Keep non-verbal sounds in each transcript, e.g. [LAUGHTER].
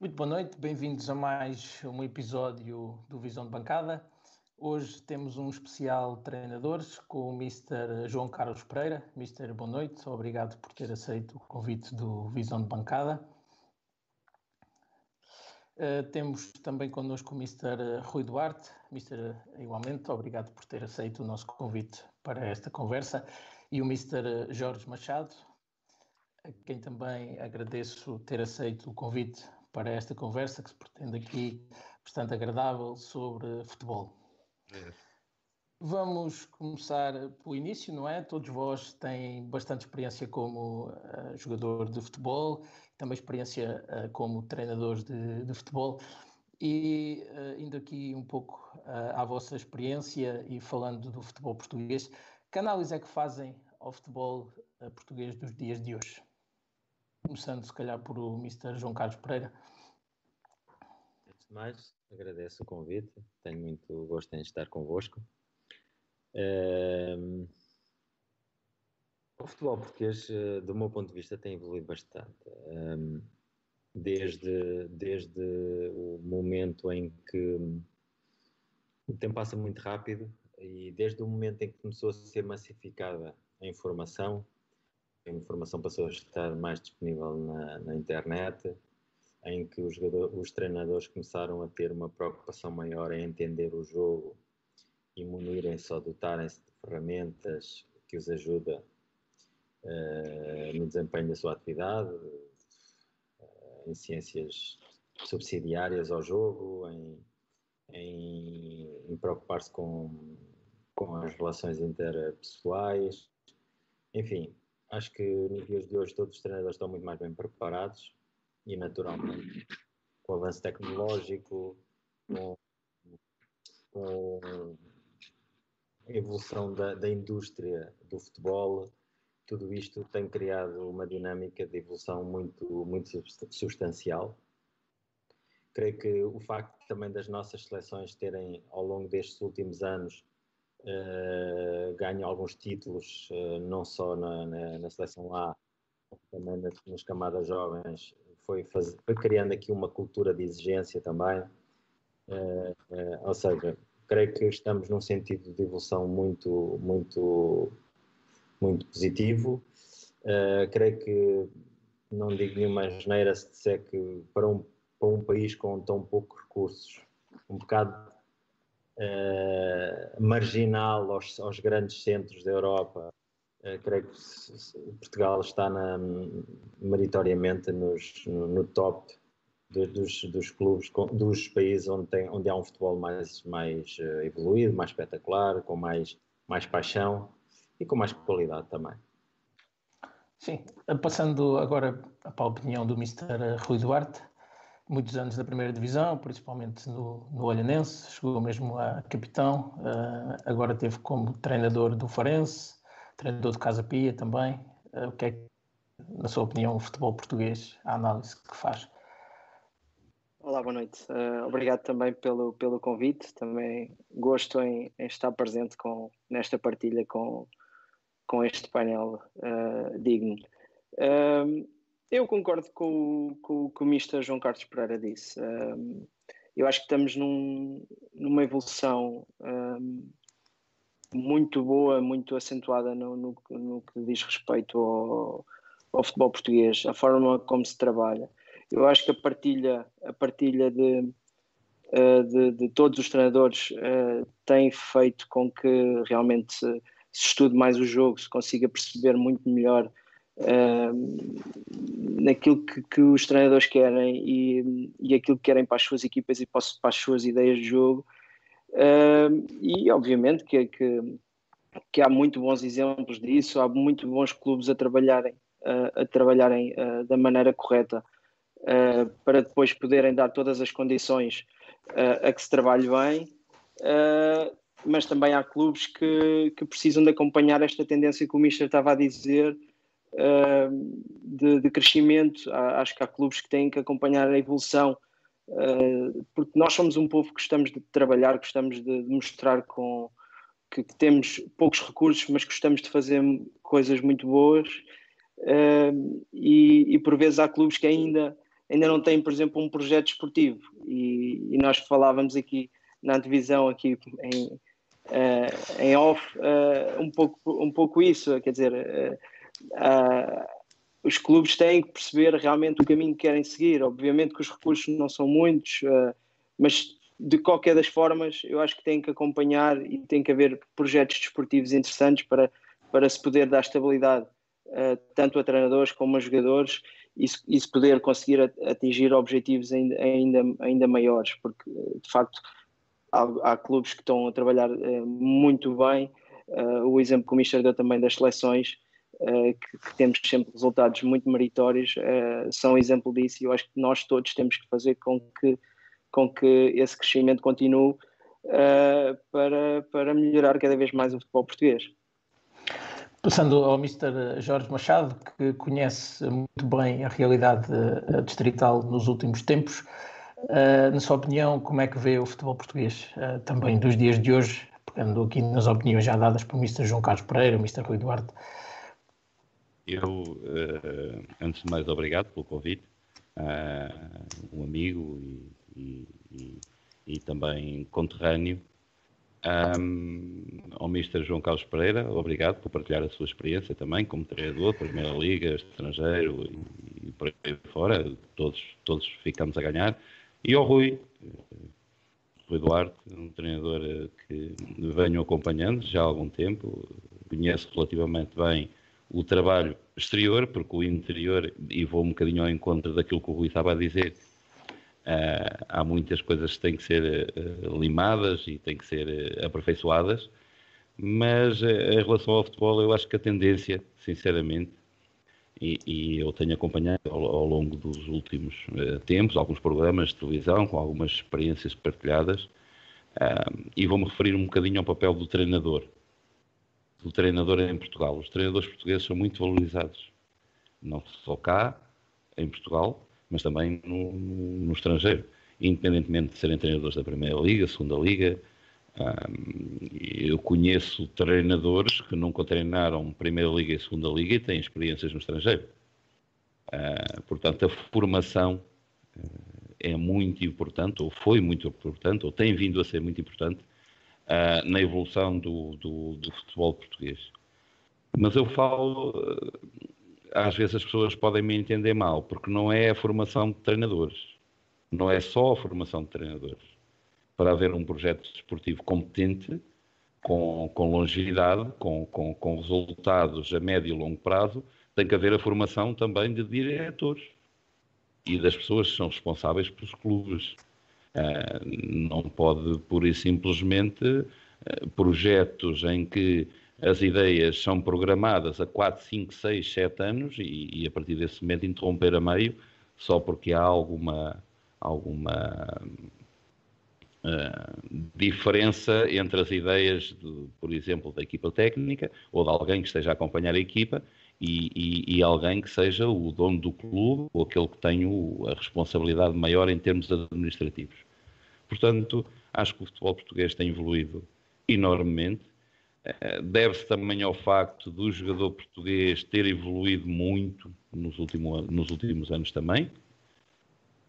Muito boa noite, bem-vindos a mais um episódio do Visão de Bancada. Hoje temos um especial treinadores com o Mr. João Carlos Pereira. Mr. Boa noite, obrigado por ter aceito o convite do Visão de Bancada. Uh, temos também connosco o Mr. Rui Duarte. Mr. igualmente, obrigado por ter aceito o nosso convite para esta conversa. E o Mr. Jorge Machado, a quem também agradeço ter aceito o convite para esta conversa que se pretende aqui bastante agradável sobre futebol. É. Vamos começar pelo início, não é? Todos vós têm bastante experiência como uh, jogador de futebol, também experiência uh, como treinadores de, de futebol. E uh, indo aqui um pouco à vossa experiência e falando do futebol português, que análise é que fazem ao futebol português dos dias de hoje? Começando, se calhar, por o Mr. João Carlos Pereira. Antes de mais, agradeço o convite. Tenho muito gosto em estar convosco. Um, o futebol português, eh, do meu ponto de vista, tem evoluído bastante. Um, desde, desde o momento em que o tempo passa muito rápido e desde o momento em que começou a ser massificada a informação, a informação passou a estar mais disponível na, na internet, em que os, os, treinadores começaram a ter uma preocupação maior em entender o jogo e munirem-se ou dotarem-se de ferramentas que os ajuda uh, no desempenho da sua atividade, uh, em ciências subsidiárias ao jogo, em, em, em preocupar-se com, com as relações interpessoais, enfim, Acho que nos dias de hoje todos os treinadores estão muito mais bem preparados e naturalmente com o avanço tecnológico, com, com a evolução da, da indústria do futebol, tudo isto tem criado uma dinâmica de evolução muito, muito substancial. Creio que o facto também das nossas seleções terem, ao longo destes últimos anos, uh, ganha alguns títulos, uh, não só na, na, na, seleção A, também nas, nas camadas jovens, foi, faz, foi, criando aqui uma cultura de exigência também. Uh, ou seja, creio que estamos num sentido de evolução muito, muito, muito positivo. creio que não digo nenhuma geneira se disser que para um, para um país com tão poucos recursos, um bocado uh, marginal aos, aos, grandes centros da Europa. Uh, creio que Portugal está na, meritoriamente nos, no, no, top de, dos, dos, clubes, dos países onde, tem, onde há um futebol mais, mais uh, evoluído, mais espetacular, com mais, mais paixão e com mais qualidade também. Sim, passando agora para a opinião do Mr. Rui Duarte, muitos anos da primeira divisão, principalmente no, no Olhanense, chegou mesmo a capitão, uh, agora teve como treinador do Farense, treinador de Casa Pia também. Uh, o que é, na sua opinião, o futebol português, a análise que faz? Olá, boa noite. Uh, obrigado também pelo, pelo convite. Também gosto em, em estar presente com, nesta partilha com, com este painel digno. Eu concordo com, com, com o Mr. João Carlos Pereira disse. Um, eu acho que estamos num, numa evolução um, muito boa, muito acentuada no, no, no que diz respeito ao, ao, futebol português, a forma como se trabalha. Eu acho que a partilha, a partilha de, uh, de, de, todos os treinadores uh, tem feito com que realmente se, se estude mais o jogo, se consiga perceber muito melhor naquilo que, que, os treinadores querem e, e aquilo que querem para as suas equipas e para, as suas ideias de jogo. Uh, e obviamente que, que, que, há muito bons exemplos disso, há muito bons clubes a trabalharem, uh, a trabalharem uh, da maneira correta para depois poderem dar todas as condições a que se trabalhe bem. mas também há clubes que, que precisam de acompanhar esta tendência que o Mister estava a dizer, de, de, crescimento. Acho que há clubes que têm que acompanhar a evolução, uh, porque nós somos um povo que gostamos de trabalhar, gostamos de, mostrar com, que, temos poucos recursos, mas gostamos de fazer coisas muito boas. E, e, por vezes há clubes que ainda ainda não têm, por exemplo, um projeto esportivo. E, e nós falávamos aqui na divisão aqui em, uh, em off, uh, um, pouco, um pouco isso, quer dizer, uh, os clubes têm que perceber realmente o caminho que querem seguir. Obviamente que os recursos não são muitos, mas de qualquer das formas, eu acho que têm que acompanhar e tem que haver projetos desportivos interessantes para, para se poder dar estabilidade tanto a treinadores como a jogadores e se, e se poder conseguir atingir objetivos ainda, ainda, ainda maiores, porque de facto há, há clubes que estão a trabalhar uh, muito bem. Uh, o exemplo que o Mister deu também das seleções, uh, que, que, temos sempre resultados muito meritórios, são exemplo disso e eu acho que nós todos temos que fazer com que, com que esse crescimento continue para, para melhorar cada vez mais o futebol português. Passando ao Mr. Jorge Machado, que conhece muito bem a realidade distrital nos últimos tempos, na sua opinião, como é que vê o futebol português também dos dias de hoje, pegando aqui nas opiniões já dadas por Mr. João Carlos Pereira, Mr. Rui Duarte? Eu, uh, antes de mais, obrigado pelo convite, um amigo e, e, e, também conterrâneo. Um, ao Mr. João Carlos Pereira, obrigado por partilhar a sua experiência também como treinador, Primeira Liga, estrangeiro e, e por aí fora. Todos, todos ficamos a ganhar. E ao Rui, Rui Duarte, um treinador eh, que venho acompanhando já há algum tempo, conheço relativamente bem o trabalho exterior, porque o interior, e vou um bocadinho ao encontro daquilo que o Rui estava a dizer, uh, há muitas coisas que têm que ser uh, limadas e têm que ser uh, aperfeiçoadas, mas em relação ao futebol, eu acho que a tendência, sinceramente, e, e eu tenho acompanhado ao, ao longo dos últimos tempos alguns programas de televisão com algumas experiências partilhadas e vou-me referir um bocadinho ao papel do treinador. Do treinador em Portugal. Os treinadores portugueses são muito valorizados, não só cá, em Portugal, mas também no, no, estrangeiro. Independentemente de serem treinadores da Primeira Liga, Segunda Liga, eu conheço treinadores que nunca treinaram Primeira Liga e Segunda Liga e têm experiências no estrangeiro. Uh, portanto, a formação uh, é muito importante, ou foi muito importante, ou tem vindo a ser muito importante uh, na evolução do, do, do, futebol português. Mas eu falo, às vezes as pessoas podem me entender mal, porque não é a formação de treinadores, não é só a formação de treinadores para haver um projeto desportivo competente, com, com longevidade, com, com, com resultados a médio e longo prazo, tem que haver a formação também de diretores e das pessoas que são responsáveis pelos clubes. Uh, não pode, pura e simplesmente, uh, projetos em que as ideias são programadas a 4, 5, 6, 7 anos e, e, a partir desse momento interromper a meio só porque há alguma, alguma uh, diferença entre as ideias, de, por exemplo, da equipa técnica ou de alguém que esteja a acompanhar a equipa e, e, e, alguém que seja o dono do clube ou aquele que o, a responsabilidade maior em termos administrativos. Portanto, acho que o futebol português tem evoluído enormemente. Uh, Deve-se também ao facto do jogador português ter evoluído muito nos, último, nos últimos anos também.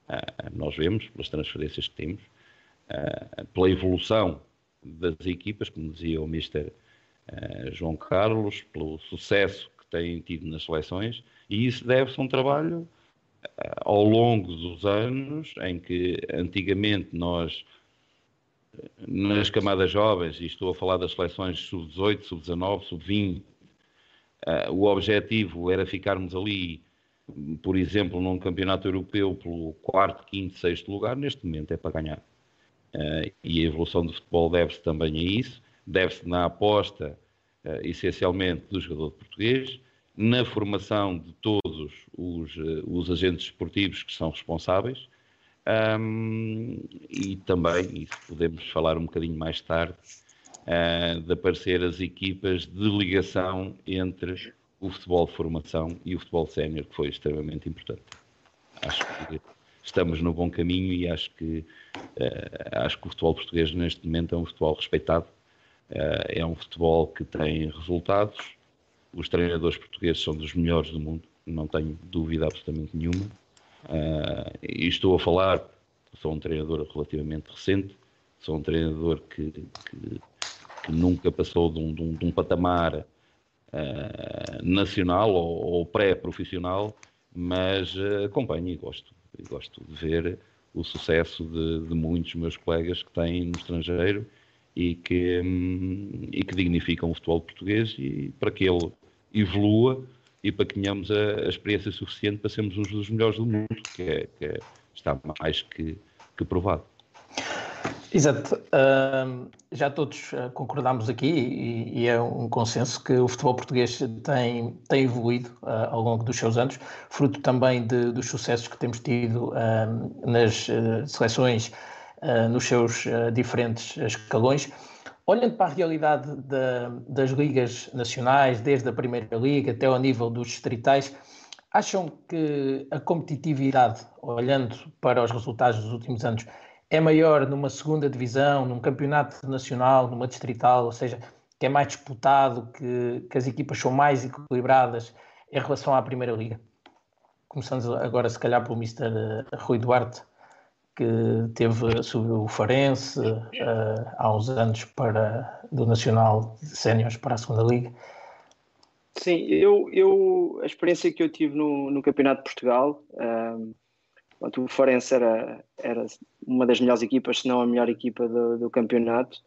Uh, nós vemos pelas transferências que temos. Eh, pela evolução das equipas, como dizia o Mister João Carlos, pelo sucesso têm tido nas seleções, e isso deve-se a um trabalho uh, ao longo dos anos, em que antigamente nós, nas camadas jovens, e estou a falar das seleções sub-18, sub-19, sub-20, o objetivo era ficarmos ali por exemplo, num campeonato europeu pelo quarto, quinto, sexto lugar, neste momento é para ganhar. Uh, e a evolução do futebol deve-se também a isso, deve-se na aposta, essencialmente, do jogador português, na formação de todos os, uh, os agentes esportivos que são responsáveis, um, e também, isso podemos falar um bocadinho mais tarde, de aparecer as equipas de ligação entre o futebol de formação e o futebol sénior, que foi extremamente importante. Acho que estamos no bom caminho e acho que, uh, acho que o futebol português neste momento é um futebol respeitado, uh, é um futebol que tem resultados, os treinadores portugueses são dos melhores do mundo, não tenho dúvida absolutamente nenhuma, Uh, e estou a falar, sou um treinador relativamente recente, sou um treinador que, que, que nunca passou de um, de um, de um patamar uh, nacional ou, ou pré-profissional, mas uh, acompanho e gosto, gosto de ver o sucesso de, de, muitos meus colegas que têm no estrangeiro e que, hum, e que dignificam o futebol português e para que ele evolua e para que tenhamos a, a experiência suficiente para sermos uns dos melhores do mundo, que, é, que é, está mais que, que provado. Exato. Uh, já todos uh, concordamos aqui e, e, é um consenso que o futebol português tem, tem evoluído uh, ao longo dos seus anos, fruto também de, dos sucessos que temos tido nas seleções nos seus diferentes escalões. Olhando para a realidade das ligas nacionais, desde a Primeira Liga até ao nível dos distritais, acham que a competitividade, olhando para os resultados dos últimos anos, é maior numa segunda divisão, num campeonato nacional, numa distrital, ou seja, que é mais disputado, que, que as equipas são mais equilibradas em relação à Primeira Liga. Começando agora, se calhar, pelo Mr. Eh, Rui Duarte, que teve sobre o Farense uh, há uns anos para, do Nacional Séniores para a Segunda Liga. Sim, eu, eu, a experiência que eu tive no, no Campeonato de Portugal, um, o Farense era, era uma das melhores equipas, se não a melhor equipa do, do campeonato,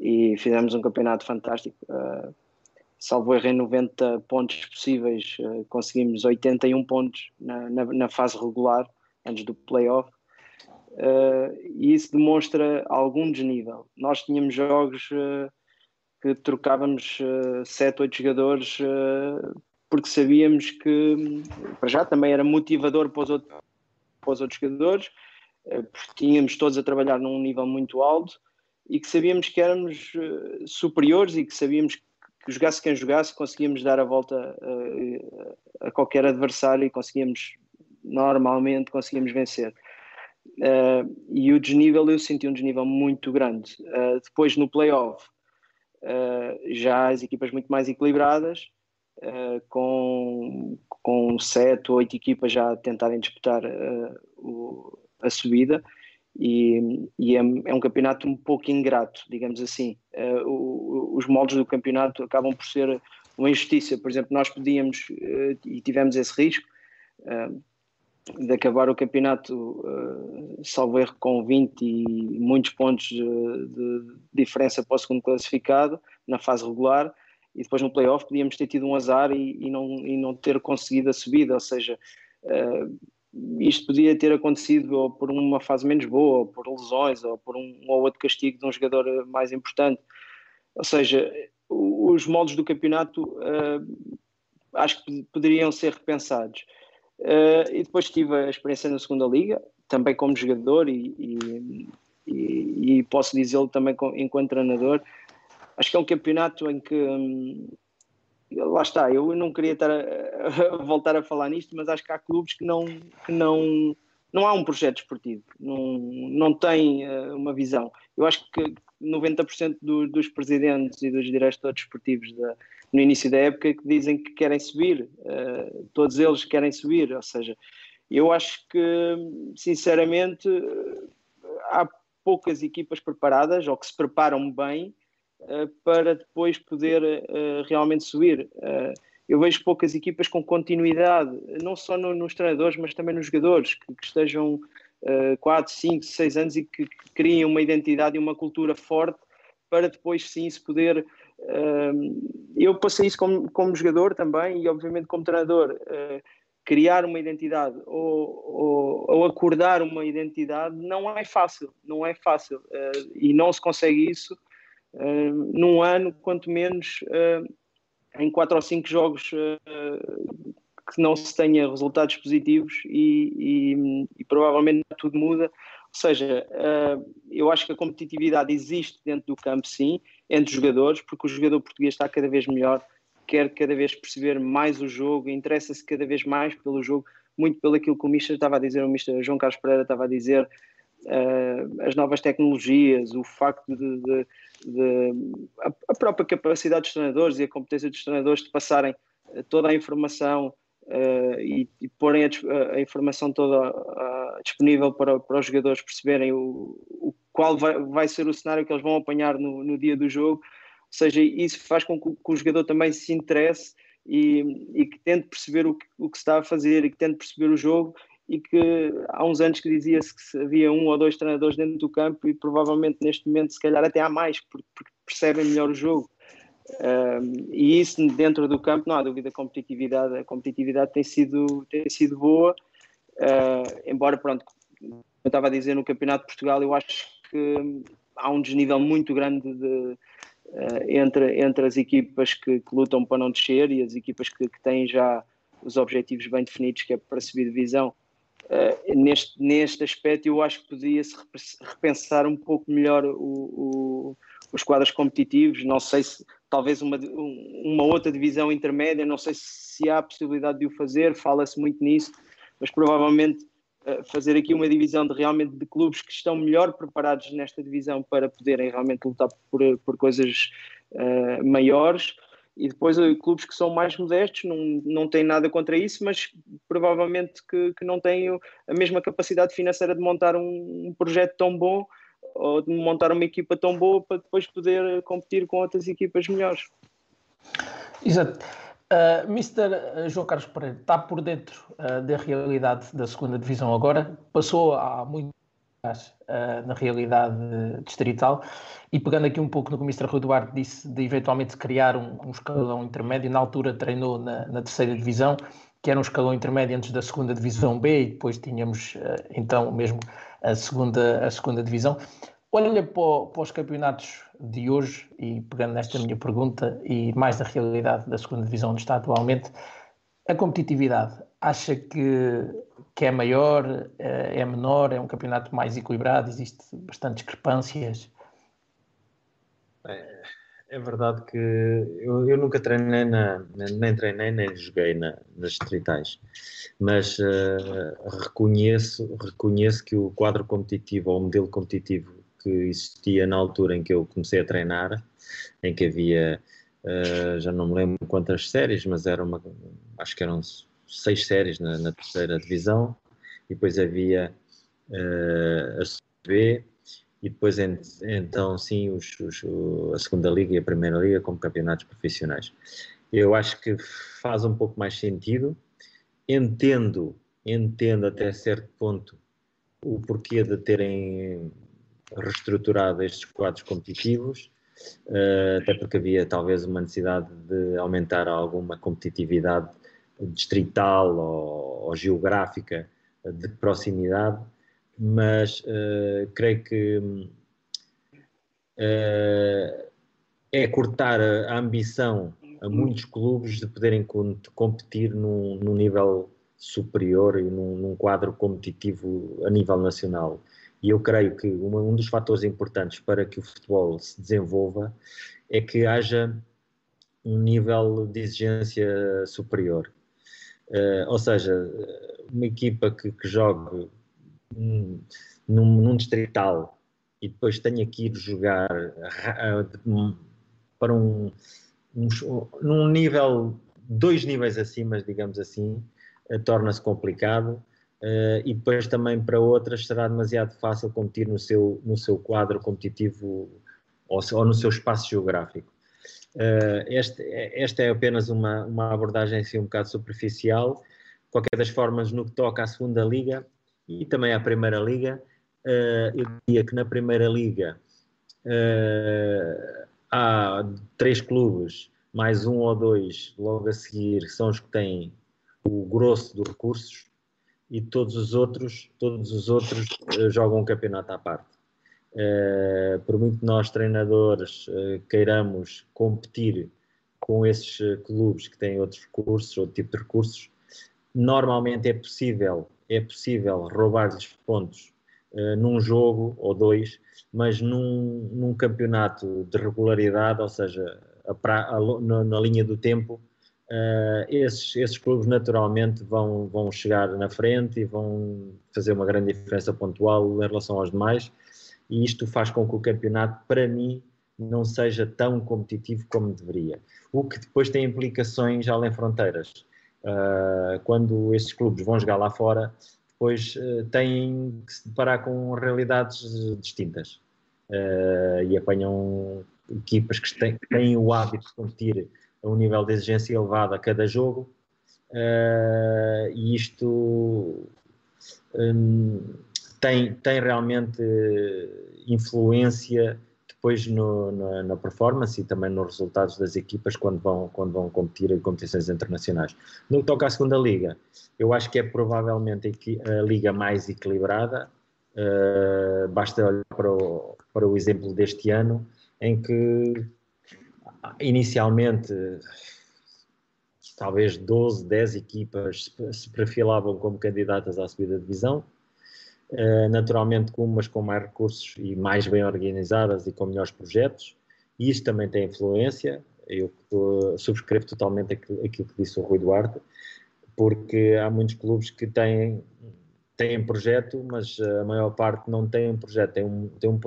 e fizemos um campeonato fantástico. Uh, salvo erro em 90 pontos possíveis, uh, conseguimos 81 pontos na, na, na, fase regular, antes do playoff, e isso demonstra algum desnível. Nós tínhamos jogos uh, que trocávamos uh, 7, 8 jogadores porque sabíamos que, para já, também era motivador para os outros para os outros jogadores, eh, porque tínhamos todos a trabalhar num nível muito alto e que sabíamos que éramos eh, superiores e que sabíamos que jogasse quem jogasse, conseguíamos dar a volta a, a qualquer adversário e conseguíamos, normalmente, conseguíamos vencer. Uh, e o desnível, eu senti um desnível muito grande. Uh, depois, no playoff, uh, já as equipas muito mais equilibradas, com, com sete ou oito equipas já a tentarem disputar o, a subida e, e é, é, um campeonato um pouco ingrato, digamos assim. O, os moldes do campeonato acabam por ser uma injustiça. Por exemplo, nós podíamos, e tivemos esse risco, de acabar o campeonato, uh, salvo erro, com 20 e muitos pontos de, de, diferença para o segundo classificado na fase regular, e depois no playoff podíamos ter tido um azar e, e, não, e não ter conseguido a subida, ou seja, uh, isto podia ter acontecido ou por uma fase menos boa, ou por lesões, ou por um ou outro castigo de um jogador mais importante. Ou seja, os moldes do campeonato uh, acho que poderiam ser repensados. Uh, e depois tive a experiência na segunda liga, também como jogador e, e, e, posso dizê-lo também enquanto treinador, acho que é um campeonato em que hum, lá está, eu não queria estar a, a, voltar a falar nisto, mas acho que há clubes que não, que não, não há um projeto esportivo, não, não tem uh, uma visão. Eu acho que 90% do, dos presidentes e dos diretores esportivos da, no início da época que dizem que querem subir, uh, todos eles querem subir, ou seja, eu acho que, sinceramente, há poucas equipas preparadas ou que se preparam bem eh, para depois poder uh, realmente subir. Uh, eu vejo poucas equipas com continuidade, não só no, nos treinadores, mas também nos jogadores, que, que estejam uh, 4, 5, 6 anos e que, que criem uma identidade e uma cultura forte para depois sim se poder. Eu passei isso como, como jogador também e, obviamente, como treinador. criar uma identidade ou, ou, ou, acordar uma identidade não é fácil, não é fácil e não se consegue isso num ano, quanto menos uh, em quatro ou cinco jogos que não se tenha resultados positivos e, e, e provavelmente tudo muda. Ou seja, eu acho que a competitividade existe dentro do campo, sim, entre os jogadores, porque o jogador português está cada vez melhor, quer cada vez perceber mais o jogo, interessa-se cada vez mais pelo jogo, muito pelo aquilo que o Mister estava a dizer, o Mister João Carlos Pereira estava a dizer, uh, as novas tecnologias, o facto de, de, de a, a, própria capacidade dos treinadores e a competência dos treinadores de passarem eh, toda a informação uh, e, e porem a, a, informação toda uh, disponível para, para os jogadores perceberem o, o qual vai, vai ser o cenário que eles vão apanhar no, no dia do jogo. Ou seja, isso faz com que, que o jogador também se interesse e, e, que tente perceber o que, o que se está a fazer e que tente perceber o jogo e que há uns anos que dizia-se que havia um ou dois treinadores dentro do campo e provavelmente neste momento se calhar até há mais porque, porque percebem melhor o jogo e isso dentro do campo não há dúvida a competitividade a competitividade tem sido tem sido boa. Uh, embora pronto eu estava a dizer no campeonato de Portugal eu acho que há um desnível muito grande de, uh, entre entre as equipas que, que, lutam para não descer e as equipas que, que têm já os objetivos bem definidos que é para subir divisão. Uh, neste, neste aspecto, eu acho que podia-se repensar um pouco melhor o, os quadros competitivos. Não sei se talvez uma, uma outra divisão intermédia, não sei se há a possibilidade de o fazer, fala-se muito nisso, mas provavelmente uh, fazer aqui uma divisão de realmente de clubes que estão melhor preparados nesta divisão para poderem realmente lutar por, por coisas uh, maiores e depois eh, clubes que são mais modestos não, não têm nada contra isso, mas provavelmente que, que não têm a mesma capacidade financeira de montar um, um projeto tão bom ou de montar uma equipa tão boa para depois poder competir com outras equipas melhores. Exato. Uh, Mr. João Carlos Pereira está por dentro uh, da realidade da segunda divisão agora, passou há muito uh, na realidade distrital. E pegando aqui um pouco no que o Mr. Rui Duarte disse, de eventualmente criar um, um escalão intermédio, na altura treinou na, na, terceira divisão, que era um escalão intermédio antes da segunda divisão B, e depois tínhamos uh, então mesmo a segunda, a segunda divisão. Olha para, para os campeonatos de hoje, e pegando nesta minha pergunta, e mais da realidade da segunda divisão onde está atualmente, a competitividade, acha que que é maior, eh, é menor, é um campeonato mais equilibrado, existe bastante discrepâncias? É verdade que eu, eu nunca treinei, na, nem treinei nem joguei na, nas distritais, mas uh, reconheço, reconheço que o quadro competitivo ou o modelo competitivo que existia na altura em que eu comecei a treinar, em que havia, uh, já não me lembro quantas séries, mas era uma, acho que eram seis séries na, na terceira divisão, e depois havia uh, a B, e depois então sim os, os, a segunda liga e a primeira liga como campeonatos profissionais. Eu acho que faz um pouco mais sentido, entendo, entendo até certo ponto o porquê de terem reestruturado estes quadros competitivos, uh, até porque havia talvez uma necessidade de aumentar alguma competitividade distrital ou, ou geográfica de proximidade, mas uh, creio que uh, é cortar a, ambição a muitos clubes de poderem competir num, num nível superior e num, num, quadro competitivo a nível nacional. E eu creio que uma, um dos fatores importantes para que o futebol se desenvolva é que haja um nível de exigência superior. Uh, ou seja, uma equipa que, que jogue num, num, distrital e depois tenha que ir jogar uh, para um, um, num nível, dois níveis acima, digamos assim, uh, torna-se complicado. e depois também para outras será demasiado fácil competir no seu, no seu quadro competitivo ou, ou no seu espaço geográfico. Uh, este, esta é apenas uma, uma abordagem assim, um bocado superficial. Qualquer das formas, no que toca à segunda liga e também à primeira liga, uh, eu diria que na primeira liga uh, há três clubes, mais um ou dois logo a seguir, são os que têm o grosso dos recursos e todos os outros, todos os outros jogam um campeonato à parte. Uh, por muito que nós, treinadores, uh, queiramos competir com esses uh, clubes que têm outros recursos, outro tipo de recursos, normalmente é possível, é possível roubar-lhes pontos num jogo ou dois, mas num, num campeonato de regularidade, ou seja, a pra, a, na, na, linha do tempo, esses, esses clubes naturalmente vão, vão chegar na frente e vão fazer uma grande diferença pontual em relação aos demais e isto faz com que o campeonato, para mim, não seja tão competitivo como deveria. O que depois tem implicações além fronteiras. Uh, quando estes clubes vão jogar lá fora, depois uh, têm que se deparar com realidades distintas. Uh, e apanham equipas que têm, têm, o hábito de competir a um nível de exigência elevado a cada jogo. E isto um, tem, tem realmente influência depois no, na, na, performance e também nos resultados das equipas quando vão, quando vão competir em competições internacionais. No que toca à segunda liga, eu acho que é provavelmente a liga mais equilibrada, uh, basta olhar para o, para o exemplo deste ano, em que inicialmente talvez 12, 10 equipas se perfilavam como candidatas à subida de divisão, naturalmente com umas com mais recursos e mais bem organizadas e com melhores projetos, e isso também tem influência, eu subscrevo totalmente aquilo, que disse o Rui Duarte, porque há muitos clubes que têm, têm projeto, mas a maior parte não tem um projeto, tem um, tem um,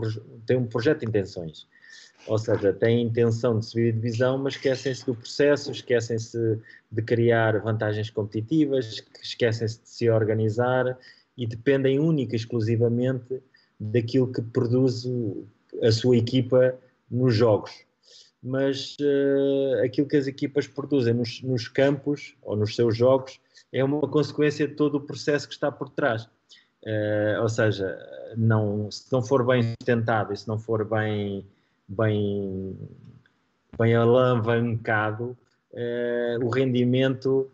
tem um projeto de intenções. Ou seja, têm intenção de subir de divisão, mas esquecem-se do processo, esquecem-se de criar vantagens competitivas, esquecem-se de se organizar e dependem única e exclusivamente daquilo que produz a sua equipa nos jogos. Mas uh, aquilo que as equipas produzem nos, nos, campos ou nos seus jogos é uma consequência de todo o processo que está por trás. Uh, ou seja, não, se não for bem sustentado e se não for bem, bem, bem alavancado, uh, o rendimento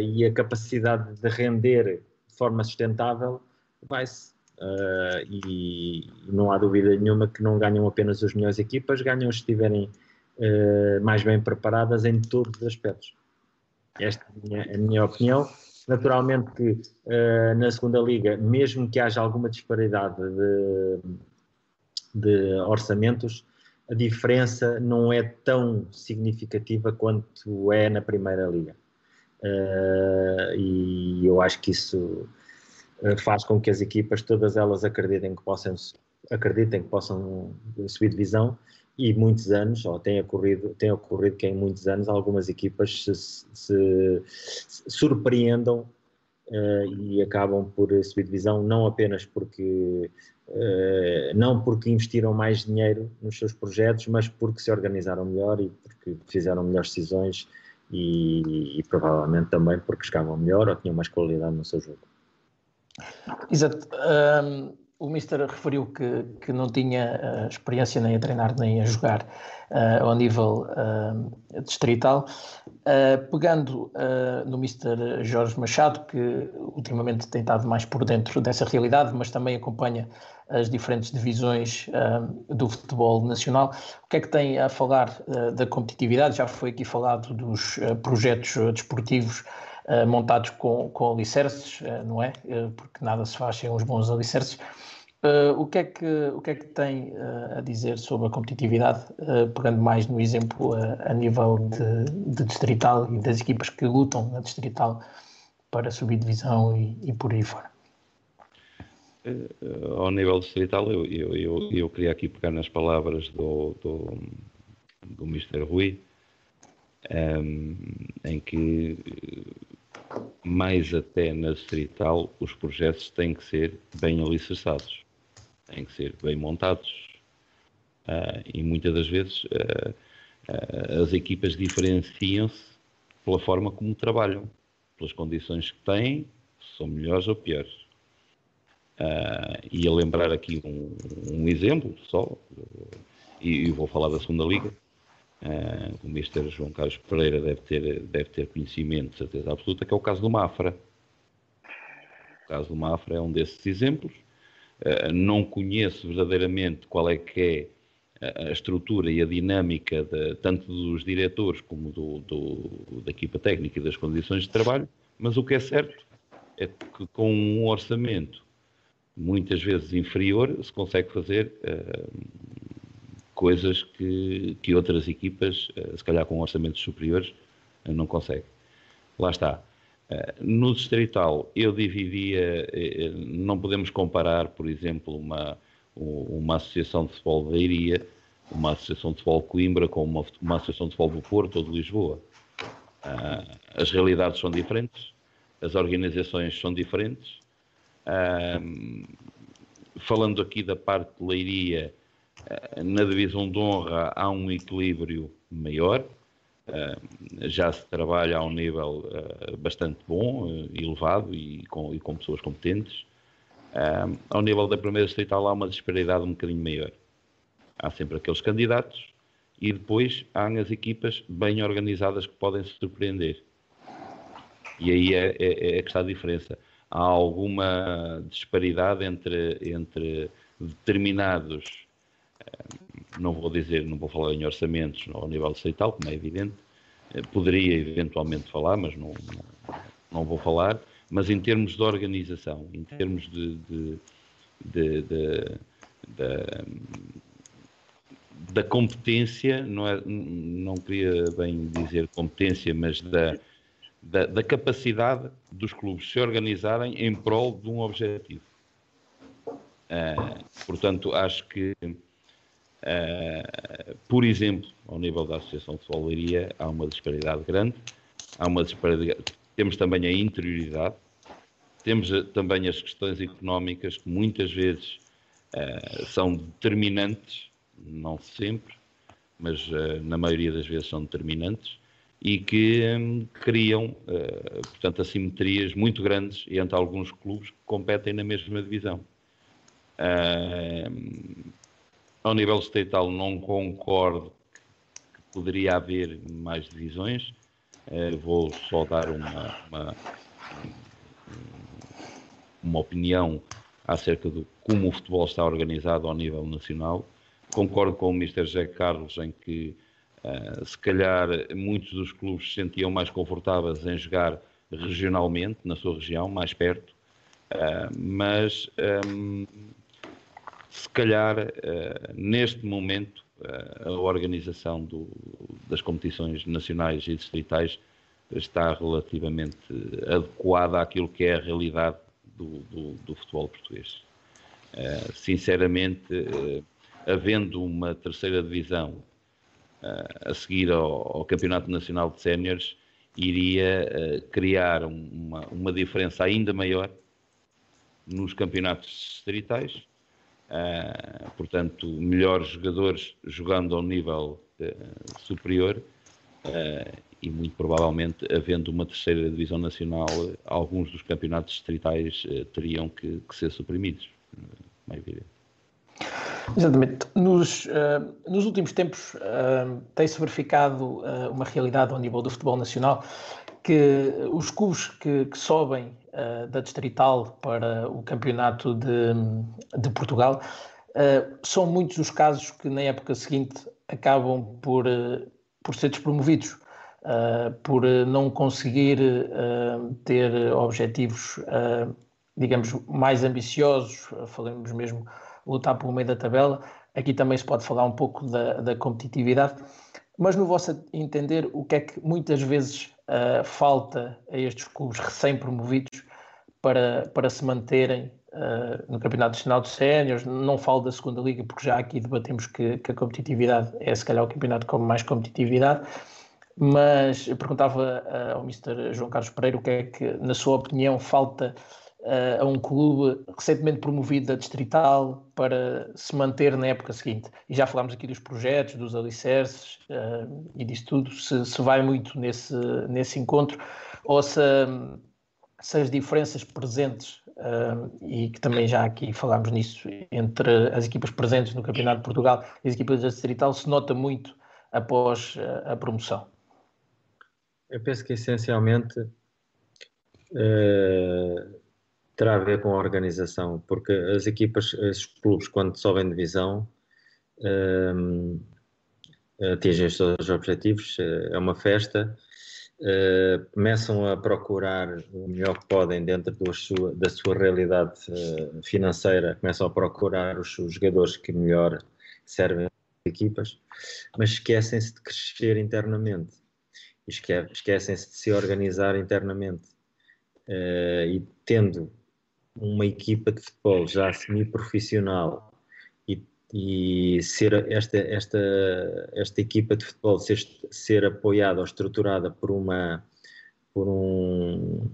e a capacidade de render forma sustentável, vai-se. Uh, e não há dúvida nenhuma que não ganham apenas as melhores equipas, ganham se estiverem uh, mais bem preparadas em todos os aspectos. Esta é a minha, a minha opinião. Naturalmente que uh, na segunda liga, mesmo que haja alguma disparidade de, de orçamentos, a diferença não é tão significativa quanto é na primeira liga. Uh, e eu acho que isso uh, faz com que as equipas, todas elas acreditem que possam, acreditem que possam subir divisão e muitos anos, ou tem ocorrido, tem ocorrido que em muitos anos algumas equipas se, se, se surpreendam uh, e acabam por subir divisão, não apenas porque não porque investiram mais dinheiro nos seus projetos, mas porque se organizaram melhor e porque fizeram melhores decisões e, e, provavelmente também porque jogavam melhor ou tinham mais qualidade no seu jogo. Exato. Um, o Mister referiu que, que não tinha uh, experiência nem a treinar nem a jogar uh, ao nível uh, distrital. pegando no Mister Jorge Machado, que ultimamente tem estado mais por dentro dessa realidade, mas também acompanha as diferentes divisões do futebol nacional. O que é que tem a falar da competitividade? Já foi aqui falado dos projetos desportivos montados com, com alicerces, não é? porque nada se faz sem uns bons alicerces. O, que é que, o que é que tem a dizer sobre a competitividade, pegando mais no exemplo a nível de, de, distrital e das equipas que lutam na distrital para subir divisão e, e por aí fora? Uh, ao nível distrital, eu, eu, eu, eu, queria aqui pegar nas palavras do, do, do Mr. Rui, um, ehm, em que, mais até na distrital, os projetos têm que ser bem alicerçados, têm que ser bem montados. Uh, e muitas das vezes uh, as equipas diferenciam-se pela forma como trabalham, pelas condições que têm, são melhores ou piores. Uh, e a lembrar aqui um, um exemplo só, e, e, vou falar da segunda liga. Uh, o Mr. João Carlos Pereira deve ter, deve ter conhecimento, certeza absoluta, que é o caso do Mafra. O caso do Mafra é um desses exemplos. Uh, não conheço verdadeiramente qual é que é a estrutura e a dinâmica de, tanto dos diretores como do, do, da equipa técnica e das condições de trabalho, mas o que é certo é que com um orçamento muitas vezes inferior, se consegue fazer uh, coisas que, que outras equipas, uh, se calhar com orçamentos superiores, uh, não conseguem. Lá está. No distrital, eu dividia, não podemos comparar, por exemplo, uma, uma associação de futebol de Leiria, uma associação de futebol de Coimbra com uma, uma associação de futebol do Porto ou de Lisboa. As realidades são diferentes, as organizações são diferentes. Falando aqui da parte de leiria, na divisão de honra há um equilíbrio maior. Já se trabalha a um nível bastante bom, elevado e com, e com pessoas competentes. ao nível da primeira distrital há uma disparidade um bocadinho maior. Há sempre aqueles candidatos e depois há as equipas bem organizadas que podem se surpreender. E aí é, é, é que está a diferença. Há alguma disparidade entre, entre determinados, eh, não vou dizer, não vou falar em orçamentos ao nível estatal, como é evidente, eh, poderia eventualmente falar, mas não, não, vou falar, mas em termos de organização, em termos de, de, de, de da competência, não, é, não queria bem dizer competência, mas da, da, da, capacidade dos clubes se organizarem em prol de um objetivo. Uh, portanto, acho que, uh, por exemplo, ao nível da Associação de Futebol há uma disparidade grande, há uma disparidade, temos também a interioridade, temos também as questões económicas que muitas vezes uh, são determinantes não sempre, mas uh, na maioria das vezes são determinantes, e que um, criam, portanto, assimetrias muito grandes entre alguns clubes que competem na mesma divisão. Uh, ao nível estatal, não concordo que poderia haver mais divisões. Uh, vou só dar uma, uma, uma opinião acerca de como o futebol está organizado ao nível nacional. Concordo com o Mr. José Carlos em que, uh, se calhar, muitos dos clubes se sentiam mais confortáveis em jogar regionalmente, na sua região, mais perto, uh, mas um, se calhar, uh, neste momento, a organização do, das competições nacionais e distritais está relativamente adequada àquilo que é a realidade do, do, do futebol português. sinceramente, havendo uma terceira divisão uh, a seguir ao, ao, Campeonato Nacional de Séniores, iria uh, criar uma, uma diferença ainda maior nos campeonatos distritais. Uh, portanto, melhores jogadores jogando ao nível superior e muito provavelmente, havendo uma terceira divisão nacional, alguns dos campeonatos distritais teriam que, que ser suprimidos. Exatamente. Nos, uh, nos últimos tempos uh, tem-se verificado uh, uma realidade ao nível do futebol nacional que os clubes que, que sobem da Distrital para o Campeonato de, de Portugal são muitos os casos que na época seguinte acabam por, por ser despromovidos. por não conseguir ter objetivos, digamos, mais ambiciosos, falamos mesmo lutar pelo meio da tabela. Aqui também se pode falar um pouco da, da competitividade. Mas no vosso entender, o que é que muitas vezes uh, falta a estes clubes recém-promovidos para, para se manterem uh, no Campeonato Nacional de Séniores? Não falo da segunda Liga, porque já aqui debatemos que, que, a competitividade é se calhar o campeonato com mais competitividade. Mas perguntava uh, ao Mr. João Carlos Pereira o que é que, na sua opinião, falta a um clube recentemente promovido da Distrital para se manter na época seguinte. E já falámos aqui dos projetos, dos alicerces uh, e disso tudo, se, se, vai muito nesse, nesse encontro, ou se, se as diferenças presentes, uh, e que também já aqui falámos nisso, entre as equipas presentes no Campeonato de Portugal e as equipas da Distrital, se nota muito após a promoção. Eu penso que essencialmente. Uh terá a ver com a organização, porque as equipas, os clubes, quando sobem divisão, um, atingem os seus objetivos, é uma festa, uh, começam a procurar o melhor que podem dentro sua, da sua realidade uh, financeira, começam a procurar os, os jogadores que melhor servem as equipas, mas esquecem-se de crescer internamente, esquecem-se de se organizar internamente. Uh, e tendo uma equipa de futebol já semi-profissional e e ser esta, esta, esta equipa de futebol ser, ser apoiada ou estruturada por uma, por um,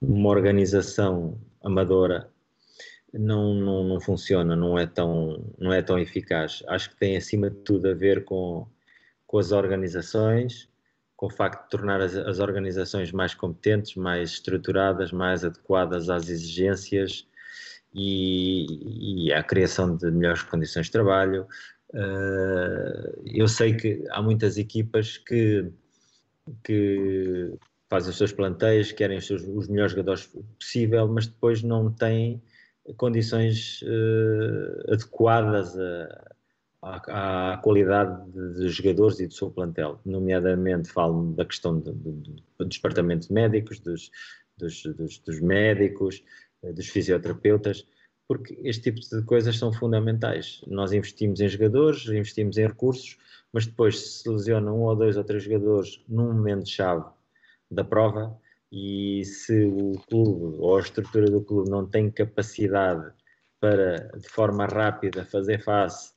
uma organização amadora não, não, não funciona, não é, tão, não é tão eficaz. Acho que tem acima de tudo a ver com, com as organizações, com o facto de tornar as, as organizações mais competentes, mais estruturadas, mais adequadas às exigências e, e à criação de melhores condições de trabalho. Uh, eu sei que há muitas equipas que, que fazem os seus planteios, querem os, seus, os melhores jogadores possível, mas depois não têm condições uh, adequadas à, à, qualidade dos jogadores e do seu plantel. Nomeadamente, falo da questão do, do, do departamento de médicos, dos, dos, dos, dos médicos, uh, dos fisioterapeutas, porque este tipo de coisas são fundamentais. Nós investimos em jogadores, investimos em recursos, mas depois se lesionam um ou dois ou três jogadores num momento-chave da prova, e se o clube ou a estrutura do clube não tem capacidade para, de forma rápida, fazer face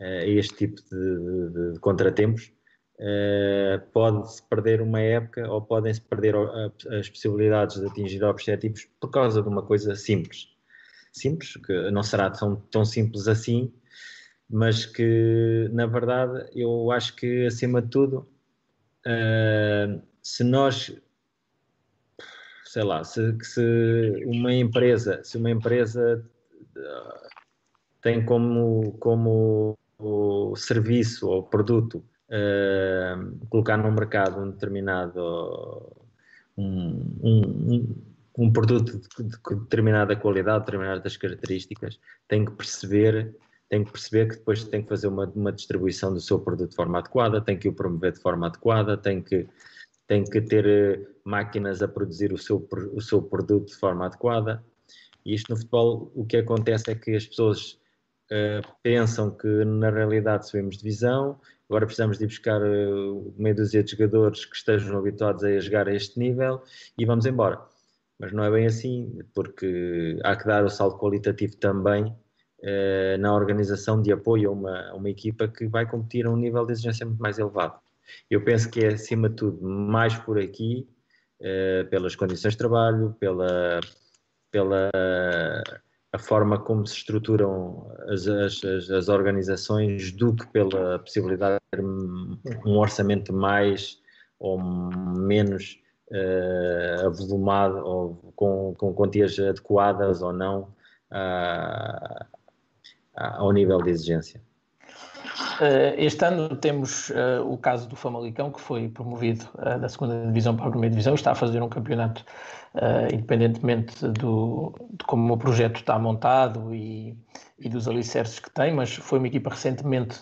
a este tipo de, de, de contratempos, uh, pode-se perder uma época ou podem-se perder as possibilidades de atingir objetivos por causa de uma coisa simples. Simples, que não será tão, tão simples assim, mas que, na verdade, eu acho que, acima de tudo, uh, se nós sei lá, se, se uma empresa, se uma empresa tem como, como serviço ou produto uh, colocar no mercado um determinado um, um, um produto de, de, determinada qualidade, determinadas características, tem que perceber tem que perceber que depois tem que fazer uma, uma distribuição do seu produto de forma adequada, tem que o promover de forma adequada, tem que tem que ter eh, máquinas a produzir o seu, o seu produto de forma adequada. E isto no futebol, o que acontece é que as pessoas uh, pensam que na realidade subimos divisão, agora precisamos de buscar uh, meia dúzia de jogadores que estejam habituados a jogar a este nível e vamos embora. Mas não é bem assim, porque há que dar o salto qualitativo também uh, na organização de apoio a uma, a uma equipa que vai competir a um nível de exigência muito mais elevado. Eu penso que é, acima de tudo, mais por aqui, pelas condições de trabalho, pela, pela a forma como se estruturam as, as, as organizações, do que pela possibilidade de ter um orçamento mais ou menos uh, avolumado ou com, com quantias adequadas ou não uh, ao nível de exigência. Uh, este ano temos uh, o caso do Famalicão, que foi promovido uh, da segunda divisão para a primeira divisão, está a fazer um campeonato independentemente do, de como o projeto está montado e, e, dos alicerces que tem, mas foi uma equipa recentemente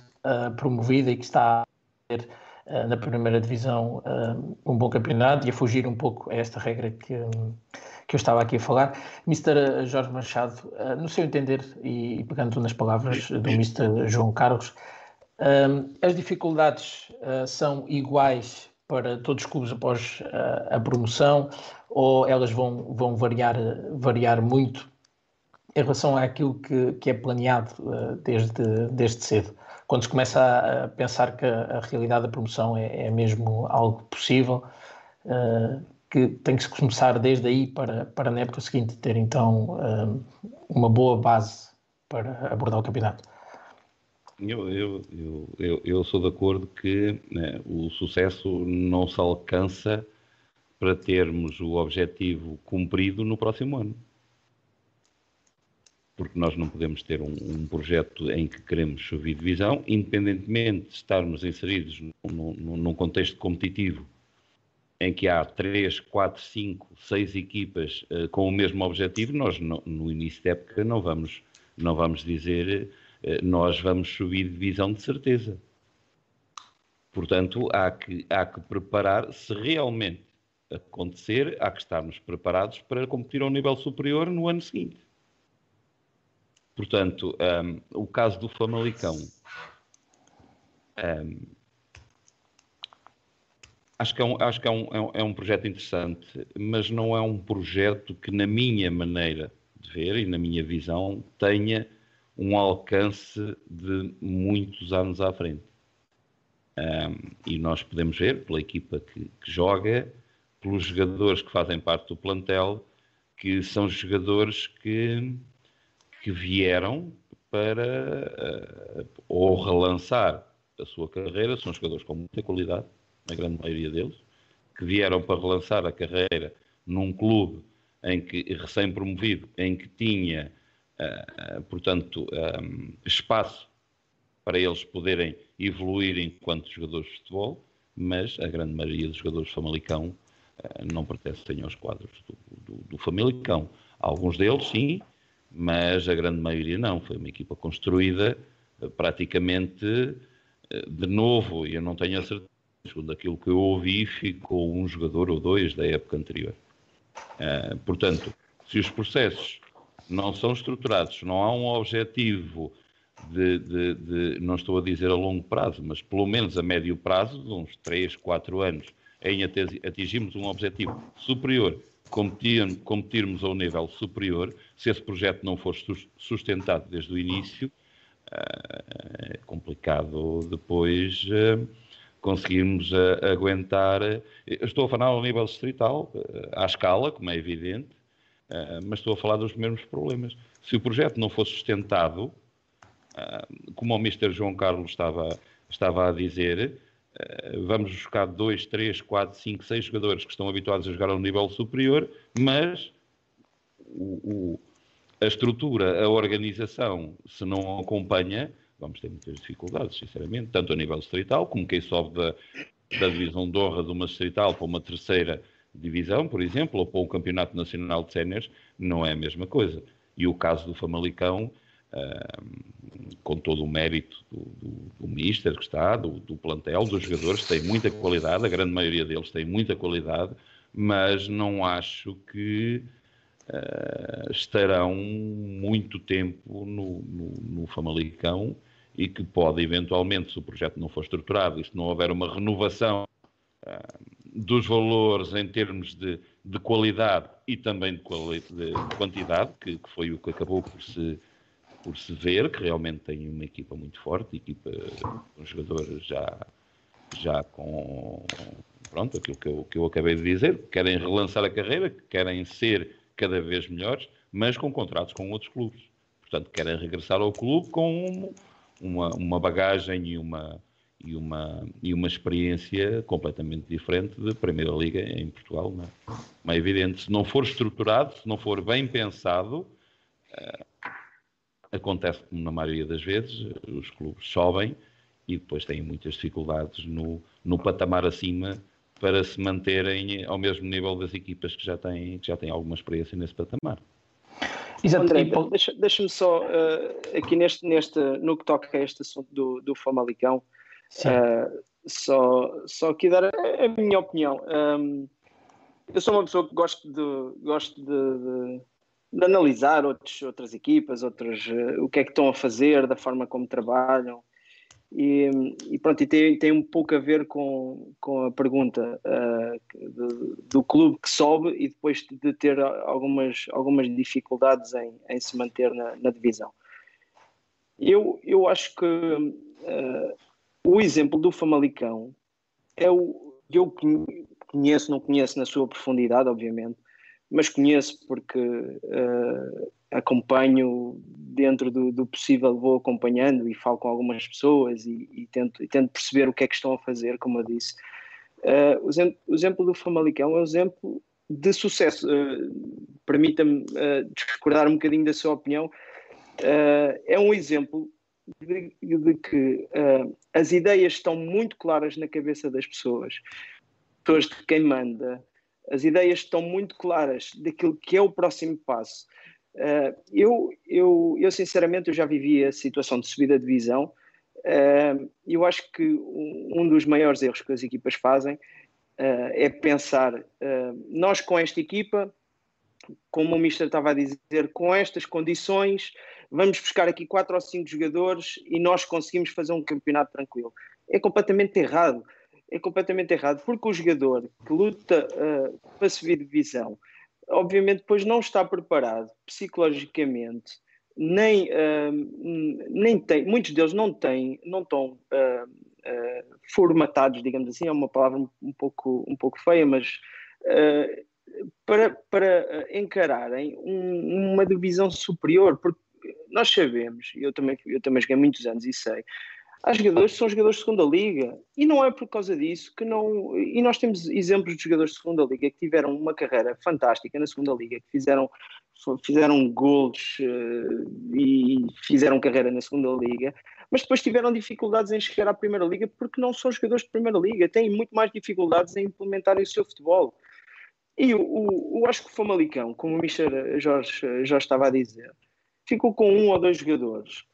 promovida e que está a ter na primeira divisão um bom campeonato e a fugir um pouco a esta regra que, que eu estava aqui a falar. Mr. Jorge Machado, no seu entender, e pegando nas palavras do Mr. João Carlos, as dificuldades uh, são iguais para todos os clubes após uh, a promoção ou elas vão, vão variar, variar muito em relação àquilo que, que é planeado uh, desde, desde cedo? Quando se começa a, a pensar que a, a, realidade da promoção é, é mesmo algo possível, que tem que se começar desde aí para, para na época seguinte ter então uma boa base para abordar o campeonato. Eu, eu, eu, eu, sou de acordo que né, o sucesso não se alcança para termos o objetivo cumprido no próximo ano. Porque nós não podemos ter um, um projeto em que queremos subir divisão, independentemente de estarmos inseridos num, num, contexto competitivo em que há 3, 4, 5, 6 equipas uh, com o mesmo objetivo, nós no, no, início da época não vamos, não vamos dizer eh, nós vamos subir divisão de certeza. Portanto, há que, há que preparar, se realmente acontecer, há que estarmos preparados para competir a um nível superior no ano seguinte. Portanto, um, o caso do Famalicão. Um, acho que, é um, acho que é, é, um, é um projeto interessante, mas não é um projeto que, na minha maneira de ver e na minha visão, tenha um alcance de muitos anos à frente. Um, e nós podemos ver, pela equipa que, que, joga, pelos jogadores que fazem parte do plantel, que são jogadores que, que vieram para uh, ou relançar a sua carreira, são jogadores com muita qualidade, na grande maioria deles, que vieram para relançar a carreira num clube em que recém-promovido, em que tinha, uh, portanto, um, espaço para eles poderem evoluir enquanto jogadores de futebol, mas a grande maioria dos jogadores do Famalicão não pertencem aos quadros do, do, do Famalicão. Alguns deles, sim, mas a grande maioria não. Foi uma equipa construída uh, praticamente de novo, e eu não tenho a certeza, segundo aquilo que eu ouvi, ficou um jogador ou dois da época anterior. Portanto, se os processos não são estruturados, não há um objetivo de, de, de, não estou a dizer a longo prazo, mas pelo menos a médio prazo, de uns 3, 4 anos, em atingirmos um objetivo superior, competir, competirmos ao nível superior, se esse projeto não for sustentado desde o início, uh, é complicado depois. Uh, conseguirmos uh, aguentar. estou a falar ao nível distrital, à escala, como é evidente, mas estou a falar dos mesmos problemas. Se o projeto não fosse sustentado, como o Mr. João Carlos estava, estava a dizer, vamos buscar dois, três, quatro, cinco, seis jogadores que estão habituados a jogar ao nível superior, mas o, o, a estrutura, a organização, se não acompanha, vamos ter muitas dificuldades, sinceramente, tanto a nível distrital, como quem sobe da, da divisão de honra de uma distrital para uma terceira divisão, por exemplo, ou para o Campeonato Nacional de Séniores, não é a mesma coisa. E o caso do Famalicão, uh, com todo o mérito do, do, do Mister que está, do, do plantel, dos jogadores, tem muita qualidade, a grande maioria deles tem muita qualidade, mas não acho que uh, estarão muito tempo no, no, no Famalicão e que pode eventualmente, se o projeto não for estruturado e se não houver uma renovação uh, dos valores em termos de, de qualidade e também de, quali de quantidade, que, que, foi o que acabou por se, por se ver, que realmente tem uma equipa muito forte, equipa com jogadores já, já com pronto, aquilo que eu, que eu acabei de dizer, querem relançar a carreira, querem ser cada vez melhores, mas com contratos com outros clubes. Portanto, querem regressar ao clube com uma, uma bagagem e uma, e, uma, e uma experiência completamente diferente da Primeira Liga em Portugal. Não é? é evidente, se não for estruturado, se não for bem pensado, uh, acontece como na maioria das vezes, os clubes sobem e depois têm muitas dificuldades no, no patamar acima para se manterem ao mesmo nível das equipas que já têm, que já têm alguma experiência nesse patamar. André, deixa-me deixa só uh, aqui neste, neste, no que toca a este assunto do, do Famalicão, uh, só, só aqui dar a, a minha opinião. Um, eu sou uma pessoa que gosto de, gosto de, de, de analisar outros, outras equipas, outros, uh, o que é que estão a fazer, da forma como trabalham. E, e, pronto, e tem, tem um pouco a ver com, com a pergunta uh, de, do clube que sobe e depois de ter algumas, algumas dificuldades em, em se manter na, na divisão. Eu, eu acho que uh, o exemplo do Famalicão é o eu conheço, não conheço na sua profundidade, obviamente, mas conheço porque uh, acompanho dentro do, do, possível, vou acompanhando e falo com algumas pessoas e, e, tento, e tento perceber o que é que estão a fazer, como eu disse. Uh, o, exemplo, do Famalicão é um exemplo de sucesso. Uh, Permita-me discordar um bocadinho da sua opinião. é um exemplo de, de que as ideias estão muito claras na cabeça das pessoas, pessoas de quem manda, as ideias estão muito claras daquilo que é o próximo passo. Uh, eu, eu, eu, sinceramente, eu já vivi a situação de subida de divisão. Uh, eu acho que um, dos maiores erros que as equipas fazem uh, é pensar, nós com esta equipa, como o Mister estava a dizer, com estas condições, vamos buscar aqui quatro ou cinco jogadores e nós conseguimos fazer um campeonato tranquilo. É completamente errado. É completamente errado, porque o jogador que luta para subir divisão, obviamente depois não está preparado psicologicamente nem, nem tem, muitos deles não têm, não estão formatados, digamos assim, é uma palavra um pouco, um pouco feia, mas para, para encararem um, uma divisão superior, porque nós sabemos, eu também, eu também joguei muitos anos e sei, há jogadores que são jogadores de segunda liga e não é por causa disso que não. E nós temos exemplos de jogadores de segunda liga que tiveram uma carreira fantástica na segunda liga, que fizeram, fizeram gols uh, e fizeram carreira na segunda liga, mas depois tiveram dificuldades em chegar à primeira liga porque não são jogadores de primeira liga, têm muito mais dificuldades em implementarem o seu futebol. E o, o, eu acho que o Famalicão, como o Michel Jorge já estava a dizer, ficou com um ou dois jogadores.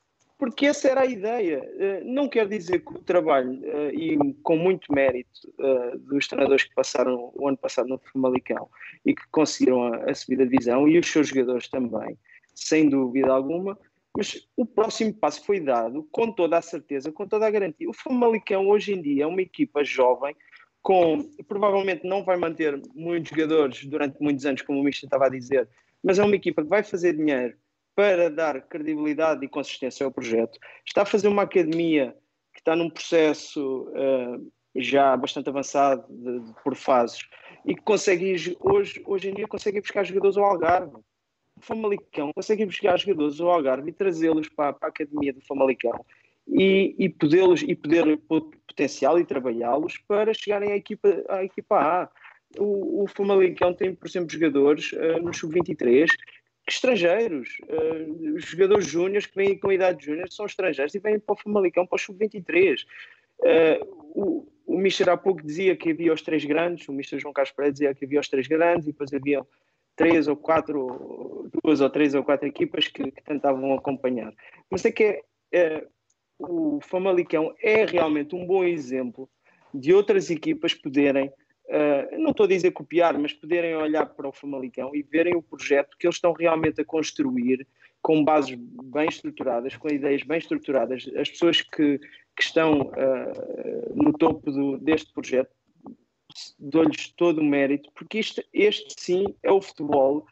Porque essa era a ideia. Eh, não quer dizer que o trabalho, eh, e com muito mérito, eh, dos treinadores que passaram o ano passado no Famalicão e que conseguiram a, subida de divisão, e os seus jogadores também, sem dúvida alguma, mas o próximo passo foi dado com toda a certeza, com toda a garantia. O Famalicão hoje em dia é uma equipa jovem com provavelmente não vai manter muitos jogadores durante muitos anos, como o Mister estava a dizer, mas é uma equipa que vai fazer dinheiro para dar credibilidade e consistência ao projeto. Está a fazer uma academia que está num processo uh, já bastante avançado de, de, por fases e que consegue hoje, hoje em dia consegue buscar jogadores ao Algarve. O Famalicão consegue buscar jogadores ao Algarve e trazê-los para, para, a academia do Famalicão e, e, poder, e poder potencial e trabalhá-los para chegarem à equipa, à equipa A. O, o Famalicão tem, por exemplo, jogadores uh, no Sub-23 estrangeiros, uh, jogadores júniores que vêm com idade júnior são estrangeiros e vêm para o Famalicão para o Sub-23. Uh, o, o Mister há pouco dizia que havia os três grandes, o Mister João Carlos Pereira dizia que havia os três grandes e depois havia três ou quatro, duas ou três ou quatro equipas que, que tentavam acompanhar. Mas é que uh, o Famalicão é realmente um bom exemplo de outras equipas poderem, uh, não estou a dizer copiar, mas poderem olhar para o Famalicão e verem o projeto que eles estão realmente a construir com bases bem estruturadas, com ideias bem estruturadas. As pessoas que, que estão uh, no topo do, deste projeto, dou-lhes todo o mérito, porque isto, este sim é o futebol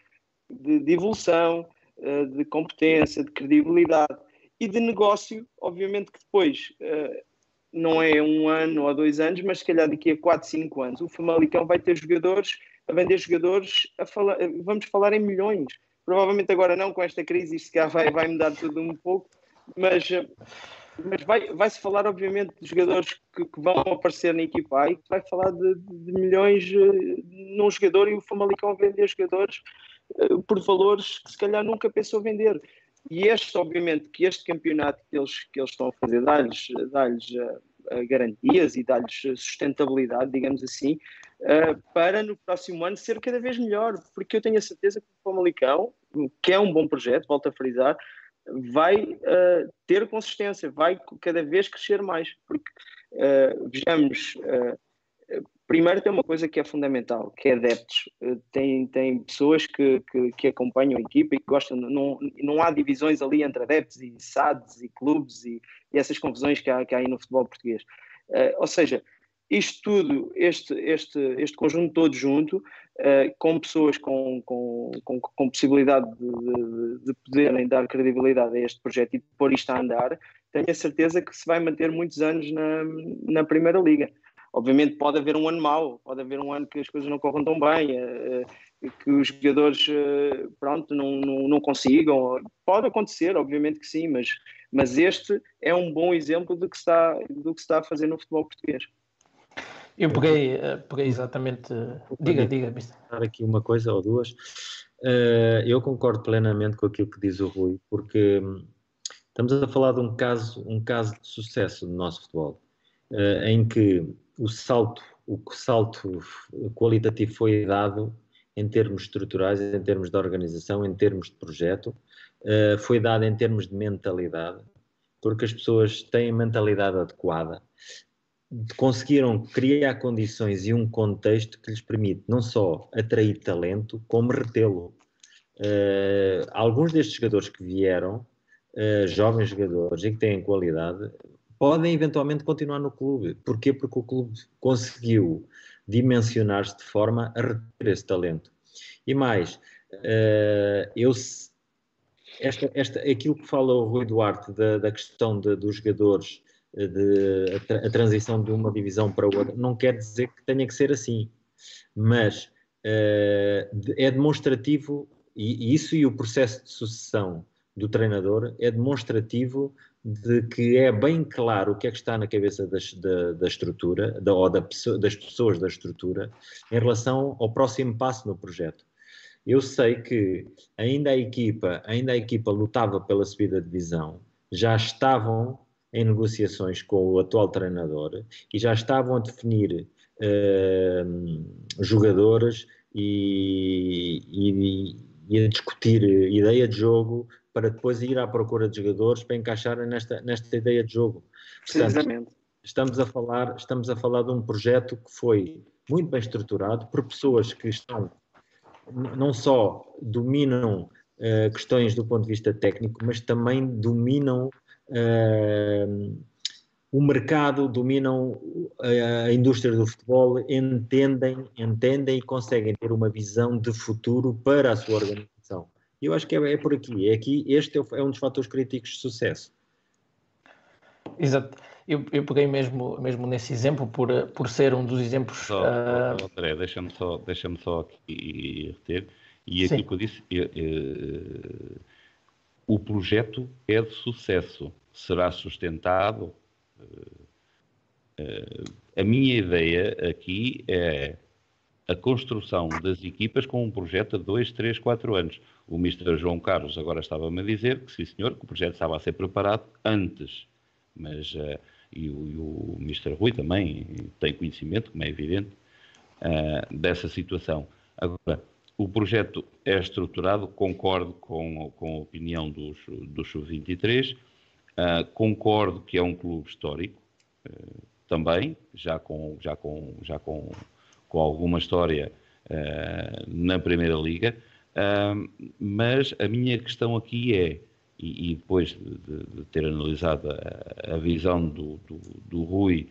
de, de evolução, uh, de competência, de credibilidade e de negócio, obviamente que depois não é um ano ou dois anos, mas se calhar daqui a 4, 5 anos, o Famalicão vai ter jogadores, a vender jogadores, a falar, vamos falar em milhões. Provavelmente agora não, com esta crise, isto se vai, vai mudar tudo um pouco, mas, mas vai, vai-se falar, obviamente, de jogadores que, que, vão aparecer na equipa e que vai falar de, de milhões uh, num jogador e o Famalicão vender jogadores uh, por valores que se calhar nunca pensou vender. E este, obviamente, que este campeonato que eles, que eles estão a fazer dá-lhes dá uh, garantias e dá-lhes sustentabilidade, digamos assim, uh, para no próximo ano ser cada vez melhor, porque eu tenho a certeza que o Famalicão, que é um bom projeto, volto a frisar, vai ter consistência, vai cada vez crescer mais, porque vejamos Primeiro tem uma coisa que é fundamental, que é adeptos. Eh, tem, tem pessoas que, que, que acompanham a equipa e que gostam, não, não há divisões ali entre adeptos e SADs e clubes e, e essas confusões que há, que há aí no futebol português. Uh, ou seja, isto tudo, este, este, este conjunto todo junto, uh, com pessoas com, com, com, com possibilidade de, de, de, poderem dar credibilidade a este projeto e pôr isto a andar, tenho a certeza que se vai manter muitos anos na, na Primeira Liga. Obviamente pode haver um ano mau, pode haver um ano que as coisas não corram tão bem, eh, eh, que os jogadores eh, pronto, não, não, não consigam. Pode acontecer, obviamente que sim, mas, mas este é um bom exemplo do que, está, do que se está a fazer no futebol português. Eu peguei, peguei exatamente. Diga, diga, Mister. aqui uma coisa ou duas. Eu concordo plenamente com aquilo que diz o Rui, porque hum, estamos a falar de um caso, um caso de sucesso do nosso futebol, em que o salto, o salto qualitativo foi dado em termos estruturais, em termos de organização, em termos de projeto, uh, foi dado em termos de mentalidade, porque as pessoas têm a mentalidade adequada, conseguiram criar condições e um contexto que lhes permite não só atrair talento, como retê-lo. Uh, alguns destes jogadores que vieram, jovens jogadores e que têm qualidade, podem eventualmente continuar no clube. Porquê? Porque o clube conseguiu dimensionar-se de forma a reter esse talento. E mais, uh, eu esta, esta, aquilo que fala o Rui Duarte da, da questão de, dos jogadores, de, a, a, transição de uma divisão para outra, não quer dizer que tenha que ser assim, mas uh, é demonstrativo, e, e isso e o processo de sucessão do treinador é demonstrativo de que é bem claro o que é que está na cabeça das, da, da, estrutura, da, ou da, das pessoas da estrutura, em relação ao próximo passo no projeto. Eu sei que ainda a equipa, ainda a equipa lutava pela subida de divisão, já estavam em negociações com o atual treinador e já estavam a definir uh, jogadores e, e, e, a discutir ideia de jogo para depois ir à procura de jogadores para encaixarem nesta, nesta ideia de jogo. Precisamente. Estamos a, falar, estamos a falar de um projeto que foi muito bem estruturado por pessoas que estão não só dominam uh, questões do ponto de vista técnico, mas também dominam uh, o mercado, dominam a, a, indústria do futebol, entendem, entendem e conseguem ter uma visão de futuro para a sua organização. E eu acho que é, é por aqui. É aqui, este é, é um dos fatores críticos de sucesso. Exato. Eu, eu peguei mesmo, mesmo nesse exemplo por, por ser um dos exemplos. Só, uh... André, deixa-me só, deixa só aqui reter. E aquilo Sim. que eu disse, é, é, o projeto é de sucesso, será sustentado. É, a minha ideia aqui é a construção das equipas com um projeto de 2, 3, 4 anos. O Mr. João Carlos agora estava-me a dizer que, sim senhor, que o projeto estava a ser preparado antes. Mas uh, e o, e o Mr. Rui também tem conhecimento, como é evidente, uh, dessa situação. Agora, o projeto é estruturado, concordo com, com a opinião dos, dos Sub-23, uh, ah, concordo que é um clube histórico, também, já com, já com, já com, com alguma história na Primeira Liga, mas a minha questão aqui é, e, e depois de, de, ter analisado a, a visão do, do, do Rui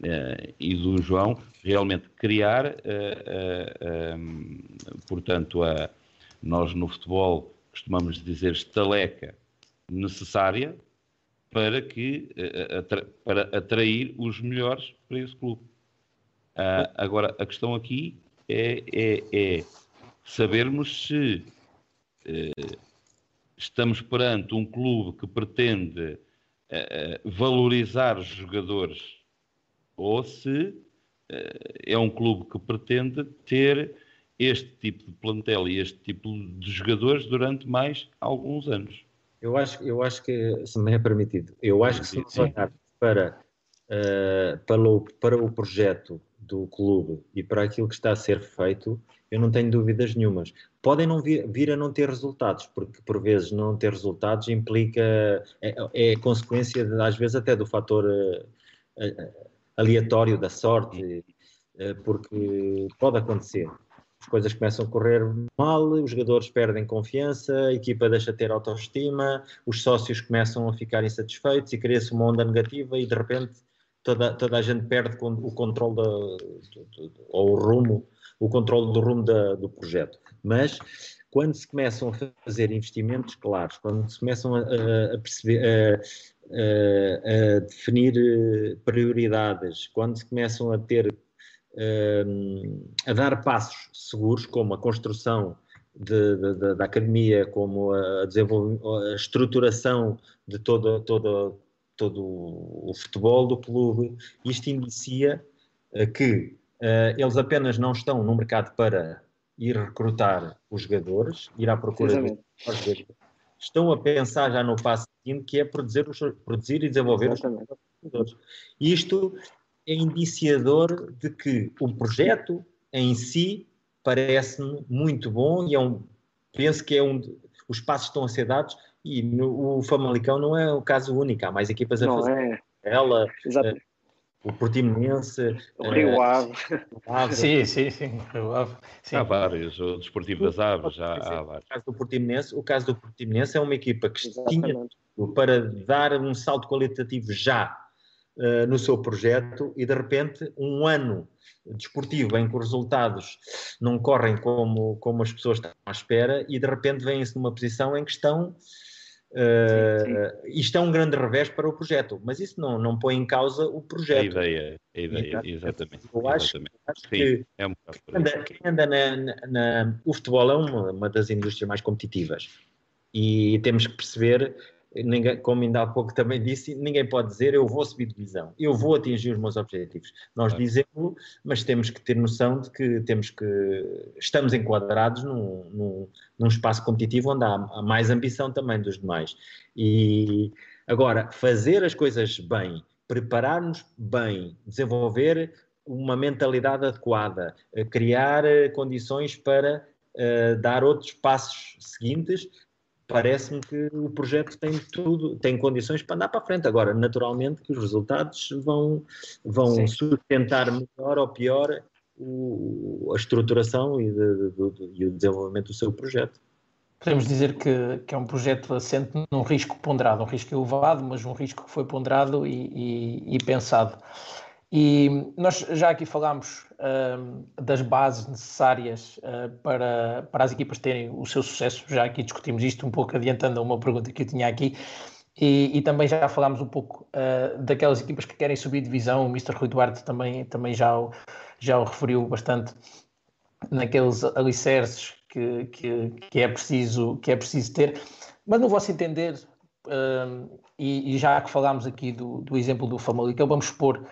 uh, e do João, realmente criar, uh, uh, um, portanto, a, nós no futebol costumamos dizer estaleca necessária para que para atrair os melhores para esse clube. Agora, a questão aqui é, é, é sabermos se estamos perante um clube que pretende uh, valorizar os jogadores ou se é um clube que pretende ter este tipo de plantel e este tipo de jogadores durante mais alguns anos. Eu acho, eu acho que, se me é permitido, eu acho que se nós olharmos para, uh, para, o, para o projeto do clube e para aquilo que está a ser feito, eu não tenho dúvidas nenhumas. Podem não vir, vir, a não ter resultados, porque por vezes não ter resultados implica, é, é consequência de, às vezes até do fator uh, aleatório da sorte, porque pode acontecer. As coisas começam a correr mal, os jogadores perdem confiança, a equipa deixa de ter autoestima, os sócios começam a ficar insatisfeitos e cria-se uma onda negativa e de repente toda, toda a gente perde o controle ou o rumo o controle do rumo da, do projeto. Mas quando se começam a fazer investimentos claros, quando se começam a, a perceber, a, a, definir eh, prioridades, quando se começam a ter eh, a dar passos seguros, como a construção de, de, de, da academia, como a, a estruturação de todo, todo, todo o futebol do clube, isto indicia eh, que Uh, eles apenas não estão no mercado para ir recrutar os jogadores, ir à procura dos jogadores. Estão a pensar já no passo seguinte, que é produzir, os, produzir e desenvolver Exatamente. os jogadores. Isto é indiciador de que o projeto em si parece-me muito bom e é um, penso que é um, os passos estão a ser dados e no, o Famalicão não é o caso único, há mais equipas a não fazer. É. Ela, Exatamente o Portimonense. O Rio eh, Ave. Ave. Sim, sim, sim. Rio Ave. Sim. Há vários, o Desportivo das Aves, já há vários. O caso do Portimonense, o caso do Portimonense é uma equipa que Exatamente. tinha para dar um salto qualitativo já uh, no seu projeto e de repente um ano desportivo em que os resultados não correm como, como as pessoas estão à espera e de repente vêm-se numa posição em que estão Uh, isto é um grande revés para o projeto, mas isso não, não põe em causa o projeto. A ideia, a ideia, exatamente. Eu acho, exatamente. acho Sim, que é um anda, anda na, na, na, o futebol é uma, uma das indústrias mais competitivas e temos que perceber ninguém, como ainda há pouco também disse, ninguém pode dizer eu vou subir divisão, eu vou atingir os meus objetivos. Nós dizemos, mas temos que ter noção de que temos que estamos enquadrados num, num, num espaço competitivo onde há, há mais ambição também dos demais. E agora, fazer as coisas bem, preparar-nos bem, desenvolver uma mentalidade adequada, criar eh, condições para uh, dar outros passos seguintes, parece-me que o projeto tem tudo, tem condições para andar para a frente. Agora, naturalmente, que os resultados vão, vão sustentar melhor ou pior o, a estruturação e, de, de, de, e, o desenvolvimento do seu projeto. Podemos dizer que, que, é um projeto assente num risco ponderado, um risco elevado, mas um risco que foi ponderado e, e, e pensado. E nós já aqui falámos uh, das bases necessárias uh, para, para as equipas terem o seu sucesso, já aqui discutimos isto um pouco adiantando a uma pergunta que eu tinha aqui, e, e também já falámos um pouco uh, daquelas equipas que querem subir divisão, o Mr. Rui Duarte também, também já, o, já o referiu bastante naqueles alicerces que, que, que, é preciso, que é preciso ter, mas no vosso entender, e, e, já que falámos aqui do, do exemplo do Famalicão, vamos expor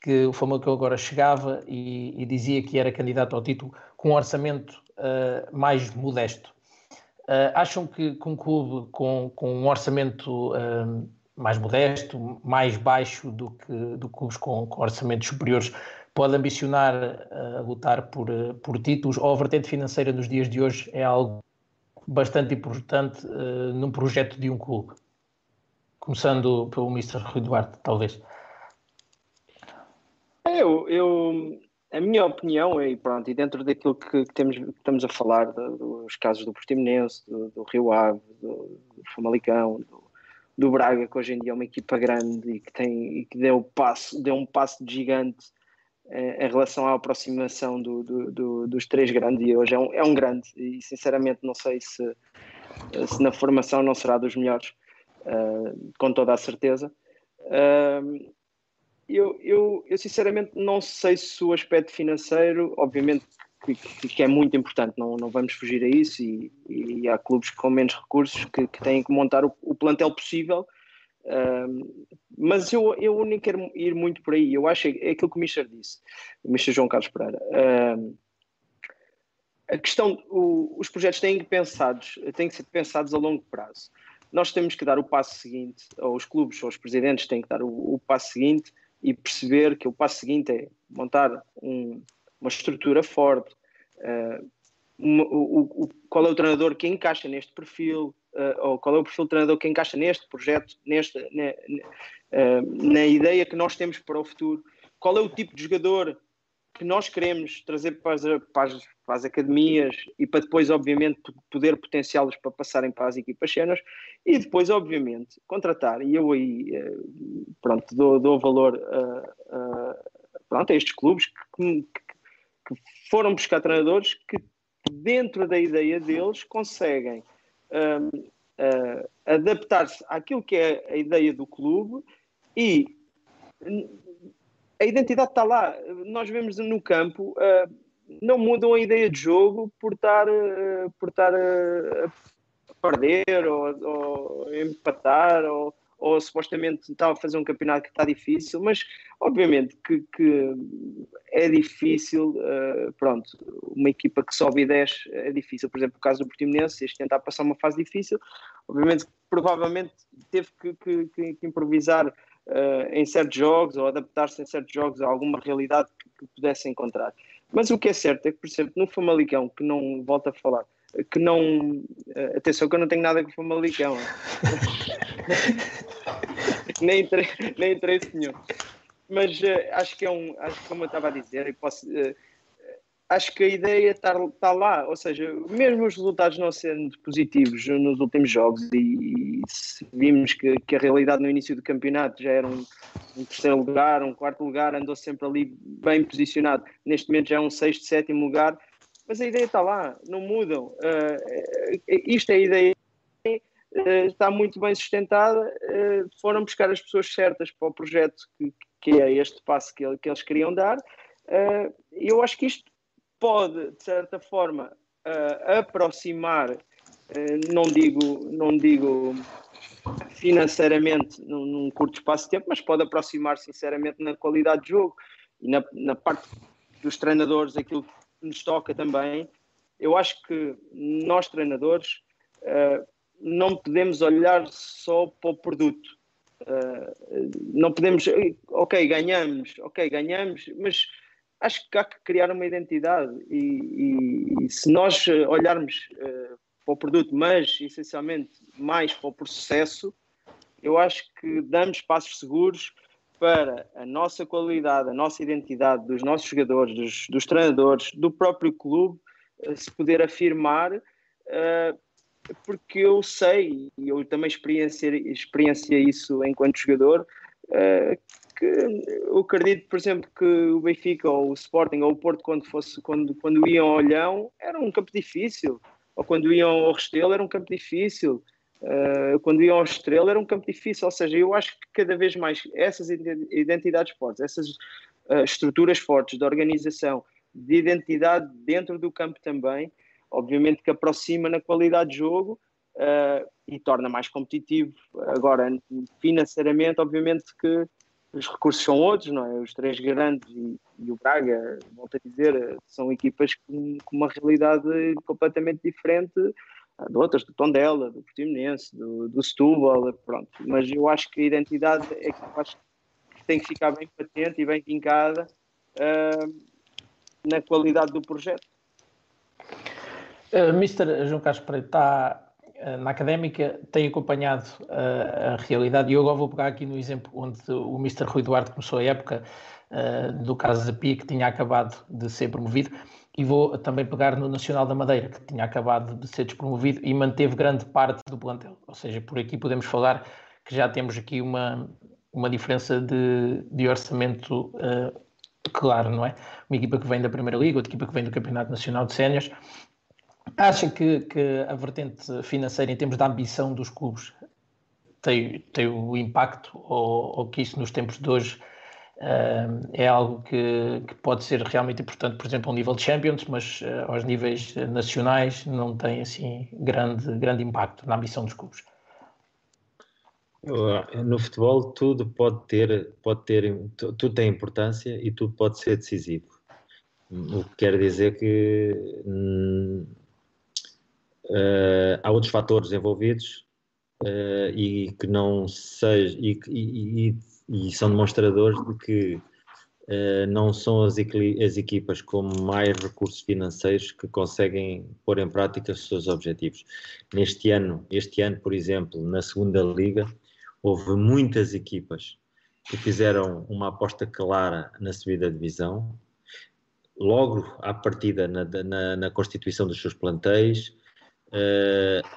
que o Famalicão agora chegava e, e, dizia que era candidato ao título com um orçamento uh, mais modesto. Uh, acham que, com um clube com, com um orçamento uh, mais modesto, mais baixo do que do clubes com, com orçamentos superiores, pode ambicionar a lutar por, por títulos ou a vertente financeira nos dias de hoje é algo bastante importante num projeto de um clube? Começando pelo Mr. Rui Duarte, talvez. É, eu, eu, a minha opinião, e pronto, e dentro daquilo que, temos, que estamos a falar, dos casos do Portimonense, do, do Rio Ave, do, do Famalicão, do, do, Braga, que hoje em dia é uma equipa grande e que, tem, e que deu, passo, deu um passo de gigante eh, em relação à aproximação do, do, dos três grandes, e hoje é um, é um grande, e sinceramente não sei se, se na formação não será dos melhores, uh, com toda a certeza. Uh, eu, eu, eu sinceramente não sei se o aspecto financeiro, obviamente que, que, é muito importante, não, não vamos fugir a isso, e, e há clubes com menos recursos que, que têm que montar o, o plantel possível, mas eu, eu nem quero ir muito por aí, eu acho que é aquilo que o Mister disse, o Mister João Carlos Pereira. a questão, o, os projetos têm que, pensados, têm que ser pensados a longo prazo. Nós temos que dar o passo seguinte, ou os clubes ou os presidentes têm que dar o, o passo seguinte, e perceber que o passo seguinte é montar um, uma estrutura forte, uh, o, o, qual é o treinador que encaixa neste perfil, uh, ou qual é o perfil de treinador que encaixa neste projeto, nesta, na, uh, na ideia que nós temos para o futuro, qual é o tipo de jogador que nós queremos trazer para as, para as, para as academias e para depois, obviamente, poder potenciá-los para passarem para as equipas cenas e depois, obviamente, contratar. E eu aí, eh, pronto, dou, dou valor a, a, pronto, a estes clubes que, que, foram buscar treinadores que, dentro da ideia deles, conseguem um, uh, adaptar-se àquilo que é a ideia do clube e a identidade está lá. Nós vemos no campo, uh, não mudam a ideia de jogo por estar, uh, por estar uh, a perder ou, ou empatar ou, ou supostamente está a fazer um campeonato que está difícil, mas obviamente que, que é difícil, uh, pronto, uma equipa que sobe 10 é difícil, por exemplo, o caso do Portimonense, este tentar passar uma fase difícil, obviamente provavelmente teve que, que, que improvisar uh, em certos jogos ou adaptar-se em certos jogos a alguma realidade que, pudesse encontrar. Mas o que é certo é que, por exemplo, no Famalicão, que não volto a falar, que não. Uh, atenção, que eu não tenho nada com o Famalicão. [LAUGHS] nem, interesse, nem interesse nenhum. Mas uh, acho que é um. Acho que, como eu estava a dizer, eu posso. Acho que a ideia está, está lá, ou seja, mesmo os resultados não sendo positivos nos últimos jogos e, e vimos que, que, a realidade no início do campeonato já era um, um, terceiro lugar, um quarto lugar, andou sempre ali bem posicionado, neste momento já é um sexto, sétimo lugar, mas a ideia está lá, não mudam. Uh, isto é a ideia, uh, está muito bem sustentada, uh, foram buscar as pessoas certas para o projeto que, que é este passo que, que eles queriam dar, e eu acho que isto pode, de certa forma, uh, aproximar, uh, não, digo, não digo financeiramente num, num, curto espaço de tempo, mas pode aproximar sinceramente na qualidade de jogo e na, na parte dos treinadores, aquilo que nos toca também. Eu acho que nós, treinadores, uh, não podemos olhar só para o produto. Uh, não podemos, ok, ganhamos, ok, ganhamos, mas acho que há que criar uma identidade e, e, e se nós olharmos uh, para o produto, mas essencialmente mais para o processo, eu acho que damos passos seguros para a nossa qualidade, a nossa identidade dos nossos jogadores, dos, dos treinadores, do próprio clube, uh, se poder afirmar, uh, porque eu sei, e eu também experienciei, experienciei isso enquanto jogador, que eu acredito, por exemplo, que o Benfica ou o Sporting ou o Porto, quando, fosse, quando, quando iam ao Olhão, era um campo difícil. Ou quando iam ao Restelo, era um campo difícil. Uh, quando iam ao Estrela, era um campo difícil. Ou seja, eu acho que cada vez mais essas identidades fortes, essas uh, estruturas fortes de organização, de identidade dentro do campo também, obviamente que aproxima na qualidade de jogo uh, e torna mais competitivo. Agora, financeiramente, obviamente que os recursos são outros, não é? Os três grandes e, e o Braga, volto a dizer, são equipas com, com, uma realidade completamente diferente de outras, do Tondela, do Portimonense, do, do Setúbal, pronto. Mas eu acho que a identidade é que acho que tem que ficar bem patente e bem vincada uh, na qualidade do projeto. Uh, Mr. João Carlos Pereira está na académica tem acompanhado uh, a realidade, e eu agora vou pegar aqui no exemplo onde o Mr. Rui Duarte começou a época, uh, do caso da Pia, que tinha acabado de ser promovido, e vou também pegar no Nacional da Madeira, que tinha acabado de ser despromovido e manteve grande parte do plantel. Ou seja, por aqui podemos falar que já temos aqui uma, uma diferença de, de orçamento uh, claro, não é? Uma equipa que vem da Primeira Liga, outra equipa que vem do Campeonato Nacional de Séniores, Acha que, que, a vertente financeira, em termos da ambição dos clubes, tem, tem o impacto ou, ou que isso nos tempos de hoje uh, é algo que, que, pode ser realmente importante, por exemplo, ao nível de Champions, mas uh, aos níveis nacionais não tem assim grande, grande impacto na ambição dos clubes? No futebol tudo pode ter, pode ter, tudo tem importância e tudo pode ser decisivo. O que quer dizer que hum, Uh, há outros fatores envolvidos uh, e que não seja e, e, e, são demonstradores de que uh, não são as, as, equipas com mais recursos financeiros que conseguem pôr em prática os seus objetivos. Neste ano, este ano, por exemplo, na segunda liga, houve muitas equipas que fizeram uma aposta clara na subida de divisão, logo à partida na, na, na constituição dos seus plantéis,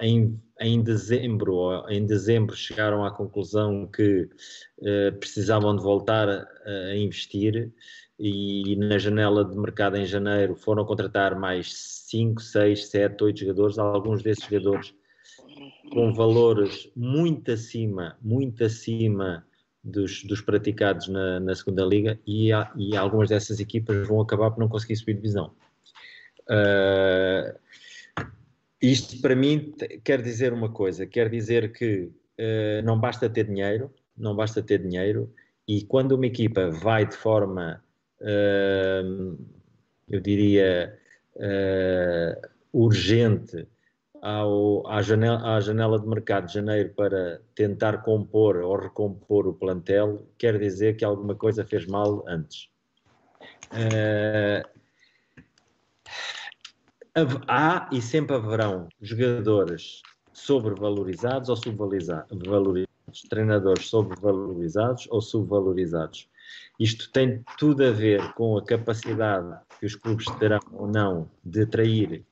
em, em, dezembro, em dezembro chegaram à conclusão que uh, precisavam de voltar a, a, investir e na janela de mercado em janeiro foram contratar mais 5, 6, 7, 8 jogadores, alguns desses jogadores com valores muito acima, muito acima dos, dos praticados na, na segunda liga e, e algumas dessas equipas vão acabar por não conseguir subir divisão. Uh, isto para mim quer dizer uma coisa, quer dizer que uh, não basta ter dinheiro, não basta ter dinheiro, e quando uma equipa vai de forma, uh, eu diria, uh, urgente ao, à, janela, à janela de mercado de janeiro para tentar compor ou recompor o plantel, quer dizer que alguma coisa fez mal antes. Uh, há e sempre haverão jogadores sobrevalorizados ou subvalorizados, treinadores sobrevalorizados ou subvalorizados. Isto tem tudo a ver com a capacidade que os clubes terão ou não de atrair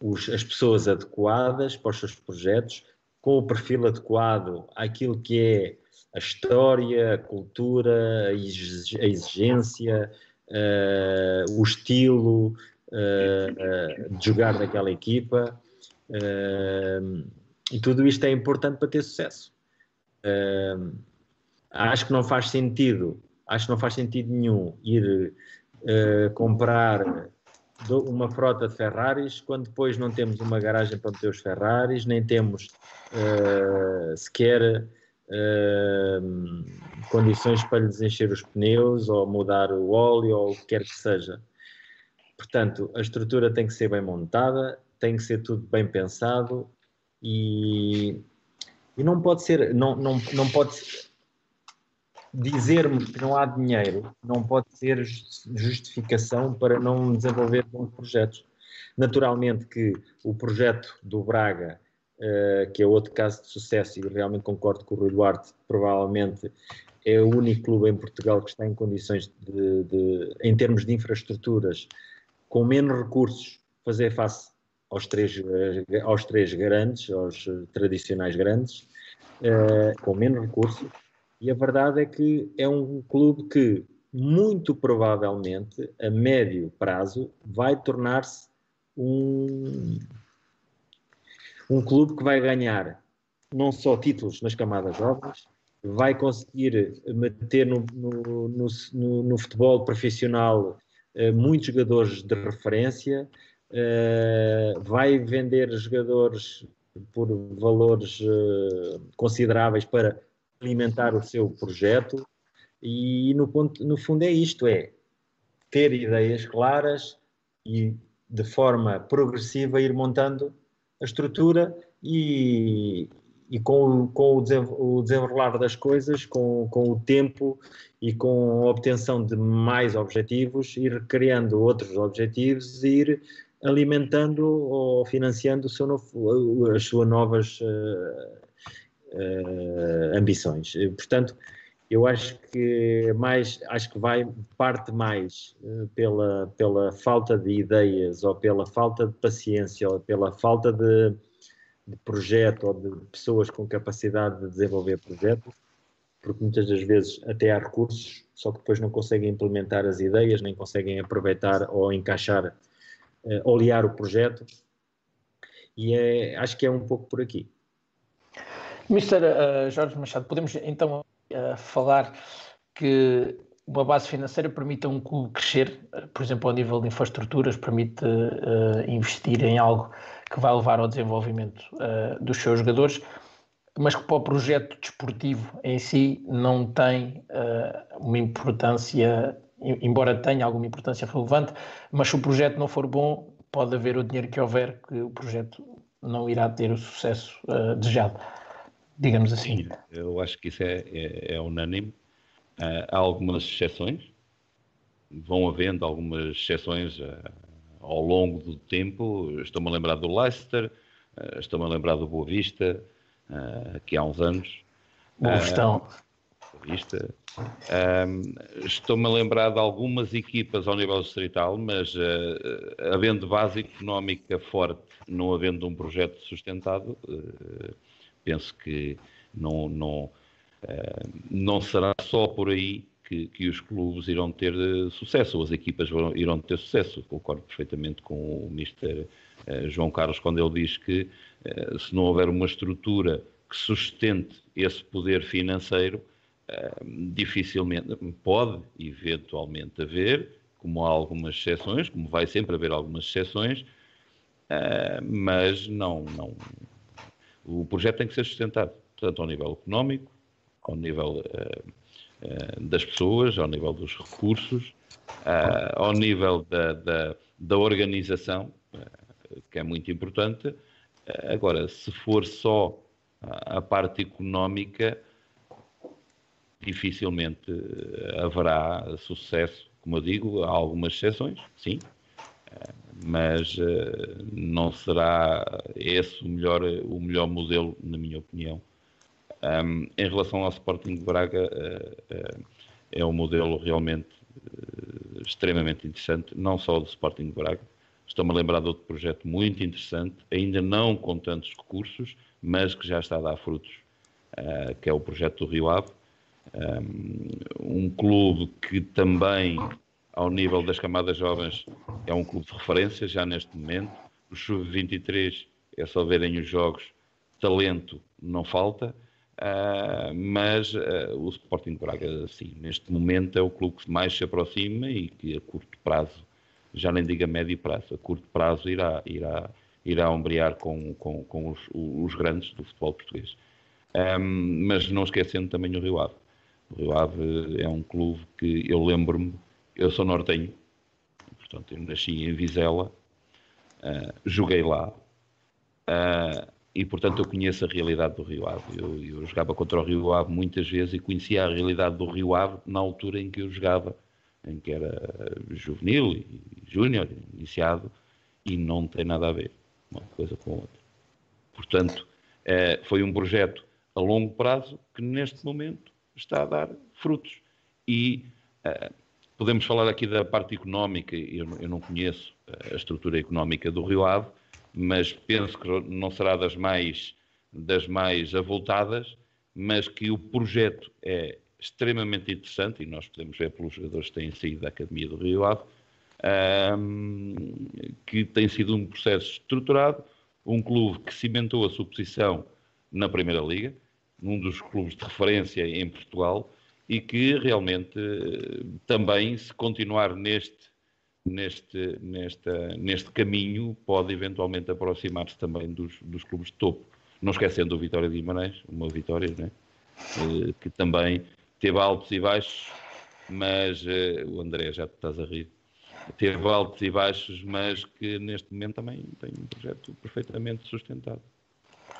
os, as pessoas adequadas para os seus projetos, com o perfil adequado àquilo que é a história, a cultura, a exigência, uh, o estilo uh, uh, de jogar naquela equipa. e tudo isto é importante para ter sucesso. acho que não faz sentido, acho que não faz sentido nenhum ir comprar uma frota de Ferraris quando depois não temos uma garagem para meter os Ferraris, nem temos sequer uh, condições para lhes encher os pneus ou mudar o óleo ou o que quer que seja. Portanto, a estrutura tem que ser bem montada, tem que ser tudo bem pensado e, e não pode ser, não, não, não pode dizer-me que não há dinheiro, não pode ser justificação para não desenvolver bons projetos. Naturalmente que o projeto do Braga uh, que é outro caso de sucesso, e realmente concordo com o Rui Duarte, provavelmente é o único clube em Portugal que está em condições de, de em termos de infraestruturas, com menos recursos, fazer face aos três, eh, aos três grandes, aos tradicionais grandes, uh, com menos recursos, e a verdade é que é um clube que, muito provavelmente, a médio prazo, vai tornar-se um, um clube que vai ganhar não só títulos nas camadas jovens, vai conseguir meter no, no, no, no futebol profissional muitos jogadores de referência, uh, vai vender jogadores por valores uh, consideráveis para alimentar o seu projeto. E no, ponto, no fundo é isto, é ter ideias claras e de forma progressiva ir montando a estrutura e, e com, com o, desenrolar das coisas, com, com o tempo e com a obtenção de mais objetivos, ir criando outros objetivos e ir alimentando ou financiando novo, as suas novas uh, uh, ambições. Portanto, eu acho que mais acho que vai parte mais uh, pela pela falta de ideias ou pela falta de paciência ou pela falta de, de projeto ou de pessoas com capacidade de desenvolver projetos porque muitas das vezes até há recursos só que depois não conseguem implementar as ideias nem conseguem aproveitar ou encaixar uh, olear o projeto e é, acho que é um pouco por aqui Mr. Uh, Jorge Machado, podemos então uh, falar que uma base financeira permite a um clube crescer, por exemplo, ao nível de infraestruturas, permite uh, investir em algo que vai levar ao desenvolvimento uh, dos seus jogadores, mas que para o projeto desportivo em si não tem uh, uma importância, embora tenha alguma importância relevante, mas se o projeto não for bom, pode haver o dinheiro que houver, que o projeto não irá ter o sucesso desejado digamos assim. Eu acho que isso é, é, é unânime. Uh, há algumas exceções, vão havendo algumas exceções uh, ao longo do tempo. Estou-me a lembrar do Leicester, uh, estou-me a lembrar do Boa Vista, que há uns anos. Boa Vistão. Vista. estou-me a lembrar de algumas equipas ao nível distrital, mas havendo base económica forte, não havendo um projeto sustentado, penso que não, não, não será só por aí que, que, os clubes irão ter eh, sucesso, ou as equipas vão, irão ter sucesso. Concordo perfeitamente com o Mr. Eh, João Carlos quando ele diz que uh, se não houver uma estrutura que sustente esse poder financeiro, dificilmente pode eventualmente haver, como há algumas exceções, como vai sempre haver algumas exceções, mas não, não, o projeto tem que ser sustentado, tanto ao nível económico, ao nível das pessoas, ao nível dos recursos, uh, ao nível da, da, da organização, que é muito importante. agora, se for só a parte económica, dificilmente haverá sucesso. Como eu digo, há algumas exceções, sim, mas não será esse o melhor, o melhor modelo, na minha opinião. Um, em relação ao Sporting de Braga, uh, uh, é um modelo realmente uh, extremamente interessante, não só do Sporting de Braga. Estou-me a lembrar de outro projeto muito interessante, ainda não com tantos recursos, mas que já está a dar frutos, que é o projeto do Rio Ave. Um, um clube que também, ao nível das camadas jovens, é um clube de referência já neste momento. O Sub-23 é só verem os jogos, talento não falta. Uh, mas uh, o Sporting Braga, sim, neste momento é o clube que mais se aproxima e que a curto prazo, já nem diga médio prazo, a curto prazo irá, irá, irá ombrear com, com, com os, os, grandes do futebol português. Um, mas não esquecendo também o Rio Ave. O Rio Ave é um clube que eu lembro-me, eu sou nortenho, portanto eu nasci em Vizela, uh, joguei lá, Uh, e portanto eu conheço a realidade do Rio Ave. Eu, eu, jogava contra o Rio Ave muitas vezes e conhecia a realidade do Rio Ave na altura em que eu jogava, em que era juvenil e júnior, iniciado, e não tem nada a ver uma coisa com a outra. Portanto, uh, foi um projeto a longo prazo que neste momento está a dar frutos. E uh, podemos falar aqui da parte económica, eu, eu não conheço a estrutura económica do Rio Ave, mas penso que não será das mais, das mais avultadas, mas que o projeto é extremamente interessante e nós podemos ver pelos jogadores que têm saído da Academia do Rio Ave, um, que tem sido um processo estruturado, um clube que cimentou a sua posição na Primeira Liga, num dos clubes de referência em Portugal, e que realmente eh, também, se continuar neste neste, nesta, neste caminho pode eventualmente aproximar-se também dos, dos clubes de topo. Não esquecendo o Vitória de Guimarães, uma vitória, né? que também teve altos e baixos, mas eh, o André já te estás a rir. Teve altos e baixos, mas que neste momento também tem um projeto perfeitamente sustentado.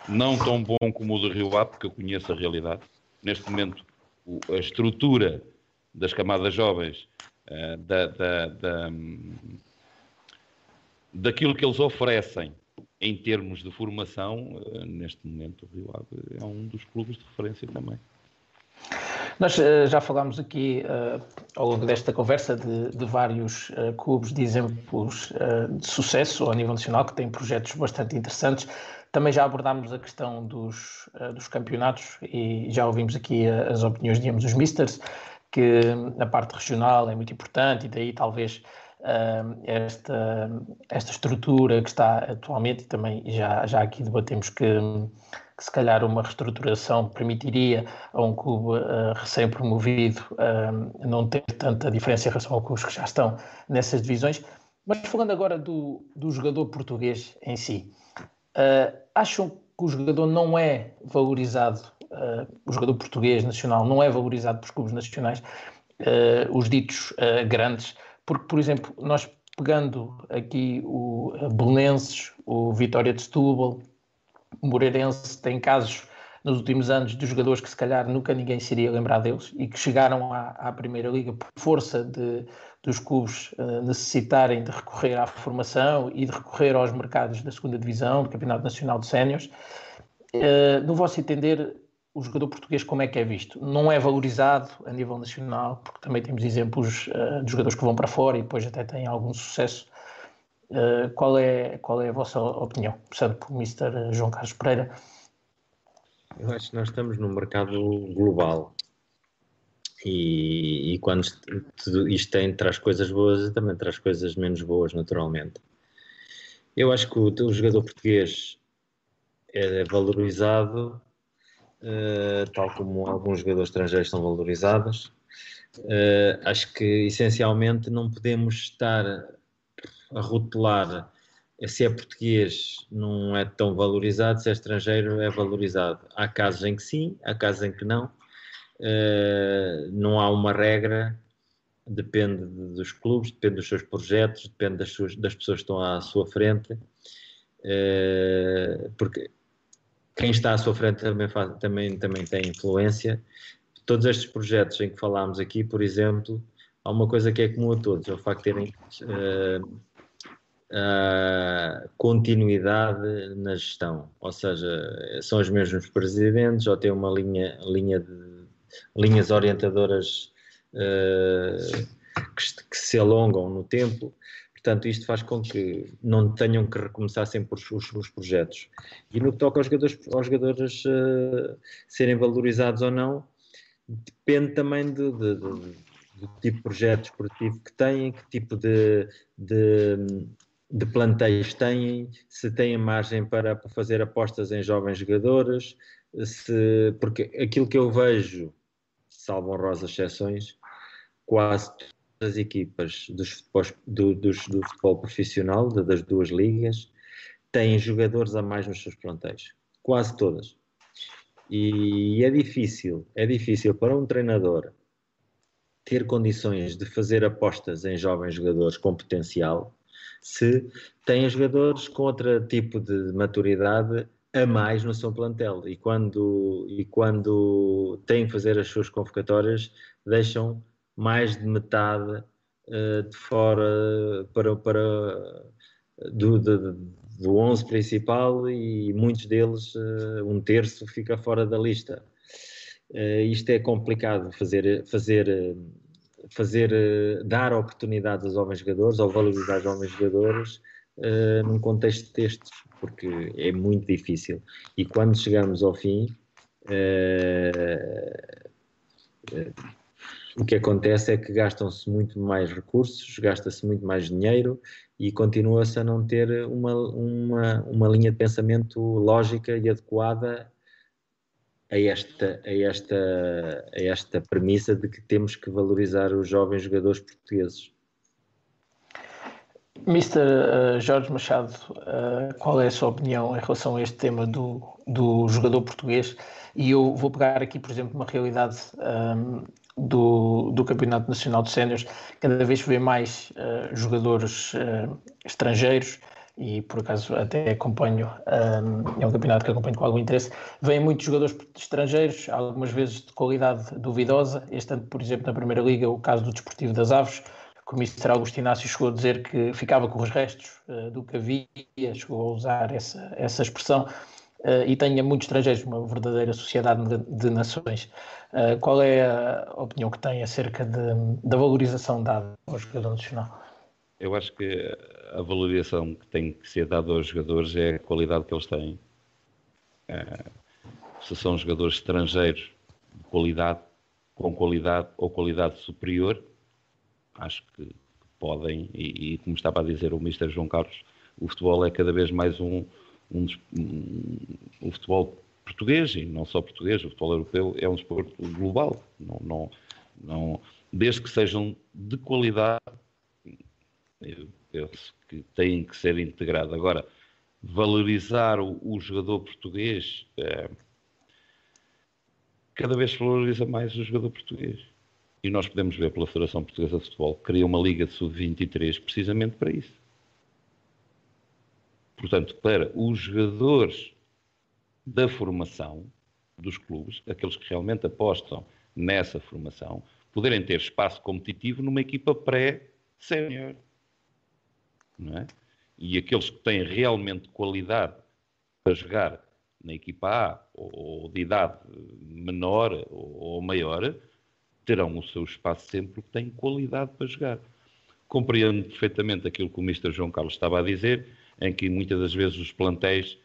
Não tão bom como o do Rio Ave, porque eu conheço a realidade. Neste momento, a estrutura das camadas jovens eh, da, da, da, daquilo que eles oferecem em termos de formação, uh, neste momento o Rio Ave é um dos clubes de referência também. Nós uh, já falámos aqui uh, ao longo desta conversa de, de vários uh, clubes de exemplos de sucesso ao nível nacional que têm projetos bastante interessantes. Também já abordámos a questão dos, dos campeonatos e já ouvimos aqui as opiniões de ambos os misters que a parte regional é muito importante e daí talvez uh, esta, esta estrutura que está atualmente, e também já, já aqui debatemos que, que se calhar uma reestruturação permitiria a um clube uh, recém-promovido uh, não ter tanta diferença em relação aos clubes que já estão nessas divisões. Mas falando agora do, do jogador português em si, acham que o jogador não é valorizado o jogador português nacional não é valorizado pelos clubes nacionais, uh, os ditos uh, grandes, porque, por exemplo, nós pegando aqui o Belenenses, o Vitória de Setúbal, o Moreirense, tem casos nos últimos anos de jogadores que se calhar nunca ninguém se iria lembrar deles e que chegaram à, à Primeira Liga por força de, dos clubes uh, necessitarem de recorrer à formação e de recorrer aos mercados da segunda Divisão, do Campeonato Nacional de Séniores. Uh, no vosso entender, o jogador português como é que é visto? Não é valorizado a nível nacional, porque também temos exemplos uh, de jogadores que vão para fora e depois até têm algum sucesso. Uh, qual, é, qual é a vossa opinião? Começando por Mr. João Carlos Pereira. Eu acho que nós estamos num mercado global e, e quando isto, tem, traz coisas boas também traz coisas menos boas, naturalmente. Eu acho que o, o jogador português é valorizado uh, tal como alguns jogadores estrangeiros são valorizados. Uh, acho que essencialmente não podemos estar a rotular se é português não é tão valorizado, se é estrangeiro é valorizado. Há casos em que sim, há casos em que não. Uh, não há uma regra, depende dos clubes, depende dos seus projetos, depende das, suas, das pessoas que estão à sua frente. Uh, porque quem está à sua frente também, faz, também, também tem influência. Todos estes projetos em que falámos aqui, por exemplo, há uma coisa que é comum a todos, é o facto de terem uh, uh, continuidade na gestão, ou seja, são os mesmos presidentes ou têm uma linha, linha de, linhas orientadoras uh, que, que, se alongam no tempo. Portanto, isto faz com que não tenham que recomeçar sempre os, os, os projetos. E no que toca aos jogadores, aos jogadores uh, serem valorizados ou não, depende também de, de, de, do tipo de projeto esportivo que têm, que tipo de, de, de planteios têm, se têm margem para, para fazer apostas em jovens jogadores, se, porque aquilo que eu vejo, salvo honrosas exceções, quase as equipas dos do, dos, do futebol profissional, das duas ligas, têm jogadores a mais nos seus plantéis. Quase todas. E é difícil, é difícil para um treinador ter condições de fazer apostas em jovens jogadores com potencial se tem jogadores com outro tipo de maturidade a mais no seu plantel e quando, e quando têm que fazer as suas convocatórias deixam mais de metade uh, de fora para, para do, do, do 11 principal e muitos deles, uh, um terço, fica fora da lista. Uh, isto é complicado fazer, fazer, fazer dar oportunidades aos jovens jogadores ou valorizar os jovens jogadores num contexto destes porque é muito difícil. E quando chegamos ao fim, o que acontece é que gastam-se muito mais recursos, gasta-se muito mais dinheiro e continua-se a não ter uma, uma, uma linha de pensamento lógica e adequada a esta, a, esta, a esta premissa de que temos que valorizar os jovens jogadores portugueses. Mr. Uh, Jorge Machado, uh, qual é a sua opinião em relação a este tema do, do jogador português? E eu vou pegar aqui, por exemplo, uma realidade ehm, do, do Campeonato Nacional de Séniores. Cada vez vê mais uh, jogadores estrangeiros e, por acaso, até acompanho, um, ehm, é um campeonato que acompanho com algum interesse. Vêm muitos jogadores estrangeiros, algumas vezes de qualidade duvidosa. Este ano, por exemplo, na Primeira Liga, o caso do Desportivo das Aves o Mr. Augusto Inácio chegou a dizer que ficava com os restos uh, do que havia, chegou a usar essa, essa expressão, uh, e tenha muitos estrangeiros, uma verdadeira sociedade de, de nações. Uh, qual é a opinião que tem acerca de, da valorização dada ao jogador nacional? Eu acho que a valorização que tem que ser dada aos jogadores é a qualidade que eles têm. se são jogadores estrangeiros de qualidade, com qualidade ou qualidade superior, acho que podem, e, e, como estava a dizer o Mr. João Carlos, o futebol é cada vez mais um, um, um, o futebol português, e não só português, o futebol europeu é um desporto global. Não, não, não, desde que sejam de qualidade, eu penso que têm que ser integrados. Agora, valorizar o, o jogador português, é, cada vez se valoriza mais o jogador português. E nós podemos ver pela Federação Portuguesa de Futebol que cria uma Liga de Sub-23 precisamente para isso. Portanto, para os jogadores da formação dos clubes, aqueles que realmente apostam nessa formação, poderem ter espaço competitivo numa equipa pré-sénior. É? E aqueles que têm realmente qualidade para jogar na equipa A, ou de idade menor ou maior, terão o seu espaço sempre porque têm qualidade para jogar. Compreendo perfeitamente aquilo que o Mr. João Carlos estava a dizer, em que muitas das vezes os plantéis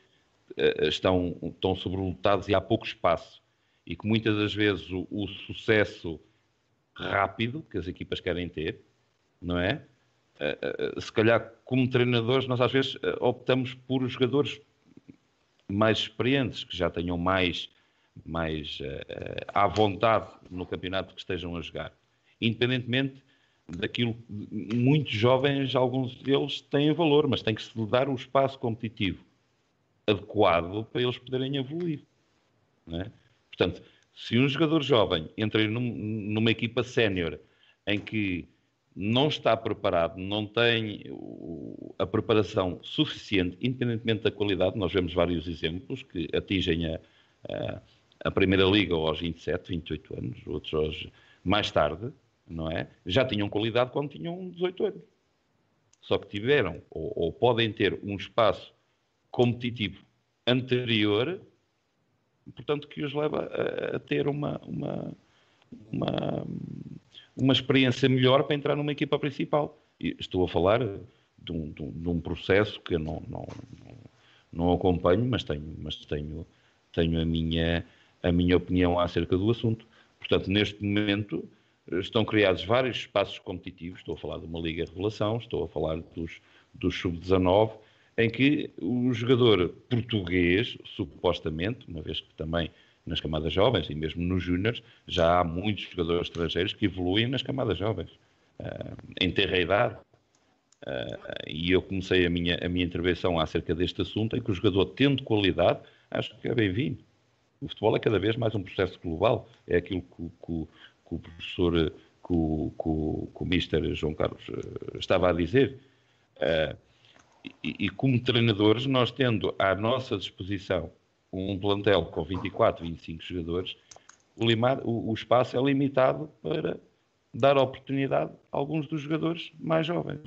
estão, estão sobrelotados e há pouco espaço. E que muitas das vezes o, o sucesso rápido que as equipas querem ter, não é? Uh, se calhar, como treinadores, nós às vezes optamos por jogadores mais experientes, que já tenham mais mais à vontade no campeonato que estejam a jogar. Independentemente daquilo, muitos jovens, alguns deles têm valor, mas tem que se dar o espaço competitivo adequado para eles poderem evoluir. É? Portanto, se um jogador jovem entra num, numa equipa sénior em que não está preparado, não tem a preparação suficiente, independentemente da qualidade, nós vemos vários exemplos que atingem a, a a Primeira Liga aos 27, 28 anos, outros aos, mais tarde, não é? Já tinham qualidade quando tinham 18 anos. Só que tiveram, ou, ou podem ter, um espaço competitivo anterior, portanto, que os leva a, a ter uma, uma, uma, uma experiência melhor para entrar numa equipa principal. E estou a falar de um, de um, de um processo que eu não, não, não, acompanho, mas tenho, mas tenho, tenho a, minha, a minha opinião acerca do assunto. Portanto, neste momento estão criados vários espaços competitivos, estou a falar de uma Liga Revelação, estou a falar dos, dos Sub-19, em que o jogador português, supostamente, uma vez que também nas camadas jovens e mesmo nos júniores, já há muitos jogadores estrangeiros que evoluem nas camadas jovens, uh, em terra idade. Uh, e eu comecei a minha, a minha intervenção acerca deste assunto, em que o jogador, tendo qualidade, acho que é bem-vindo. O futebol é cada vez mais um processo global, é aquilo que, que, que o professor, que que, que o Mister João Carlos uh, estava a dizer. Uh, e, e, como treinadores, nós tendo à nossa disposição um plantel com 24, 25 jogadores, o, o, o espaço é limitado para dar oportunidade a alguns dos jogadores mais jovens.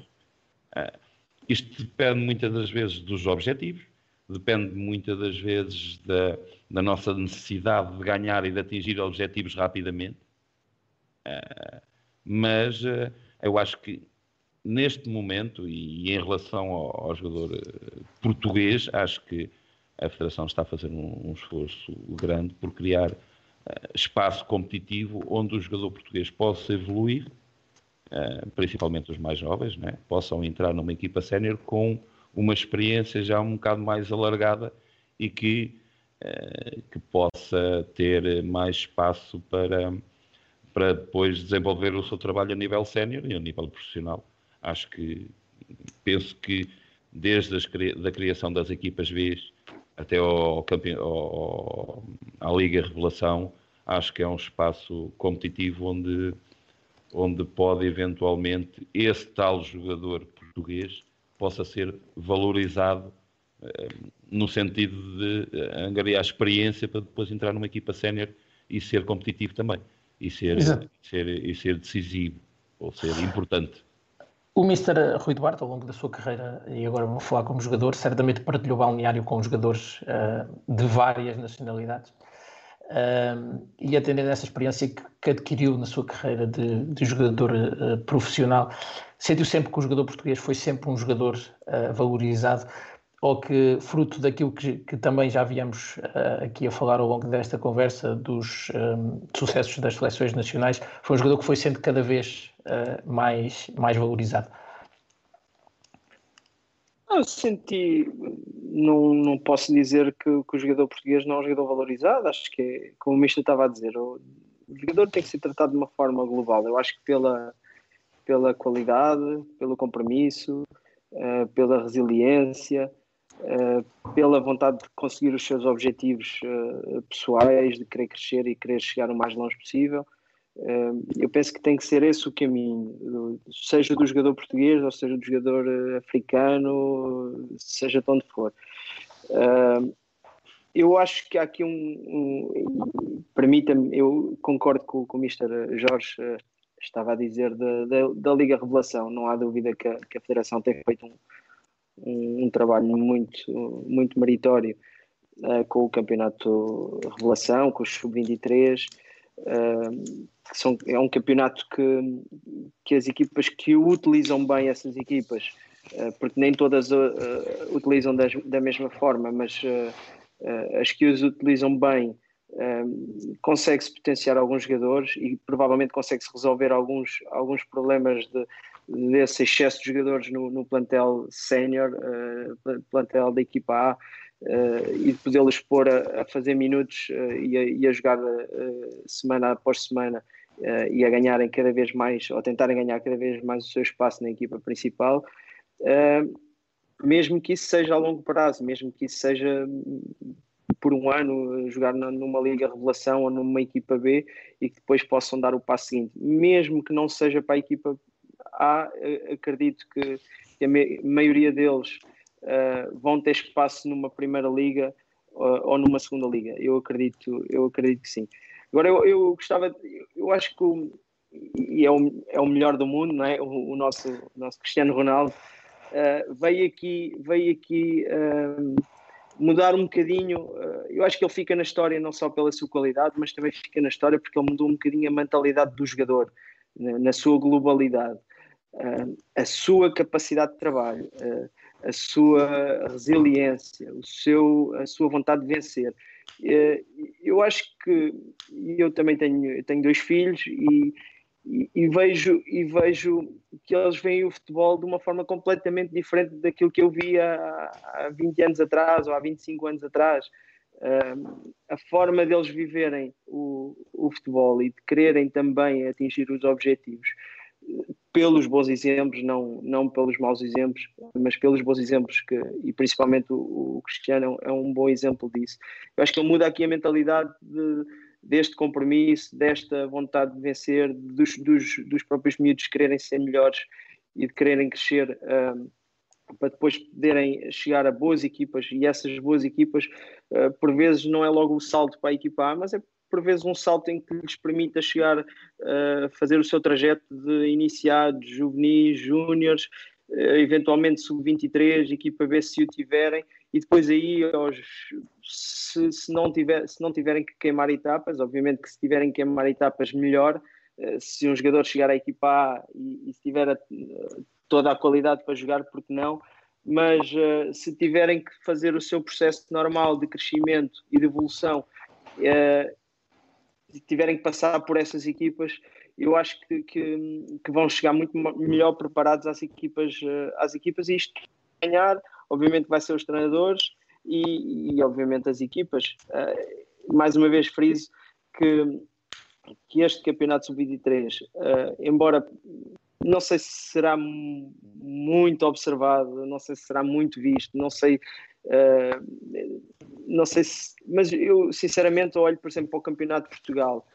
Uh, isto depende muitas das vezes dos objetivos, depende muitas das vezes da, da nossa necessidade de ganhar e de atingir objetivos rapidamente. Uh, mas uh, eu acho que neste momento e, em relação ao, ao jogador português, acho que a Federação está a fazer um, um esforço grande por criar uh, espaço competitivo onde o jogador português possa evoluir, uh, principalmente os mais jovens, né? possam entrar numa equipa sénior com uma experiência já um bocado mais alargada e que, uh, que possa ter mais espaço para, para depois desenvolver o seu trabalho a nível sénior e a nível profissional. Acho que penso que desde a da criação das equipas B até ao, ao, à Liga Revelação, acho que é um espaço competitivo onde, onde pode eventualmente esse tal jogador português possa ser valorizado eh, no sentido de eh, angariar experiência para depois entrar numa equipa sénior e ser competitivo também e ser, ser, e ser decisivo ou ser importante. O Mr. Rui Duarte, ao longo da sua carreira, e agora vou falar como jogador, certamente partilhou balneário com jogadores uh, de várias nacionalidades. Uh, e atendendo a essa experiência que, que, adquiriu na sua carreira de, de jogador uh, profissional, sentiu sempre que o jogador português foi sempre um jogador valorizado, ou que, fruto daquilo que, que também já viemos aqui a falar ao longo desta conversa, dos um, sucessos das seleções nacionais, foi um jogador que foi sendo cada vez uh, mais, mais valorizado? Eu senti, não, não posso dizer que, que, o jogador português não é um jogador valorizado, acho que, é, como o Mister estava a dizer, o, o jogador tem que ser tratado de uma forma global. Eu acho que pela, pela qualidade, pelo compromisso, uh, pela resiliência, uh, pela vontade de conseguir os seus objetivos uh, pessoais, de querer crescer e querer chegar o mais longe possível eu penso que tem que ser esse o caminho, seja do jogador português, ou seja do jogador eh, africano, seja de onde for. Eu acho que há aqui um. um Permita-me, eu concordo com, com o Mr. Jorge eh, estava a dizer da, da, da, Liga Revelação. Não há dúvida que a, que a Federação tem feito um, um, trabalho muito, muito meritório uh, com o Campeonato Revelação, com os Sub-23 que são, é um campeonato que, que as equipas que utilizam bem essas equipas, uh, porque nem todas uh, utilizam das, da mesma forma, mas as que os utilizam bem consegue-se potenciar alguns jogadores e provavelmente consegue-se resolver alguns, alguns problemas de, desse excesso de jogadores no, no plantel sénior, uh, plantel da equipa A, uh, e de podê-los pôr a, a, fazer minutos uh, e, a, e, a, jogar semana após semana e a ganharem cada vez mais, ou tentarem ganhar cada vez mais o seu espaço na equipa principal, mesmo que isso seja a longo prazo, mesmo que isso seja por um ano jogar numa Liga Revelação ou numa equipa B e que depois possam dar o passo seguinte, mesmo que não seja para a equipa A, acredito que, a maioria deles uh, vão ter espaço numa primeira liga uh, ou numa segunda liga. Eu acredito, eu acredito que sim. Agora eu, eu gostava, eu acho que o, e é o, é o melhor do mundo, não é? O, o nosso, o nosso Cristiano Ronaldo uh, veio aqui, veio aqui mudar um bocadinho. eu acho que ele fica na história não só pela sua qualidade, mas também fica na história porque ele mudou um bocadinho a mentalidade do jogador. na, na sua globalidade, a sua capacidade de trabalho, uh, a sua resiliência, o seu, a sua vontade de vencer. eu acho que eu também tenho, tenho dois filhos e, e, e, vejo, e vejo que eles veem o futebol de uma forma completamente diferente daquilo que eu via há, há 20 anos atrás ou há 25 anos atrás. Uh, a forma deles viverem o, o futebol e de quererem também atingir os objetivos pelos bons exemplos, não, não pelos maus exemplos, mas pelos bons exemplos, que, e principalmente o, o Cristiano é um bom exemplo disso. Eu acho que ele muda aqui a mentalidade de, deste compromisso, desta vontade de vencer, dos, dos, dos próprios miúdos quererem ser melhores e de quererem crescer um, para depois poderem chegar a boas equipas e essas boas equipas uh, por vezes não é logo o salto para a equipa A, mas é por vezes um salto em que lhes permita chegar a uh, fazer o seu trajeto de iniciados, juvenis, júniores, uh, eventualmente sub-23, equipa B se o tiverem, e depois aí aos, se, se, não tiver, se não tiverem que queimar etapas, obviamente que se tiverem que queimar etapas melhor, eh, se um jogador chegar à equipa A e, e se tiver a, toda a qualidade para jogar, porque não? Mas uh, se tiverem que fazer o seu processo normal de crescimento e de evolução, tiverem que passar por essas equipas, eu acho que, que, que vão chegar muito melhor preparados às equipas, uh, às equipas e isto ganhar, obviamente vai ser os treinadores e, e obviamente as equipas. Uh, mais uma vez friso que, que este campeonato sub-23, uh, eh, embora não sei se será muito observado, não sei se será muito visto, não sei, uh, não sei se, mas eu sinceramente olho, por exemplo, para o Campeonato de Portugal,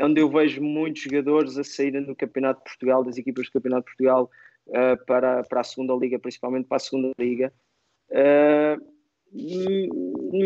onde eu vejo muitos jogadores a saírem do Campeonato de Portugal, das equipas do Campeonato de Portugal, uh, para, para a segunda liga, principalmente para a segunda liga. Uh,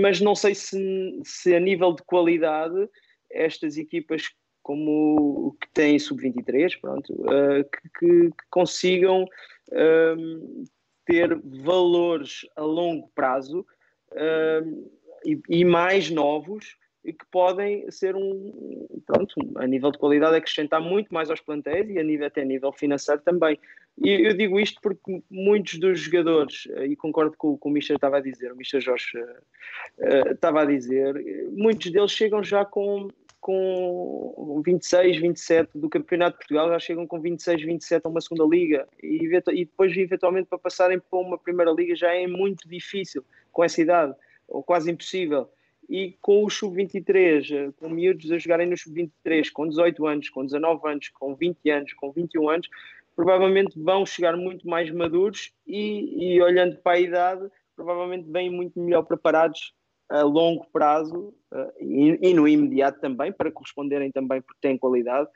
mas não sei se, se a nível de qualidade estas equipas como o que têm sub-23, pronto, uh, que, que, que, consigam uh, ter valores a longo prazo uh, e, e, mais novos e que podem ser um, pronto, a nível de qualidade acrescentar muito mais aos plantéis e a nível, até a nível financeiro também. E eu digo isto porque muitos dos jogadores, eh, e concordo com o que o Mister estava a dizer, o Mister Jorge uh, estava a dizer, muitos deles chegam já com, com 26, 27 do Campeonato de Portugal, já chegam com 26, 27 a uma segunda liga. E, e depois eventualmente para passarem para uma primeira liga já é muito difícil com essa idade, ou quase impossível. E com o sub-23, com miúdos a jogarem no sub-23 com 18 anos, com 19 anos, com 20 anos, com 21 anos, provavelmente vão chegar muito mais maduros e, e olhando para a idade, provavelmente vêm muito melhor preparados a longo prazo uh, e, e, no imediato também, para corresponderem também porque têm qualidade,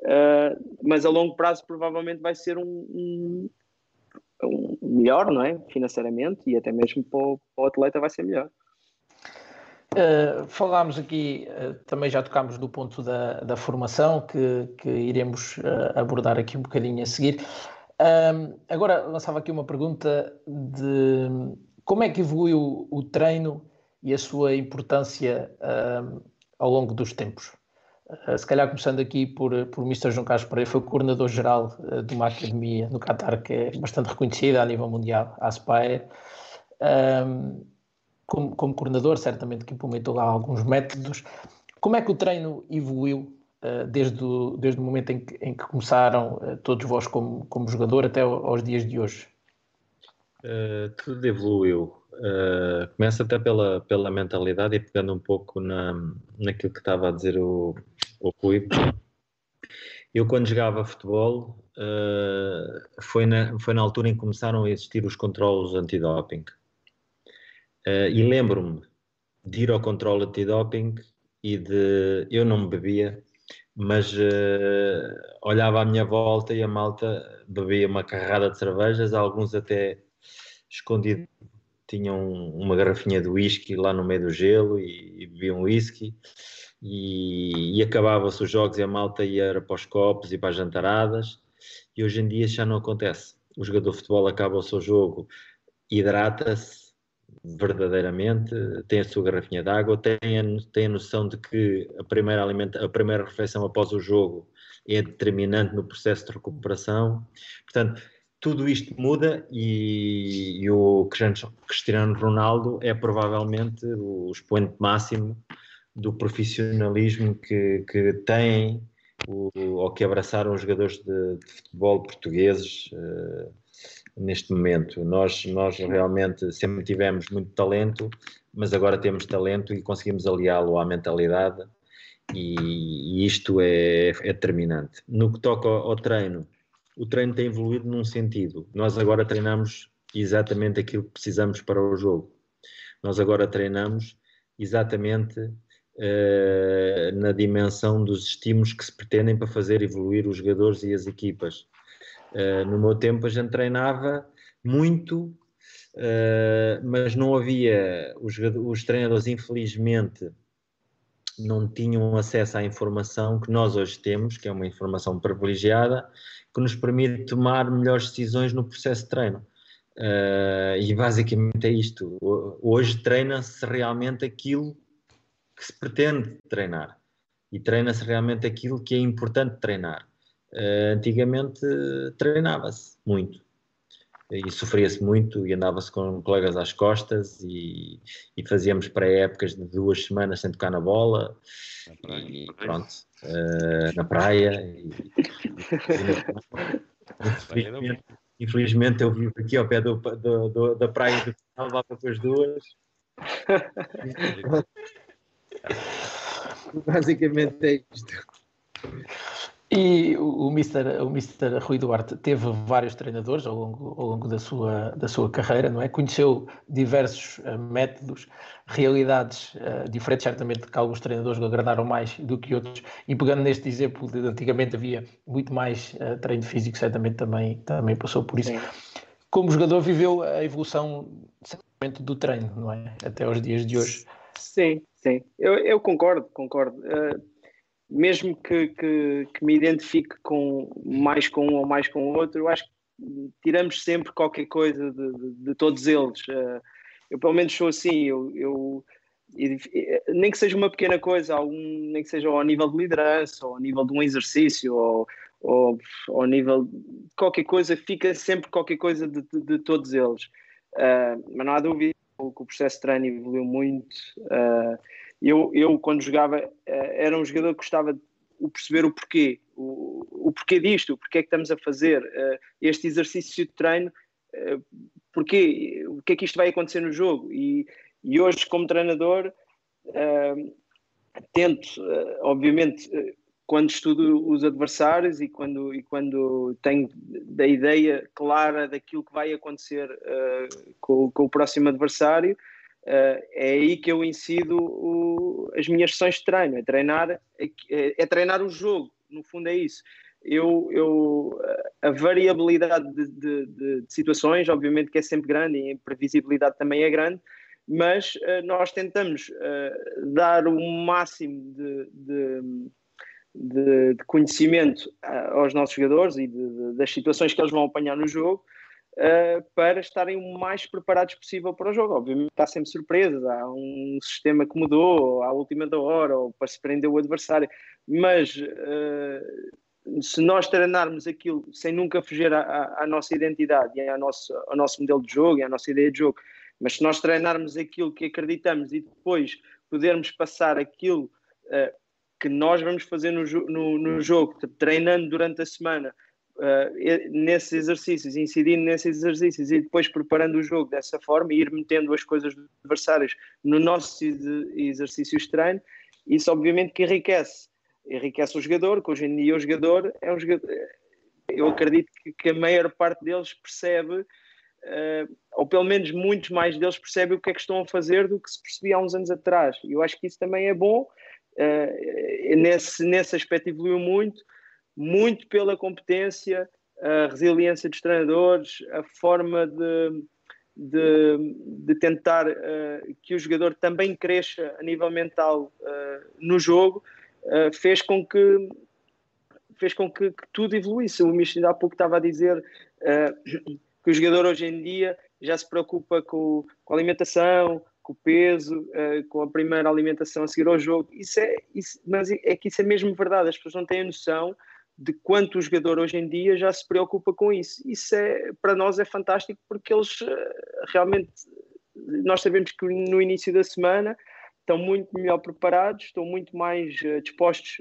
uh, mas a longo prazo provavelmente vai ser um, um, um, melhor, não é? Financeiramente e até mesmo para o, para o atleta vai ser melhor. Uh, falámos aqui, uh, também já tocámos no ponto da, da formação, que, que iremos uh, abordar aqui um bocadinho a seguir. agora lançava aqui uma pergunta de como é que evoluiu o treino e a sua importância ao longo dos tempos. se calhar começando aqui por, por Mr. João Carlos Pereira, foi coordenador-geral de uma academia no Qatar que é bastante reconhecida a nível mundial, a Aspire como, como coordenador, certamente que implementou lá alguns métodos. Como é que o treino evoluiu uh, desde, o, desde o momento em que, em que começaram, uh, todos vós como, como jogador, até aos dias de hoje? Uh, tudo evoluiu. Começa até pela, pela mentalidade e pegando um pouco na, naquilo que estava a dizer o, o Rui. Eu, quando jogava futebol, foi, na, foi na altura em que começaram a existir os controlos antidoping. Uh, e lembro-me de ir ao controle antidoping e de. Eu não bebia, mas uh, olhava à minha volta e a malta bebia uma carrada de cervejas, alguns até escondidos tinham uma garrafinha de whisky lá no meio do gelo e, e bebiam whisky. E, e acabava-se os jogos e a malta ia para os copos e para as jantaradas. E hoje em dia já não acontece. O jogador de futebol acaba o seu jogo, hidrata-se, verdadeiramente, tem a sua garrafinha de água, tem a, tem a noção de que a primeira, alimenta, a primeira refeição após o jogo é determinante no processo de recuperação. Portanto, tudo isto muda e, e, o Cristiano Ronaldo é provavelmente o expoente máximo do profissionalismo que, que tem o, ou que abraçaram os jogadores de, de futebol portugueses uh, neste momento. Nós, nós realmente sempre tivemos muito talento, mas agora temos talento e conseguimos aliá-lo à mentalidade e, e isto é, é determinante. No que toca ao, ao treino, o treino tem evoluído num sentido. Nós agora treinamos exatamente aquilo que precisamos para o jogo. Nós agora treinamos exatamente uh, na dimensão dos estímulos que se pretendem para fazer evoluir os jogadores e as equipas. Uh, no meu tempo a gente treinava muito, uh, mas não havia, os, os treinadores infelizmente não tinham acesso à informação que nós hoje temos, que é uma informação privilegiada, que nos permite tomar melhores decisões no processo de treino. Uh, e basicamente é isto. Hoje treina-se realmente aquilo que se pretende treinar e treina-se realmente aquilo que é importante treinar. Uh, antigamente treinava-se muito e sofria-se muito e andava-se com colegas às costas e, e fazíamos pré-épocas de duas semanas sem tocar na bola. E pronto, uh, na praia e, infelizmente, infelizmente, eu vivo aqui ao pé do, do, do da praia do final, lá para as duas. [LAUGHS] Basicamente é isto e o, o, Mr., o Mr. Rui Duarte teve vários treinadores ao longo, ao longo da, sua, da sua carreira, não é? Conheceu diversos uh, métodos, realidades uh, diferentes, certamente que alguns treinadores lhe agradaram mais do que outros. E pegando neste exemplo de antigamente havia muito mais uh, treino físico, certamente também, também passou por isso. Sim. Como jogador viveu a evolução do treino, não é? Até aos dias de hoje. Sim, sim. Eu, eu concordo, concordo. Mesmo que, que, que, me identifique com mais com um ou mais com outro, eu acho que tiramos sempre qualquer coisa de, de, de todos eles. Uh, eu pelo menos sou assim, eu, eu, nem que seja uma pequena coisa, algum, nem que seja ao nível de liderança, ou ao nível de um exercício, ou, ou, ao nível de qualquer coisa, fica sempre qualquer coisa de, de, de todos eles. Uh, mas não há dúvida que o processo de treino evoluiu muito. Uh, eu, eu quando jogava, eh, era um jogador que gostava de perceber o porquê, o, o porquê disto, o porquê é que estamos a fazer uh, este exercício de treino, uh, porquê, o que é que isto vai acontecer no jogo. E, e hoje, como treinador, tento, obviamente, quando estudo os adversários e quando, e quando tenho da ideia clara daquilo que vai acontecer com, com o próximo adversário, Uh, é aí que eu incido o, as minhas sessões de treino, é treinar, é, é, treinar o jogo, no fundo é isso. Eu, eu, a variabilidade de, de, de, de, situações, obviamente que é sempre grande e a previsibilidade também é grande, mas uh, nós tentamos uh, dar o máximo de conhecimento aos nossos jogadores e das situações que eles vão apanhar no jogo, uh, para estarem o mais preparados possível para o jogo. Obviamente há sempre surpresas, há um sistema que mudou à última da hora, ou para se prender o adversário, mas uh, se nós treinarmos aquilo sem nunca fugir à, à nossa identidade e ao nosso, ao nosso modelo de jogo e à nossa ideia de jogo, mas se nós treinarmos aquilo que acreditamos e depois podermos passar aquilo uh, que nós vamos fazer no, no, no jogo, treinando durante a semana, uh, nesses exercícios, incidindo nesses exercícios e depois preparando o jogo dessa forma e ir metendo as coisas dos adversários no nosso exercício treino, isso obviamente que enriquece. Enriquece o jogador, que hoje em dia o jogador é um jogador. Eu acredito que, a maior parte deles percebe, uh, ou pelo menos muitos mais deles percebem o que é que estão a fazer do que se percebia há uns anos atrás. E eu acho que isso também é bom. Nesse, nesse aspecto evoluiu muito muito pela competência, a resiliência dos treinadores, a forma de, de, de tentar uh, que o jogador também cresça a nível mental uh, no jogo, uh, fez com que fez com que, que tudo evoluísse. O Michel há pouco estava a dizer que o jogador hoje em dia já se preocupa com, com a alimentação, com o peso, com a primeira alimentação a seguir ao jogo. Isso é, isso, mas é que isso é mesmo verdade, as pessoas não têm a noção de quanto o jogador hoje em dia já se preocupa com isso. Isso é, para nós é fantástico porque eles uh, realmente, nós sabemos que no início da semana estão muito melhor preparados, estão muito mais uh, dispostos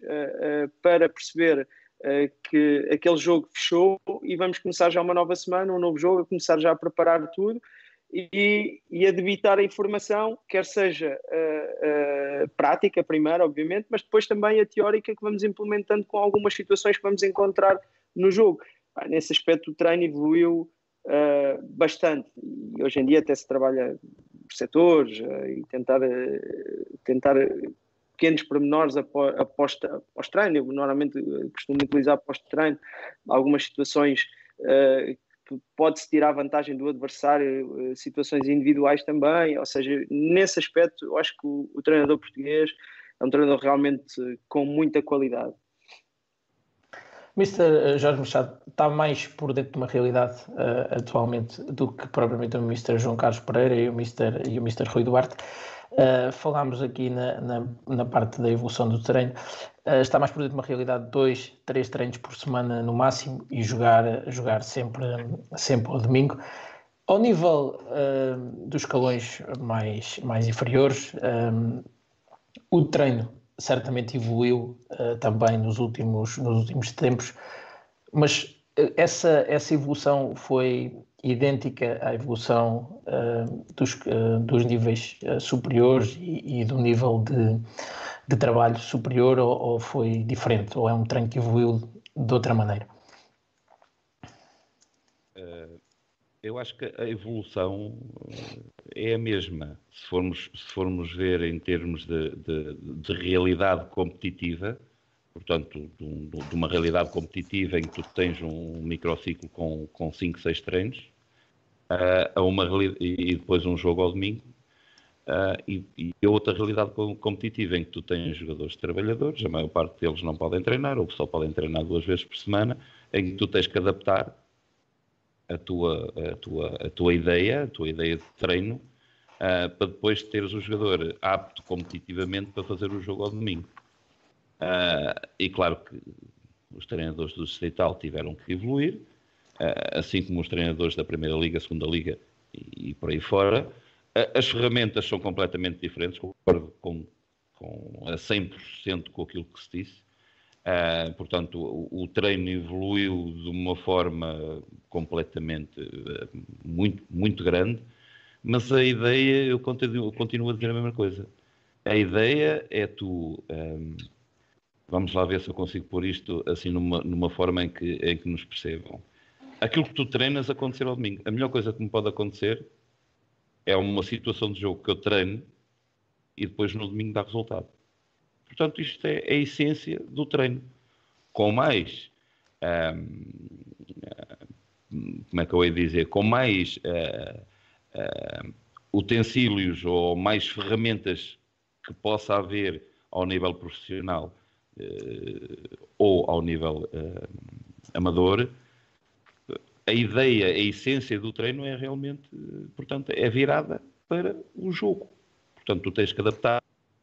para perceber que aquele jogo fechou e vamos começar já uma nova semana, um novo jogo, a começar já a preparar tudo e, e a debitar a informação, quer seja uh, uh, prática primeiro, obviamente, mas depois também a teórica que vamos implementando com algumas situações que vamos encontrar no jogo. Ah, nesse aspecto o treino evoluiu uh, bastante e hoje em dia até se trabalha por setores e tentar, tentar pequenos pormenores após, após, após treino. Eu normalmente costumo utilizar após treino algumas situações pode-se tirar vantagem do adversário, uh, situações individuais também. Ou seja, nesse aspecto, eu acho que o, o treinador português é um treinador realmente com muita qualidade. Mr. Jorge Machado está mais por dentro de uma realidade uh, atualmente do que propriamente o Mr. João Carlos Pereira e o Mr. E o Mr. Rui Duarte. Uh, falámos aqui na, na, na, parte da evolução do treino. Uh, está mais de uma realidade de dois, três treinos por semana no máximo e jogar, jogar sempre, sempre ao domingo. Ao nível uh, dos escalões mais, mais inferiores, um, o treino certamente evoluiu também nos últimos, nos últimos tempos, mas essa, essa evolução foi idêntica à evolução uh, dos, uh, dos níveis uh, superiores e, e, do nível de, de trabalho superior ou, ou, foi diferente? Ou é um treino que evoluiu de outra maneira? Eu acho que a evolução é a mesma. Se formos, se formos ver em termos de, de, de realidade competitiva, portanto, de, uma realidade competitiva em que tu tens um microciclo com, com 5, 6 treinos, uh, a uma, e depois um jogo ao domingo, uh, e, e outra realidade competitiva em que tu tens jogadores trabalhadores, a maior parte deles não podem treinar, ou só podem treinar duas vezes por semana, em que tu tens que adaptar a tua, a tua, a tua ideia, a tua ideia de treino, uh, para depois teres o jogador apto competitivamente para fazer o jogo ao domingo. Uh, e claro que os treinadores do Distrital tiveram que evoluir, uh, assim como os treinadores da Primeira Liga, Segunda Liga e, e por aí fora. Uh, as ferramentas são completamente diferentes, concordo com, com, a 100% com aquilo que se disse. portanto, o, o, treino evoluiu de uma forma completamente muito, muito grande, mas a ideia, eu continuo, continuo a dizer a mesma coisa. A ideia é tu um, Vamos lá ver se eu consigo pôr isto assim numa, numa forma em que, em que nos percebam. Aquilo que tu treinas acontecer ao domingo. A melhor coisa que me pode acontecer é uma situação de jogo que eu treino e depois no domingo dá resultado. Portanto, isto é, a essência do treino. Com mais. Hum, como é que eu ia dizer? Com mais uh, uh, utensílios ou mais ferramentas que possa haver ao nível profissional ou ao nível eh, amador, a ideia, a essência do treino é realmente, portanto, é virada para o jogo. Portanto, tu tens que adaptar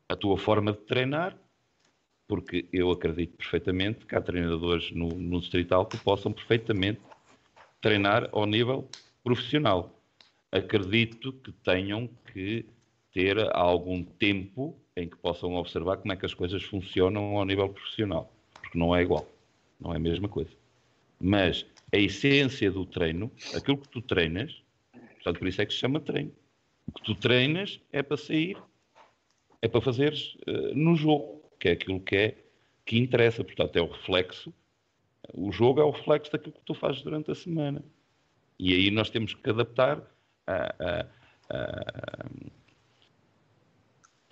a tua forma de treinar, porque eu acredito perfeitamente que há treinadores no, no distrital que possam perfeitamente treinar ao nível profissional. Acredito que tenham que ter algum tempo em que possam observar como é que as coisas funcionam ao nível profissional, porque não é igual, não é a mesma coisa. Mas a essência do treino, aquilo que tu treinas, portanto, por isso é que se chama treino. O que tu treinas é para sair, é para fazeres uh, no jogo, que é aquilo que é que interessa, portanto, é o reflexo. O jogo é o reflexo daquilo que tu fazes durante a semana. E aí nós temos que adaptar a, a, a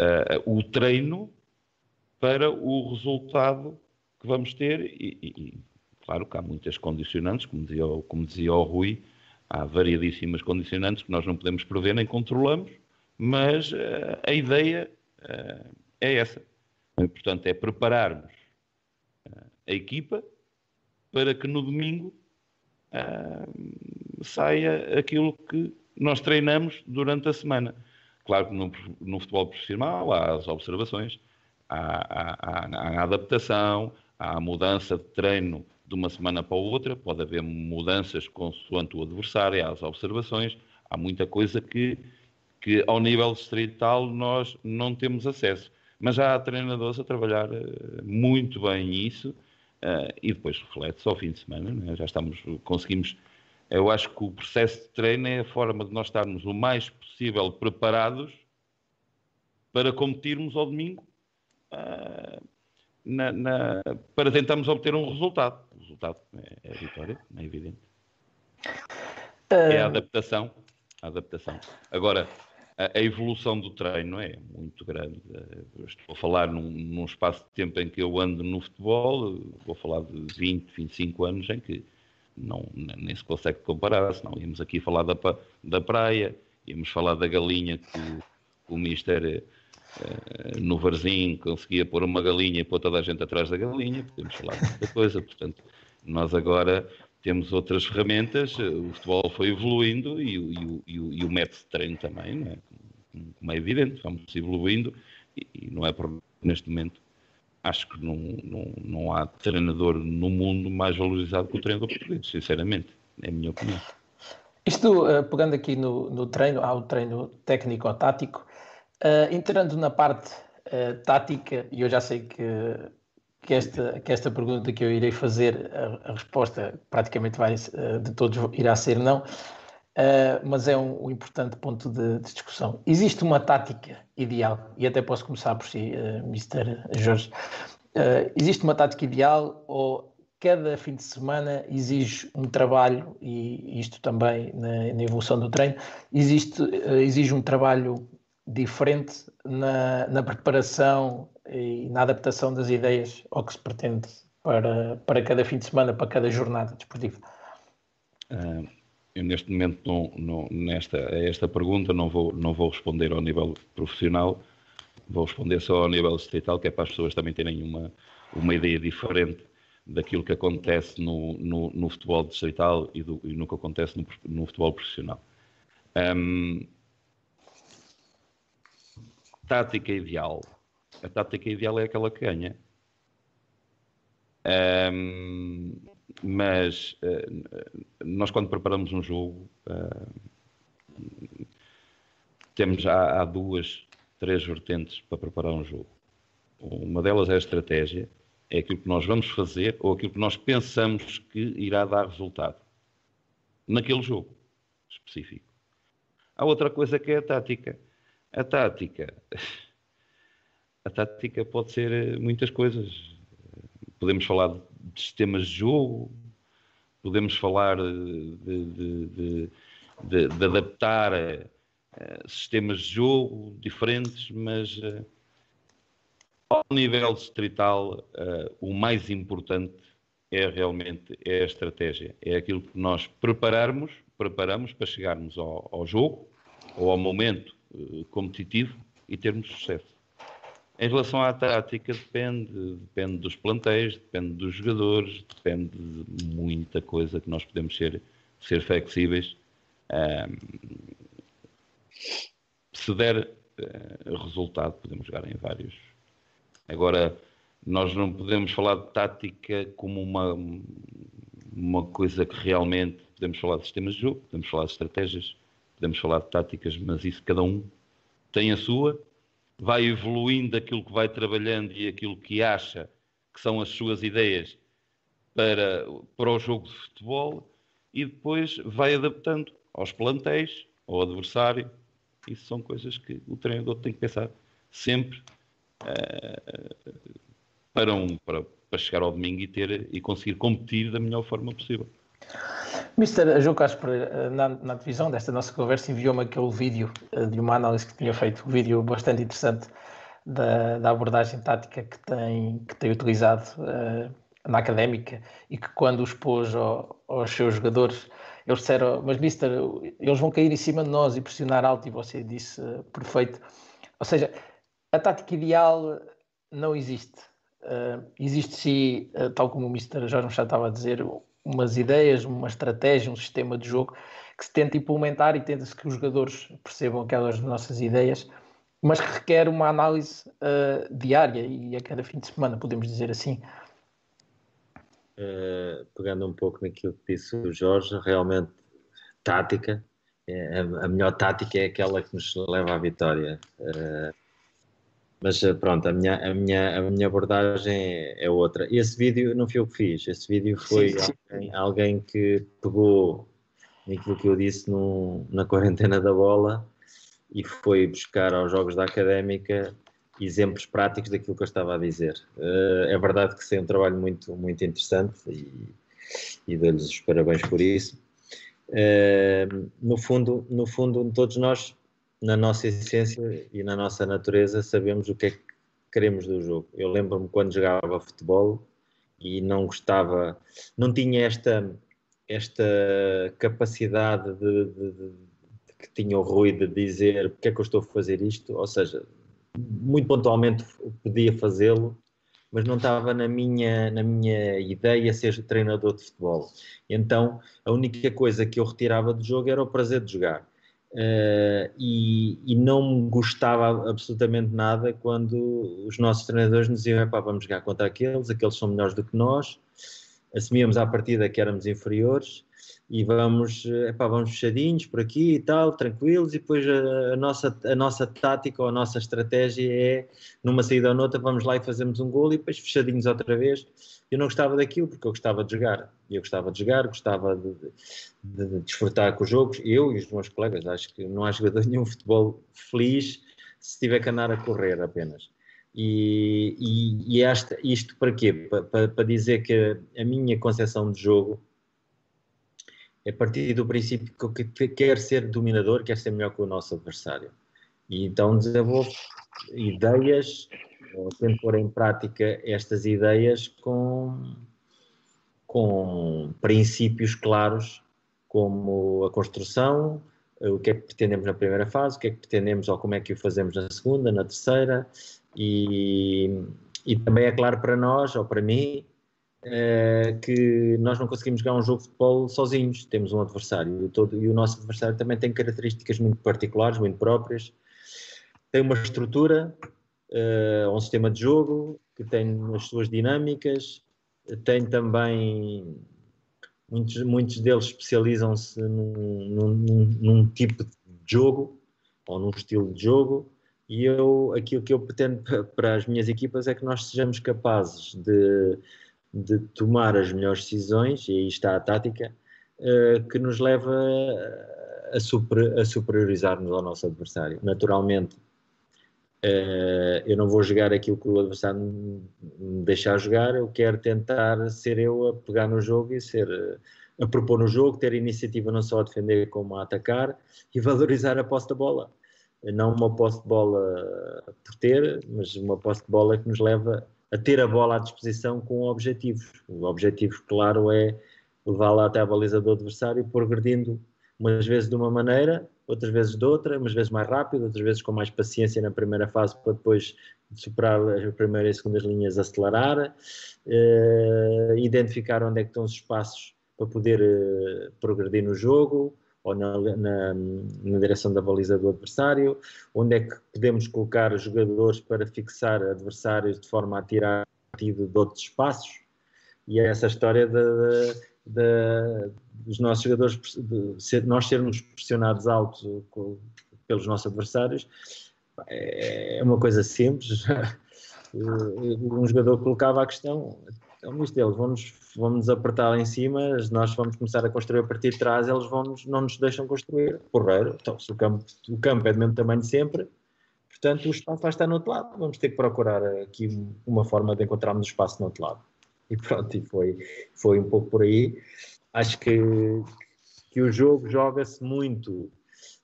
uh, o treino para o resultado que vamos ter e, e, claro que há muitas condicionantes, como dizia, como dizia o Rui, há variadíssimas condicionantes que nós não podemos prever nem controlamos, mas uh, a ideia uh, é essa. Portanto, é prepararmos a equipa para que no domingo saia aquilo que nós treinamos durante a semana. Claro que no, no futebol profissional há as observações, há, há, há, a adaptação, há a mudança de treino de uma semana para outra, pode haver mudanças consoante o adversário, há as observações, há muita coisa que, que ao nível distrital nós não temos acesso. Mas já há treinadores a trabalhar uh, muito bem isso uh, e depois reflete-se ao fim de semana. Né? Já estamos, conseguimos. Eu acho que o processo de treino é a forma de nós estarmos o mais possível preparados para competirmos ao domingo uh, na, na, para tentarmos obter um resultado. O resultado é, é a vitória, é evidente. É a adaptação. A adaptação. Agora, a, a, evolução do treino é muito grande. Eu estou a falar num, num, espaço de tempo em que eu ando no futebol, vou falar de 20, 25 anos em que não, nem se consegue comparar, senão íamos aqui falar da, da praia, íamos falar da galinha que o Mister Uh, no Varzim conseguia pôr uma galinha e pôr toda a gente atrás da galinha, podemos falar de muita coisa, portanto, nós agora temos outras ferramentas, eh, o futebol foi evoluindo e, e, e, e o método de treino também, não é? como é evidente, vamos evoluindo e, não é por neste momento acho que não, não, não há treinador no mundo mais valorizado que o treinador português, sinceramente, é a minha opinião. Isto, uh, pegando aqui no, no treino, há o treino técnico-tático, Uh, entrando na parte uh, tática, e eu já sei que, que, esta, que esta pergunta que eu irei fazer, a, a resposta praticamente vai, de todos irá ser não, mas é um, um importante ponto de, de, discussão. Existe uma tática ideal, e até posso começar por si, Mr. Jorge. existe uma tática ideal ou cada fim de semana exige um trabalho, e isto também na, na evolução do treino, existe, exige um trabalho diferente na, na preparação e na adaptação das ideias ao que se pretende para, para cada fim de semana, para cada jornada desportiva? Uh, eu neste momento, não, não, nesta, a esta pergunta, não vou, não vou responder ao nível profissional, vou responder só ao nível distrital, que é para as pessoas também terem uma, uma ideia diferente daquilo que acontece no, no, no futebol distrital e, do, e no que acontece no, no futebol profissional. Um, tática ideal. A tática ideal é aquela que ganha. Um, mas uh, nós, quando preparamos um jogo, uh, temos há, há, duas, três vertentes para preparar um jogo. Uma delas é a estratégia, é aquilo que nós vamos fazer ou aquilo que nós pensamos que irá dar resultado naquele jogo específico. Há outra coisa que é a tática a tática. [LAUGHS] A tática pode ser eh, muitas coisas. Podemos falar de sistemas de jogo, podemos falar de, de, de, de adaptar uh, sistemas de jogo diferentes, mas ao nível distrital, o mais importante é realmente é a estratégia. É aquilo que nós prepararmos, preparamos para chegarmos ao, ao jogo ou ao momento eh, competitivo e termos sucesso. Em relação à tática, depende, depende dos plantéis, depende dos jogadores, depende de muita coisa que nós podemos ser, ser flexíveis. Um, se der uh, resultado, podemos jogar em vários. Agora, nós não podemos falar de tática como uma, uma coisa que realmente podemos falar de sistemas de jogo, podemos falar de estratégias, podemos falar de táticas, mas isso cada um tem a sua, vai evoluindo aquilo que vai trabalhando e aquilo que acha que são as suas ideias para, para o jogo de futebol e depois vai adaptando aos plantéis, ao adversário. Isso são coisas que o treinador tem que pensar sempre uh, para, um, para, para chegar ao domingo e, ter, e conseguir competir da melhor forma possível. Mr. João Carlos Pereira, na, na divisão desta nossa conversa, enviou-me aquele vídeo eh, de uma análise que tinha feito, um vídeo bastante interessante da, da abordagem tática que tem, que tem utilizado uh, na académica e que quando expôs ao, aos seus jogadores, eles disseram, mas Mister, eles vão cair em cima de nós e pressionar alto, e você disse, uh, perfeito. Ou seja, a tática ideal não existe. Uh, existe sim, tal como o Mr. Jorge já estava a dizer, umas ideias, uma estratégia, um sistema de jogo que se tenta implementar e tenta-se que os jogadores percebam aquelas nossas ideias, mas que requer uma análise uh, diária e a cada fim de semana, podemos dizer assim. Uh, pegando um pouco naquilo que disse o Jorge, realmente tática, é, a, melhor tática é aquela que nos leva à vitória. Uh, mas pronto, a minha, a minha, a minha abordagem é, é, outra. Esse vídeo não foi eu que fiz, esse vídeo foi sim, sim. Alguém, alguém, que pegou naquilo que eu disse no, na quarentena da bola e foi buscar aos Jogos da Académica exemplos práticos daquilo que eu estava a dizer. Uh, é verdade que foi um trabalho muito, muito interessante e, e dou-lhes os parabéns por isso. Uh, no, fundo, no fundo, todos nós, na nossa essência e na nossa natureza, sabemos o que é que queremos do jogo. Eu lembro-me quando jogava futebol e não gostava, não tinha esta, esta capacidade de, de, de que tinha o Rui de dizer porque é que eu estou a fazer isto, ou seja, muito pontualmente podia fazê-lo, mas não estava na minha, na minha ideia ser treinador de futebol. Então, a única coisa que eu retirava do jogo era o prazer de jogar. Uh, e, e, não me gostava absolutamente nada quando os nossos treinadores nos diziam: vamos jogar contra aqueles, aqueles são melhores do que nós. Assumíamos à partida que éramos inferiores e vamos, epá, vamos fechadinhos por aqui e tal, tranquilos, e depois a, a, nossa, a nossa tática ou a nossa estratégia é, numa saída ou noutra, vamos lá e fazemos um gol e depois fechadinhos outra vez. Eu não gostava daquilo porque eu gostava de jogar. Eu gostava de jogar, gostava de, de, de desfrutar com os jogos. Eu e os meus colegas, acho que não há jogador [LAUGHS] nenhum futebol feliz se tiver que andar a correr apenas. E, e, e esta, isto para quê? Para, para, para dizer que a minha concepção de jogo é partir do princípio que quer ser dominador, quer ser melhor que o nosso adversário. E então desenvolve ideias, ou tento pôr em prática estas ideias com, com princípios claros, como a construção, o que é que pretendemos na primeira fase, o que é que pretendemos ou como é que o fazemos na segunda, na terceira, e, e também é claro para nós, ou para mim, é, que nós não conseguimos jogar um jogo de futebol sozinhos, temos um adversário e, todo, e o nosso adversário também tem características muito particulares, muito próprias, tem uma estrutura, é, um sistema de jogo que tem as suas dinâmicas, tem também muitos, muitos deles especializam-se num, num, num, tipo de jogo ou num estilo de jogo. E eu aquilo que eu pretendo [LAUGHS] para as minhas equipas é que nós sejamos capazes de de tomar as melhores decisões, e aí está a tática, uh, que nos leva a, super, a superiorizar-nos ao nosso adversário. Naturalmente, uh, eu não vou jogar aquilo que o adversário me deixar jogar, eu quero tentar ser eu a pegar no jogo e ser a propor no jogo, ter iniciativa não só a defender como a atacar e valorizar a posse da bola. Não uma posse de bola por ter, mas uma posse de bola que nos leva a ter a bola à disposição com objetivos. O objetivo, claro, é levá-la até a baliza do adversário, progredindo umas vezes de uma maneira, outras vezes de outra, umas vezes mais rápido, outras vezes com mais paciência na primeira fase para depois superar as primeiras e segundas linhas, acelerar, uh, identificar onde é que estão os espaços para poder uh, progredir no jogo, ou na, na, na, direção da baliza do adversário, onde é que podemos colocar jogadores para fixar adversários de forma a tirar partido de outros espaços, e é essa história de, de, de, dos nossos jogadores, ser, nós sermos pressionados alto pelos nossos adversários, é uma coisa simples. [LAUGHS] um jogador colocava a questão, então, isto deles vão-nos vão apertar lá em cima, nós vamos começar a construir a partir de trás, eles vão não nos deixam construir. Porreiro, então se o campo, o campo é do mesmo tamanho sempre, portanto o espaço vai estar no outro lado, vamos ter que procurar aqui uma forma de encontrarmos espaço no outro lado. E pronto, e foi, foi um pouco por aí. Acho que, que o jogo joga-se muito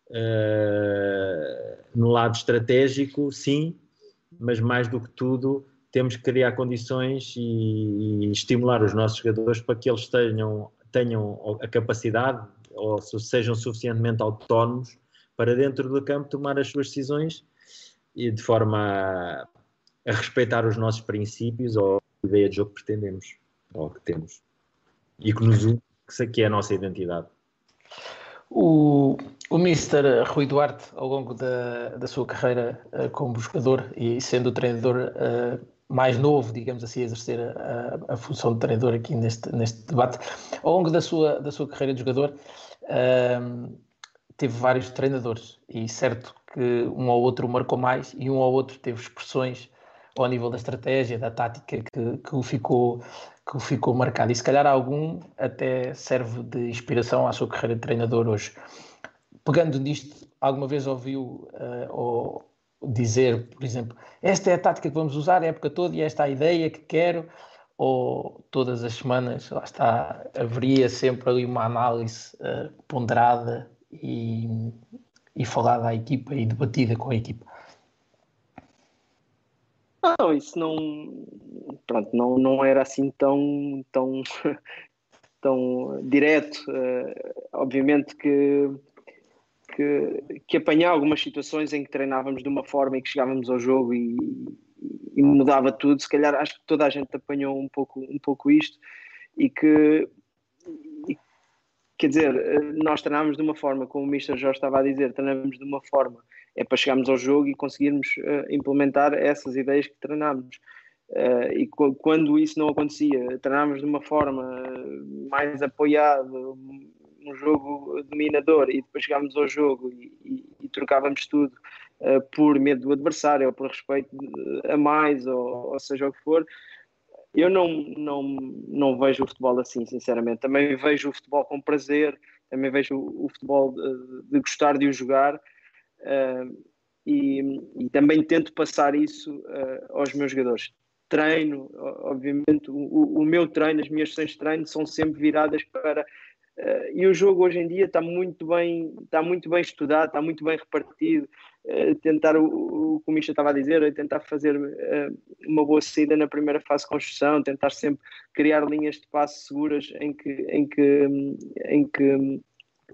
uh, no lado estratégico, sim, mas mais do que tudo temos que criar condições e, e, estimular os nossos jogadores para que eles tenham, tenham a capacidade ou sejam suficientemente autónomos para dentro do campo tomar as suas decisões e de forma a, a respeitar os nossos princípios ou a ideia de jogo que pretendemos ou que temos. e que nos que é a nossa identidade. O, o Mr. Rui Duarte, ao longo da, da sua carreira uh, como jogador e sendo treinador uh, mais novo, digamos assim, a exercer a, a, função de treinador aqui neste, neste debate, ao longo da sua, da sua carreira de jogador, uh, teve vários treinadores e certo que um ou outro marcou mais e um ou outro teve expressões ao nível da estratégia, da tática que, que o ficou que ficou marcado. E se calhar algum até serve de inspiração à sua carreira de treinador hoje. Pegando nisto, alguma vez ouviu uh, ou dizer, por exemplo, esta é a tática que vamos usar a época toda e esta é a ideia que quero, ou todas as semanas, lá está, haveria sempre ali uma análise uh, ponderada e, e falada à equipa e debatida com a equipa? Não, isso não, pronto, não, não era assim tão, tão, [LAUGHS] tão direto. Uh, obviamente que, que, que apanhar algumas situações em que treinávamos de uma forma e que chegávamos ao jogo e, e mudava tudo. Se calhar acho que toda a gente apanhou um pouco, um pouco isto e que quer dizer, eh, nós treinávamos de uma forma, como o Mr. Jorge estava a dizer, treinávamos de uma forma é para chegarmos ao jogo e conseguirmos uh, implementar essas ideias que treinámos. Uh, e quando isso não acontecia, treinámos de uma forma mais apoiada, um jogo dominador, e depois chegámos ao jogo e, e, e trocávamos tudo uh, por medo do adversário ou por respeito a mais, ou, ou seja o que for. Eu não, não, não vejo o futebol assim, sinceramente. Também vejo o futebol com prazer, também vejo o, o futebol de, de gostar de o jogar Uh, e, e, também tento passar isso uh, aos meus jogadores. Treino, obviamente, o, o, meu treino, as minhas sessões de treino são sempre viradas para. Uh, e o jogo hoje em dia está muito bem, está muito bem estudado, está muito bem repartido. tentar, o, o que o Misha estava a dizer, é tentar fazer uma boa saída na primeira fase de construção, tentar sempre criar linhas de passe seguras em que, em que, em que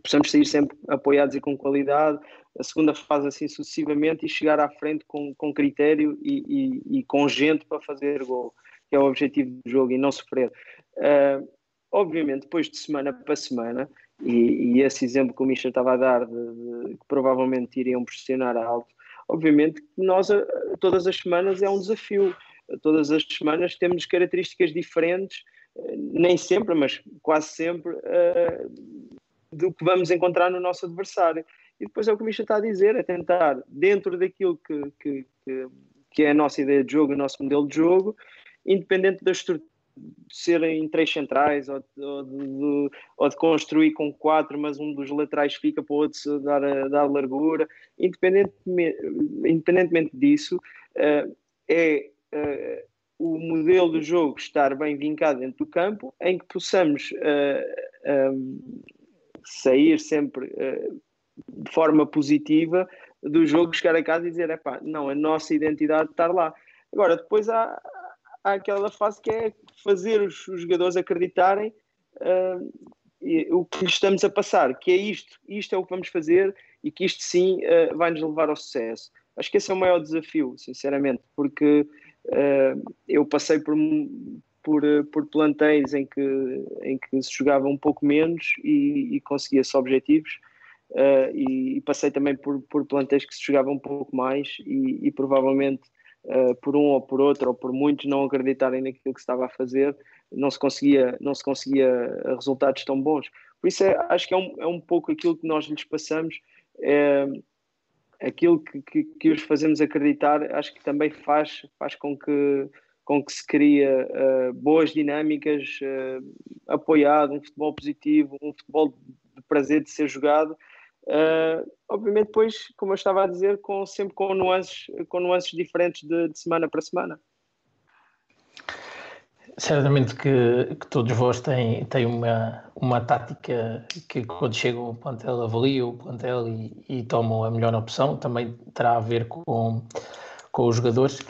possamos sair sempre apoiados e com qualidade, a segunda fase assim sucessivamente e chegar à frente com, com critério e, e, e com gente para fazer gol, que é o objetivo do jogo e não sofrer. Uh, obviamente, depois de semana para semana, e, e esse exemplo que o Michel estava a dar, de, de, que provavelmente iriam pressionar alto, obviamente que nós todas as semanas é um desafio. Todas as semanas temos características diferentes, nem sempre, mas quase sempre, uh, do que vamos encontrar no nosso adversário. E depois é o que o Misha está a dizer, é tentar, dentro daquilo que, que, que, que é a nossa ideia de jogo, o nosso modelo de jogo, independente da estrutura serem três centrais ou ou, de, ou de, construir com quatro, mas um dos laterais fica para o outro dar, dar largura. Independentemente, independentemente disso, uh, é uh, o modelo de jogo estar bem vincado dentro do campo, em que possamos sair sempre de forma positiva do jogo, chegar a casa e dizer, não, a nossa identidade estar lá. Agora, depois há, há aquela fase que é fazer os, os jogadores acreditarem uh, o que lhes estamos a passar, que é isto, isto é o que vamos fazer e que isto sim uh, vai nos levar ao sucesso. Acho que esse é o maior desafio, sinceramente, porque uh, eu passei por, por, por plantéis em que, em que se jogava um pouco menos e, e conseguia-se objetivos uh, e, e, passei também por, por plantéis que se jogavam um pouco mais e, e provavelmente uh, por um ou por outro ou por muitos não acreditarem naquilo que se estava a fazer não se conseguia não se conseguia resultados tão bons. Por isso é, acho que é um, é um pouco aquilo que nós lhes passamos é, aquilo que, que, que, os fazemos acreditar acho que também faz faz com que com que se cria uh, boas dinâmicas, uh, apoiado, um futebol positivo, um futebol de prazer de ser jogado Uh, obviamente, depois, como eu estava a dizer, com, sempre com nuances, com nuances diferentes de, de semana para semana. Certamente que, que, todos vós têm, têm uma, uma tática que quando chegam ao plantel avaliam o plantel e, e, tomam a melhor opção, também terá a ver com, com os jogadores.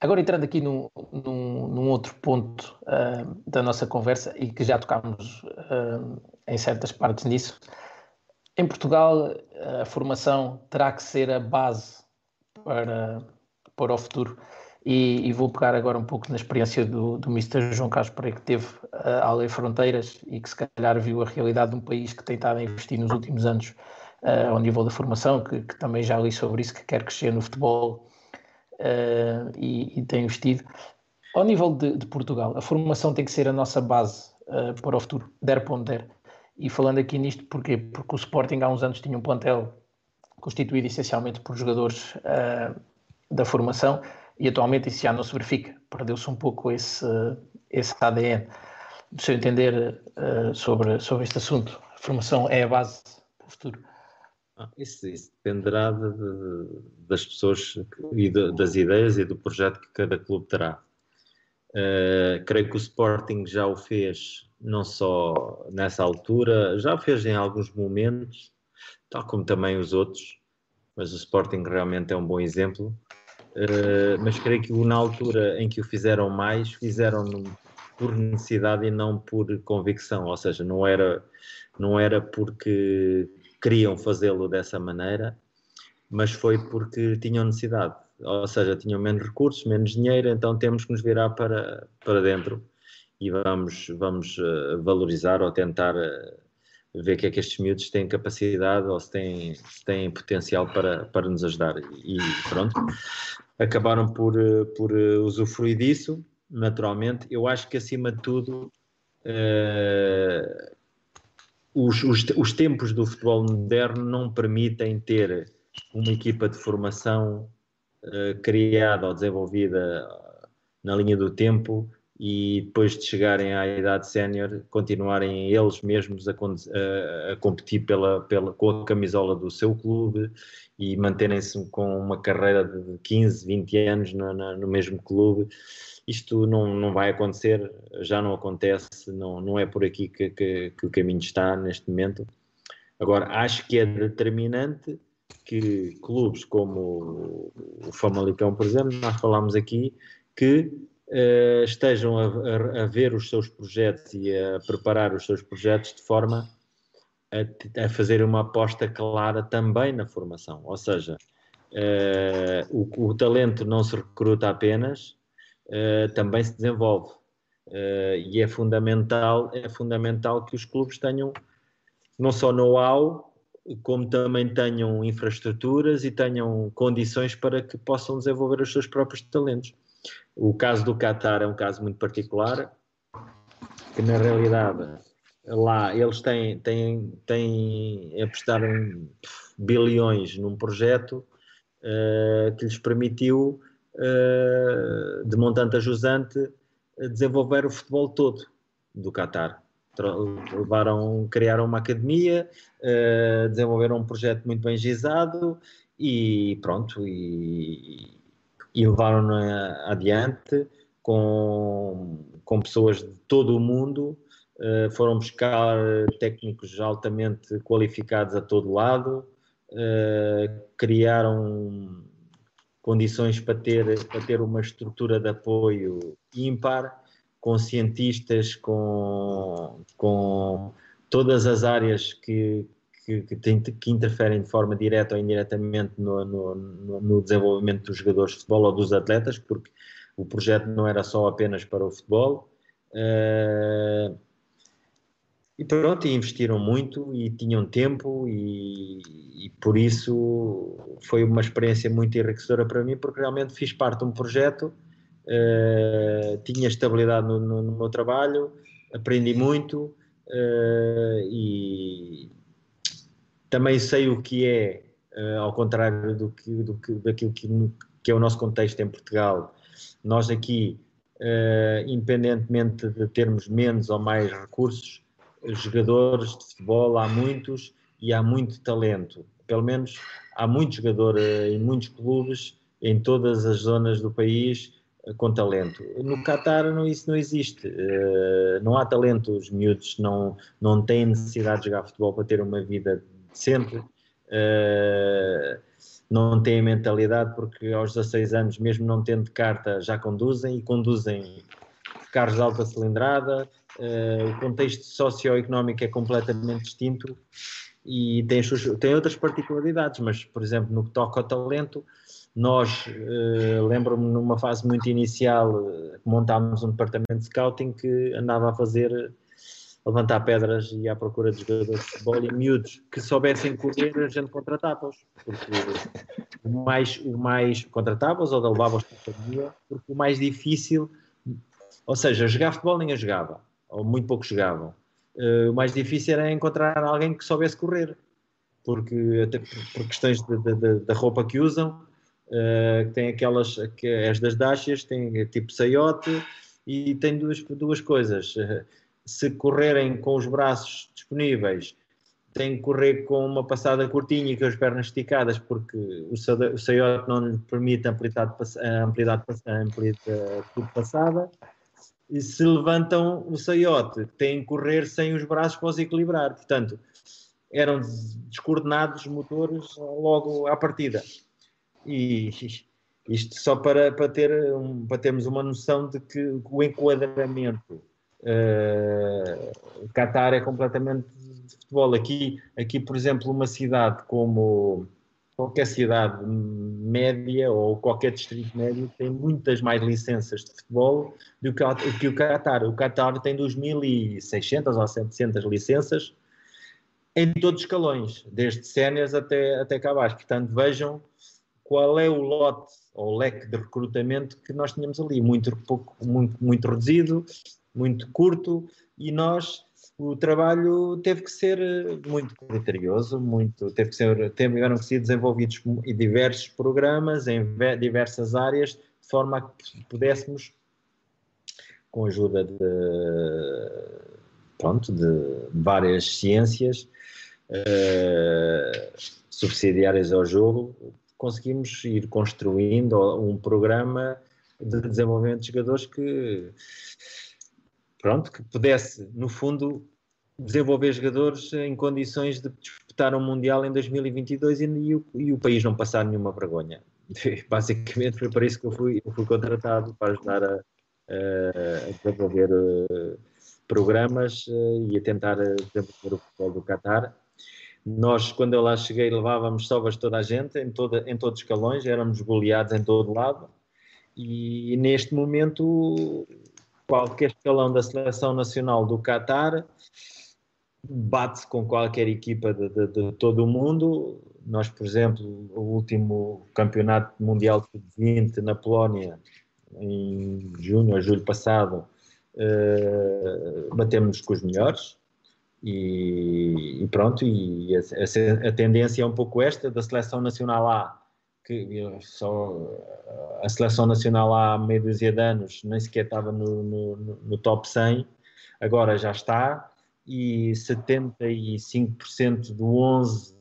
Agora entrando aqui num, num, num outro ponto uh, da nossa conversa e que já tocámos uh, em certas partes nisso, em Portugal, a formação terá que ser a base para, para o futuro. E, e, vou pegar agora um pouco na experiência do, do Mr. João Carlos que teve uh, além fronteiras e que se calhar viu a realidade de um país que tem estado a investir nos últimos anos uh, ao nível da formação, que, que, também já li sobre isso, que quer crescer no futebol uh, e, e, tem investido. Ao nível de, de, Portugal, a formação tem que ser a nossa base uh, para o futuro, der para onde der. E falando aqui nisto, porquê? Porque o Sporting há uns anos tinha um plantel constituído essencialmente por jogadores da formação e atualmente isso já não se verifica. Perdeu-se um pouco esse, esse ADN. Do seu entender sobre, sobre este assunto, a formação é a base para o futuro. Ah, isso, isso, dependerá de, de, das pessoas e de, das ideias e do projeto que cada clube terá. Uh, creio que o Sporting já o fez, não só nessa altura, já fez em alguns momentos, tal como também os outros, mas o Sporting realmente é um bom exemplo. Uh, mas creio que na altura em que o fizeram mais, fizeram por necessidade e não por convicção, ou seja, não era, não era porque queriam fazê-lo dessa maneira, mas foi porque tinham necessidade, ou seja, tinham menos recursos, menos dinheiro, então temos que nos virar para, para dentro e vamos, vamos uh, valorizar ou tentar uh, ver que é que estes miúdos têm capacidade ou se têm, se têm potencial para, para nos ajudar. E pronto, acabaram por, uh, por usufruir disso, naturalmente. Eu acho que acima de tudo os, os, os tempos do futebol moderno não permitem ter uma equipa de formação criada ou desenvolvida na linha do tempo e depois de chegarem à idade sénior continuarem eles mesmos a, a, competir pela, pela, com a camisola do seu clube e manterem-se com uma carreira de 15, 20 anos no, no mesmo clube isto não, não vai acontecer, já não acontece, não, não é por aqui que, que, que o caminho está neste momento. Agora, acho que é determinante que clubes como o Famalicão, por exemplo, nós falámos aqui, que uh, estejam a, a, a, ver os seus projetos e a preparar os seus projetos de forma a, a fazer uma aposta clara também na formação. Ou seja, uh, o, o talento não se recruta apenas, uh, também se desenvolve. E é fundamental, é fundamental que os clubes tenham não só know-how, como também tenham infraestruturas e tenham condições para que possam desenvolver os seus próprios talentos. O caso do Qatar é um caso muito particular, que na realidade lá eles têm, têm, têm bilhões num projeto uh, que lhes permitiu uh, de montante a jusante, desenvolver o futebol todo do Qatar. Levaram, criaram uma academia, uh, desenvolveram um projeto muito bem gizado e pronto, e, e levaram adiante com, com pessoas de todo o mundo, uh, foram buscar técnicos altamente qualificados a todo lado, uh, criaram condições para ter, para ter uma estrutura de apoio ímpar, com cientistas, com, com todas as áreas que, que, que, tem, que interferem de forma direta ou indiretamente no, no, no, desenvolvimento dos jogadores de futebol ou dos atletas, porque o projeto não era só apenas para o futebol. Uh, e pronto, investiram muito e tinham tempo e, e, por isso foi uma experiência muito enriquecedora para mim porque realmente fiz parte de um projeto, uh, tinha estabilidade no, no, no, meu trabalho, aprendi muito uh, e também sei o que é, uh, ao contrário do que, do que, daquilo que, que é o nosso contexto em Portugal, nós aqui, independentemente de termos menos ou mais recursos, jogadores de futebol, há muitos e há muito talento. Pelo menos há muito jogador eh, em muitos clubes, em todas as zonas do país, com talento. No Qatar não, isso não existe. Uh, não há talento, os miúdos não, não têm necessidade de jogar futebol para ter uma vida decente. Uh, não têm mentalidade porque aos 16 anos, mesmo não tendo carta, já conduzem e conduzem carros de alta cilindrada, uh, o contexto socioeconómico é completamente distinto e tem, tem outras particularidades, mas, por exemplo, no que toca ao talento, Nós, uh, lembro-me numa fase muito inicial, montámos um departamento de scouting que andava a fazer levantar pedras e à procura de jogadores de futebol e miúdos que soubessem correr, a gente contratava-os. Porque o mais, o mais contratava-os ou levava-os para a porque o mais difícil, ou seja, jogar futebol ninguém jogava, ou muito pouco jogavam. Uh, o mais difícil era encontrar alguém que soubesse correr, porque até por, questões da roupa que usam, uh, tem aquelas, que as das dachas, tem tipo saiote e tem duas, duas coisas. Uh, se correrem com os braços disponíveis, têm que correr com uma passada curtinha e com as pernas esticadas, porque o, saiote não lhe permite amplitude, amplitude, amplitude passada. E se levantam o saiote, têm que correr sem os braços para os equilibrar. Portanto, eram descoordenados motores logo à partida. E isto só para, para, ter, para termos uma noção de que o enquadramento Uh, Qatar é completamente de futebol. Aqui, aqui, por exemplo, uma cidade como qualquer cidade média ou qualquer distrito médio tem muitas mais licenças de futebol do que, que o Qatar. O Qatar tem 2.600 ou 700 licenças em todos os escalões, desde séniores até, até cá abaixo. Portanto, vejam qual é o lote ou leque de recrutamento que nós tínhamos ali, muito, pouco, muito, muito reduzido, muito curto e nós o trabalho teve que ser eh, muito criterioso, muito, teve que ser, tiveram que ser desenvolvidos diversos programas em diversas áreas, de forma a que pudéssemos, com a ajuda de, pronto, de várias ciências uh, subsidiárias ao jogo, conseguimos ir construindo um programa de desenvolvimento de jogadores que pronto, que pudesse, no fundo, desenvolver jogadores em condições de disputar um Mundial em 2022 e, e, o, e o país não passar nenhuma vergonha. [LAUGHS] Basicamente foi para isso que eu fui, eu fui contratado, para ajudar a, a, desenvolver uh, programas uh, e a tentar uh, desenvolver o futebol do Qatar. Nós, quando eu lá cheguei, levávamos sovas toda a gente, em, toda, em todos os escalões, éramos goleados em todo lado. E neste momento qualquer escalão da seleção nacional do Qatar bate-se com qualquer equipa de, de, de, todo o mundo. Nós, por exemplo, o último campeonato mundial de 20 na Polónia, em junho ou julho passado, uh, batemos com os melhores. E, e pronto, e a, a, tendência é um pouco esta da seleção nacional A que só a seleção nacional há meia dúzia de anos nem sequer estava no, no, no top 100, agora já está, e 75% do 11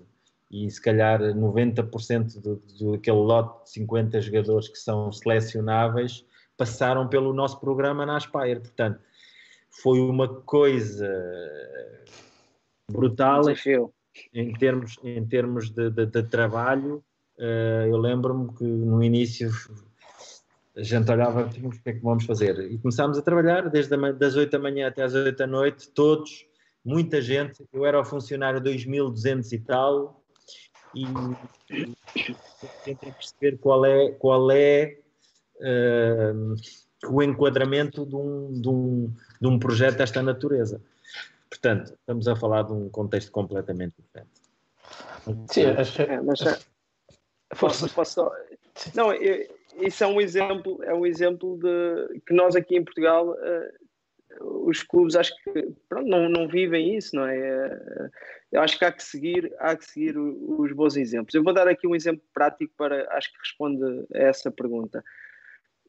e se calhar 90% do, do aquele lote de 50 jogadores que são selecionáveis passaram pelo nosso programa na Aspire. Portanto, foi uma coisa brutal em termos, em termos de, de, de trabalho eu lembro-me que no início a gente olhava e o que é que vamos fazer? E começámos a trabalhar desde a, das 8 da manhã até às 8 da noite, todos, muita gente. Eu era o funcionário 2200 e tal, e, e tentei perceber qual é, qual é uh, o enquadramento de um, de, um, de um projeto desta natureza. Portanto, estamos a falar de um contexto completamente diferente. Sim, acho, é, mas, Posso, posso Não, isso é um exemplo, é um exemplo de que nós aqui em Portugal uh, os clubes acho que pronto, não, não vivem isso, não é? Uh, eu acho que há que seguir, há que seguir os bons exemplos. Eu vou dar aqui um exemplo prático para acho que responde a essa pergunta.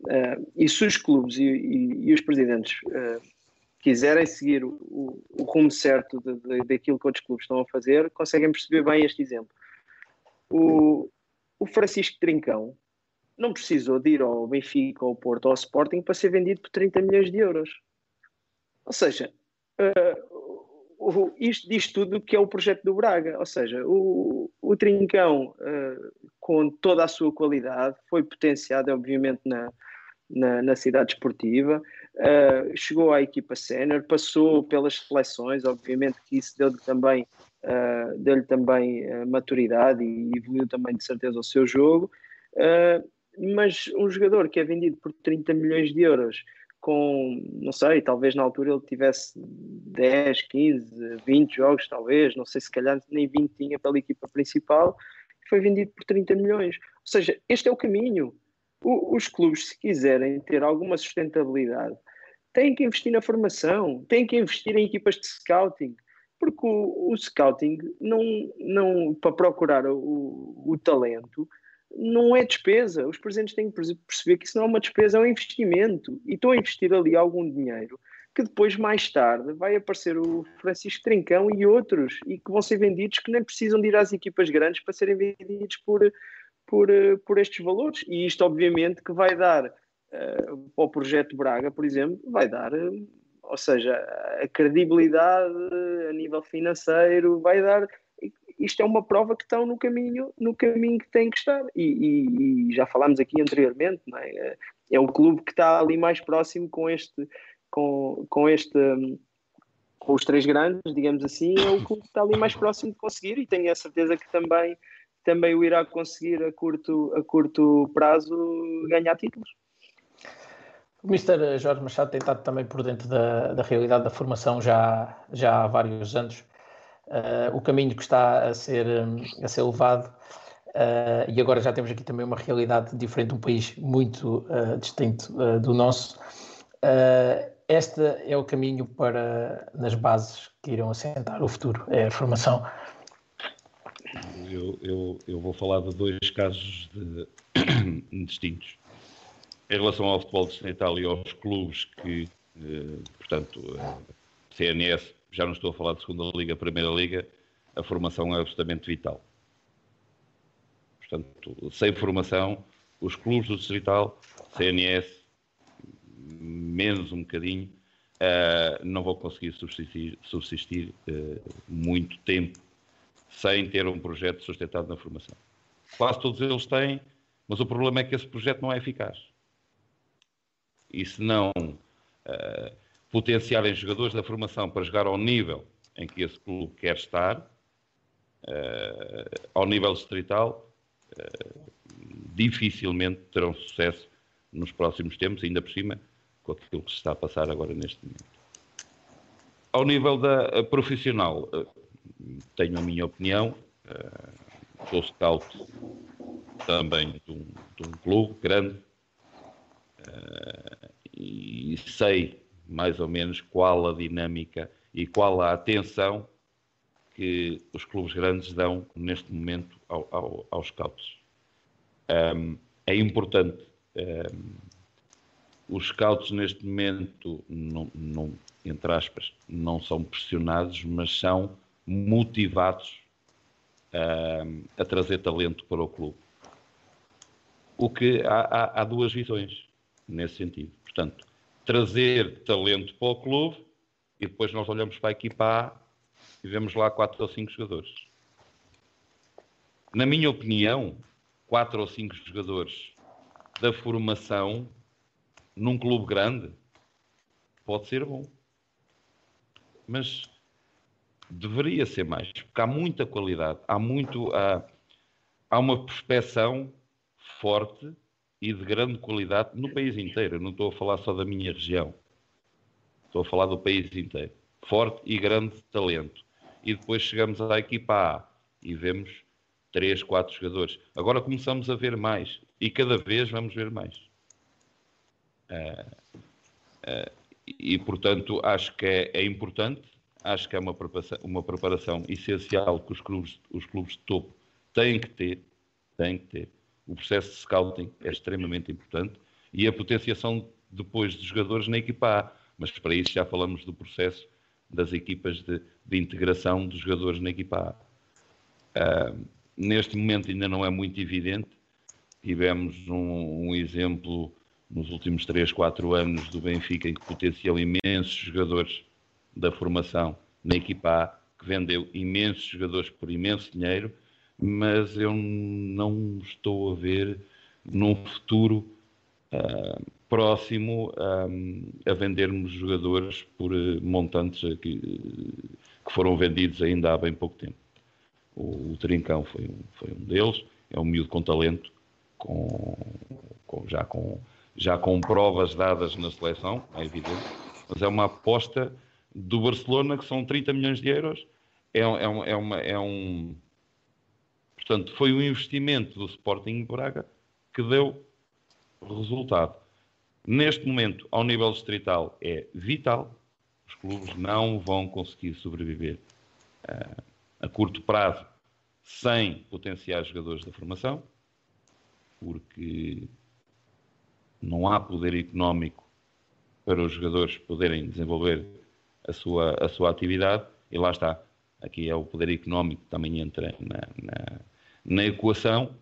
Uh, e se os clubes e, e, e os presidentes quiserem seguir o, o, o rumo certo de, de, daquilo que outros clubes estão a fazer, conseguem perceber bem este exemplo. O, o Francisco Trincão não precisou de ir ao Benfica, ao Porto, ou ao Sporting para ser vendido por 30 milhões de euros. Ou seja, uh, isto diz tudo o que é o projeto do Braga. Ou seja, o, o Trincão, uh, com toda a sua qualidade, foi potenciado, obviamente, na, na, na cidade esportiva, uh, chegou à equipa sénior, passou pelas seleções, obviamente que isso deu-lhe também uh, deu-lhe também uh, maturidade e evoluiu também de certeza o seu jogo. Uh, mas um jogador que é vendido por 30 milhões de euros, com, não sei, talvez na altura ele tivesse 10, 15, 20 jogos, talvez, não sei se calhar nem 20 tinha pela equipa principal, foi vendido por 30 milhões. Ou seja, este é o caminho. O, os clubes, se quiserem ter alguma sustentabilidade, têm que investir na formação, têm que investir em equipas de scouting, porque o, o scouting não, não para procurar o, o talento não é despesa. Os presidentes têm que perceber que isso não é uma despesa, é um investimento. E estão a investir ali algum dinheiro que depois, mais tarde, vai aparecer o Francisco Trincão e outros, e que vão ser vendidos que nem precisam de ir às equipas grandes para serem vendidos por, por, por estes valores. E isto, obviamente, que vai dar uh, para o projeto Braga, por exemplo, vai dar, uh, ou seja, a credibilidade a nível financeiro, vai dar isto é uma prova que estão no caminho, no caminho que têm que estar. E, e, e já falámos aqui anteriormente, é? é? o clube que está ali mais próximo com este, com, com este, com os três grandes, digamos assim, é o clube que está ali mais próximo de conseguir e tenho a certeza que também, também o irá conseguir a curto, a curto prazo ganhar títulos. O Mr. Jorge Machado tem estado também por dentro da, da realidade da formação já, já há vários anos uh, o caminho que está a ser, a ser levado. Uh, e agora já temos aqui também uma realidade diferente, um país muito uh, distinto do nosso. este é o caminho para, nas bases que irão assentar o futuro, é a formação. Eu, eu, eu vou falar de dois casos de, [COUGHS] distintos. Em relação ao futebol distrital e aos clubes que, portanto, CNS já não estou a falar de segunda liga, primeira liga, a formação é absolutamente vital. Portanto, sem formação, os clubes do distrital, CNS, menos um bocadinho, uh, não vão conseguir subsistir, subsistir muito tempo sem ter um projeto sustentado na formação. Quase todos eles têm, mas o problema é que esse projeto não é eficaz. E se não uh, potenciarem jogadores da formação para jogar ao nível em que esse clube quer estar, uh, ao nível distrital, uh, dificilmente terão sucesso nos próximos tempos, ainda por cima com aquilo que se está a passar agora neste momento. Ao nível da profissional, tenho a minha opinião, sou scout também de um, de um clube grande e sei mais ou menos qual a dinâmica e qual a atenção que os clubes grandes dão neste momento ao, ao, aos scouts. Um, é importante. Um, os scouts neste momento, não, não, entre aspas, não são pressionados, mas são motivados um, a trazer talento para o clube. O que há, há, há duas visões nesse sentido. Portanto, trazer talento para o clube e depois nós olhamos para a equipa A e vemos lá quatro ou cinco jogadores. Na minha opinião, quatro ou cinco jogadores da formação num clube grande pode ser bom. Mas deveria ser mais, porque há muita qualidade, há muito há, há uma prospeção forte e de grande qualidade no país inteiro. Eu não estou a falar só da minha região. Estou a falar do país inteiro. Forte e grande talento. E depois chegamos à equipa A e vemos três, quatro jogadores. Agora começamos a ver mais. E cada vez vamos ver mais. Uh, uh, e, portanto, acho que é, é, importante. Acho que é uma preparação, uma preparação essencial que os clubes, os clubes de topo têm que ter. Têm que ter o processo de scouting é extremamente importante e a potenciação depois de jogadores na equipa A. Mas para isso já falamos do processo das equipas de, de integração dos jogadores na equipa A. Uh, neste momento ainda não é muito evidente. Tivemos um, um, exemplo nos últimos 3, 4 anos do Benfica que potenciou imensos jogadores da formação na equipa A, que vendeu imensos jogadores por imenso dinheiro mas eu não estou a ver num futuro uh, próximo um, a vendermos jogadores por uh, montantes que, que, foram vendidos ainda há bem pouco tempo. O, o Trincão foi um, foi um deles, é um miúdo com talento, com, com, já, com, já com provas dadas na seleção, é evidente, mas é uma aposta do Barcelona que são 30 milhões de euros. É, é, é, uma, é um. Portanto, foi um investimento do Sporting Braga que deu resultado. Neste momento, ao nível distrital, é vital. Os clubes não vão conseguir sobreviver uh, a curto prazo sem potenciais jogadores da formação, porque não há poder económico para os jogadores poderem desenvolver a sua, a sua atividade, e lá está. Aqui é o poder económico que também entra na, na, na equação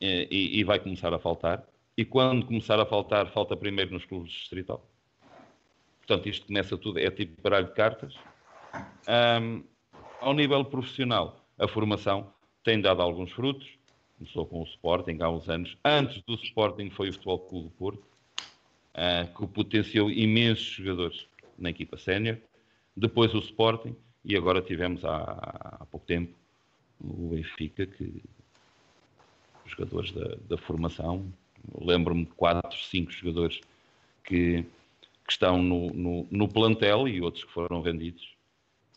eh, e, e, vai começar a faltar. E quando começar a faltar, falta primeiro nos clubes distrital. Portanto, isto começa tudo, é tipo baralho de cartas. Um, ao nível profissional, a formação tem dado alguns frutos. Começou com o Sporting há uns anos. Antes do Sporting foi o Futebol Clube do Porto, uh, que potenciou imensos jogadores na equipa sénior. Depois o Sporting e agora tivemos há, há pouco tempo o Benfica, que os jogadores da, da formação, lembro-me de 4, 5 jogadores que, que estão no, no, no, plantel e outros que foram vendidos.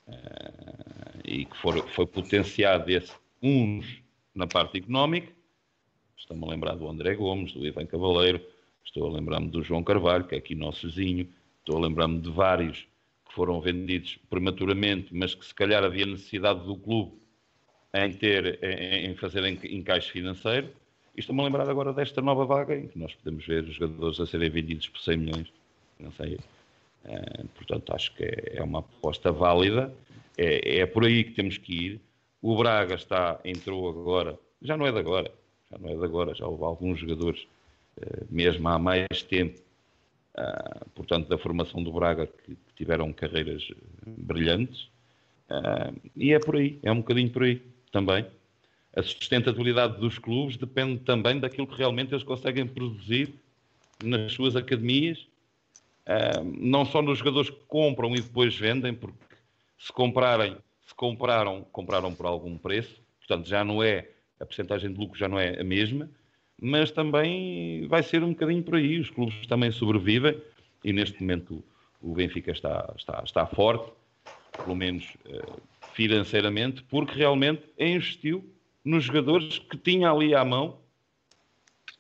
Uh, e que for, foi potenciado esse uns na parte económica, estou-me a lembrar do André Gomes, do Ivan Cavaleiro, estou a lembrar-me do João Carvalho, que é aqui nosso vizinho, estou a lembrar-me de vários que foram vendidos prematuramente, mas que se calhar havia necessidade do clube em ter, em, fazer encaixe financeiro. Estou-me a lembrar agora desta nova vaga em que nós podemos ver os jogadores a serem vendidos por 100 milhões. Não sei. Uh, portanto, acho que é, é uma aposta válida. É, é por aí que temos que ir. O Braga está, entrou agora, já não é de agora, já não é de agora, já houve alguns jogadores, eh, mesmo há mais tempo, ah, portanto, da formação do Braga, que, tiveram carreiras eh, brilhantes. E é por aí, é um bocadinho por aí também. A sustentabilidade dos clubes depende também daquilo que realmente eles conseguem produzir nas suas academias, não só nos jogadores que compram e depois vendem, porque se comprarem se compraram, compraram por algum preço, portanto já não é, a percentagem de lucro já não é a mesma, mas também vai ser um bocadinho por aí, os clubes também sobrevivem e neste momento o Benfica está, está, está forte, pelo menos uh, financeiramente, porque realmente investiu nos jogadores que tinha ali à mão,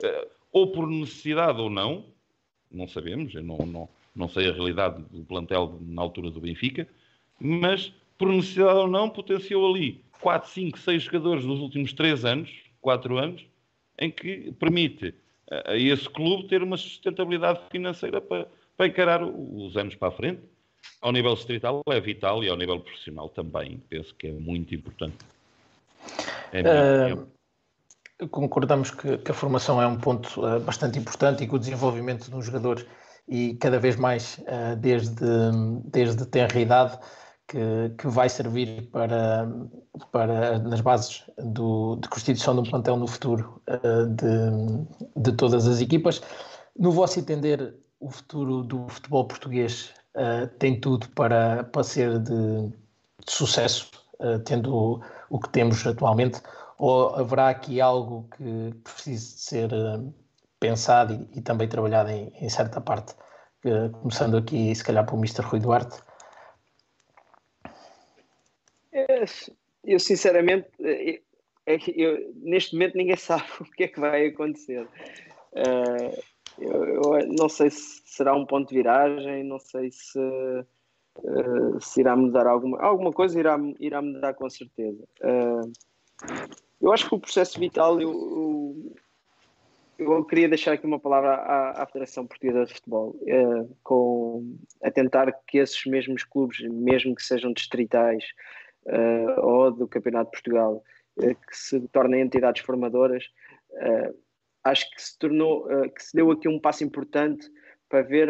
uh, ou por necessidade ou não, não sabemos, eu não, não, não sei a realidade do plantel na altura do Benfica, mas por necessidade ou não, potenciou ali 4, 5, 6 jogadores nos últimos 3 anos, 4 anos, em que permite a esse clube ter uma sustentabilidade financeira para, para encarar os anos para a frente. Ao nível distrital é vital e ao nível profissional também, penso que é muito importante. É uh, concordamos que, que, a formação é um ponto uh, bastante importante e que o desenvolvimento dos jogadores e cada vez mais uh, desde, desde tenra idade que, que vai servir para, para nas bases do, de constituição de um plantel no futuro de, de todas as equipas. No vosso entender, o futuro do futebol português uh, tem tudo para, para ser de, de sucesso, uh, tendo o, o, que temos atualmente, ou haverá aqui algo que precise ser pensado e, e, também trabalhado em, em certa parte? começando aqui, se calhar, pelo Mr. Rui Duarte. Eu, sinceramente, é, é eu, neste momento ninguém [LAUGHS] sabe o que é que vai acontecer. Uh, eu, eu, não sei se será um ponto de viragem, não sei se, uh, se irá mudar alguma, alguma coisa, irá, irá mudar com certeza. Uh, eu acho que o processo vital, eu, eu, queria deixar aqui uma palavra à, à Federação Portuguesa de Futebol, com, a tentar que esses mesmos clubes, mesmo que sejam distritais, uh, ou do Campeonato de Portugal, uh, que se tornem entidades formadoras, uh, acho que se tornou, que se deu aqui um passo importante para ver,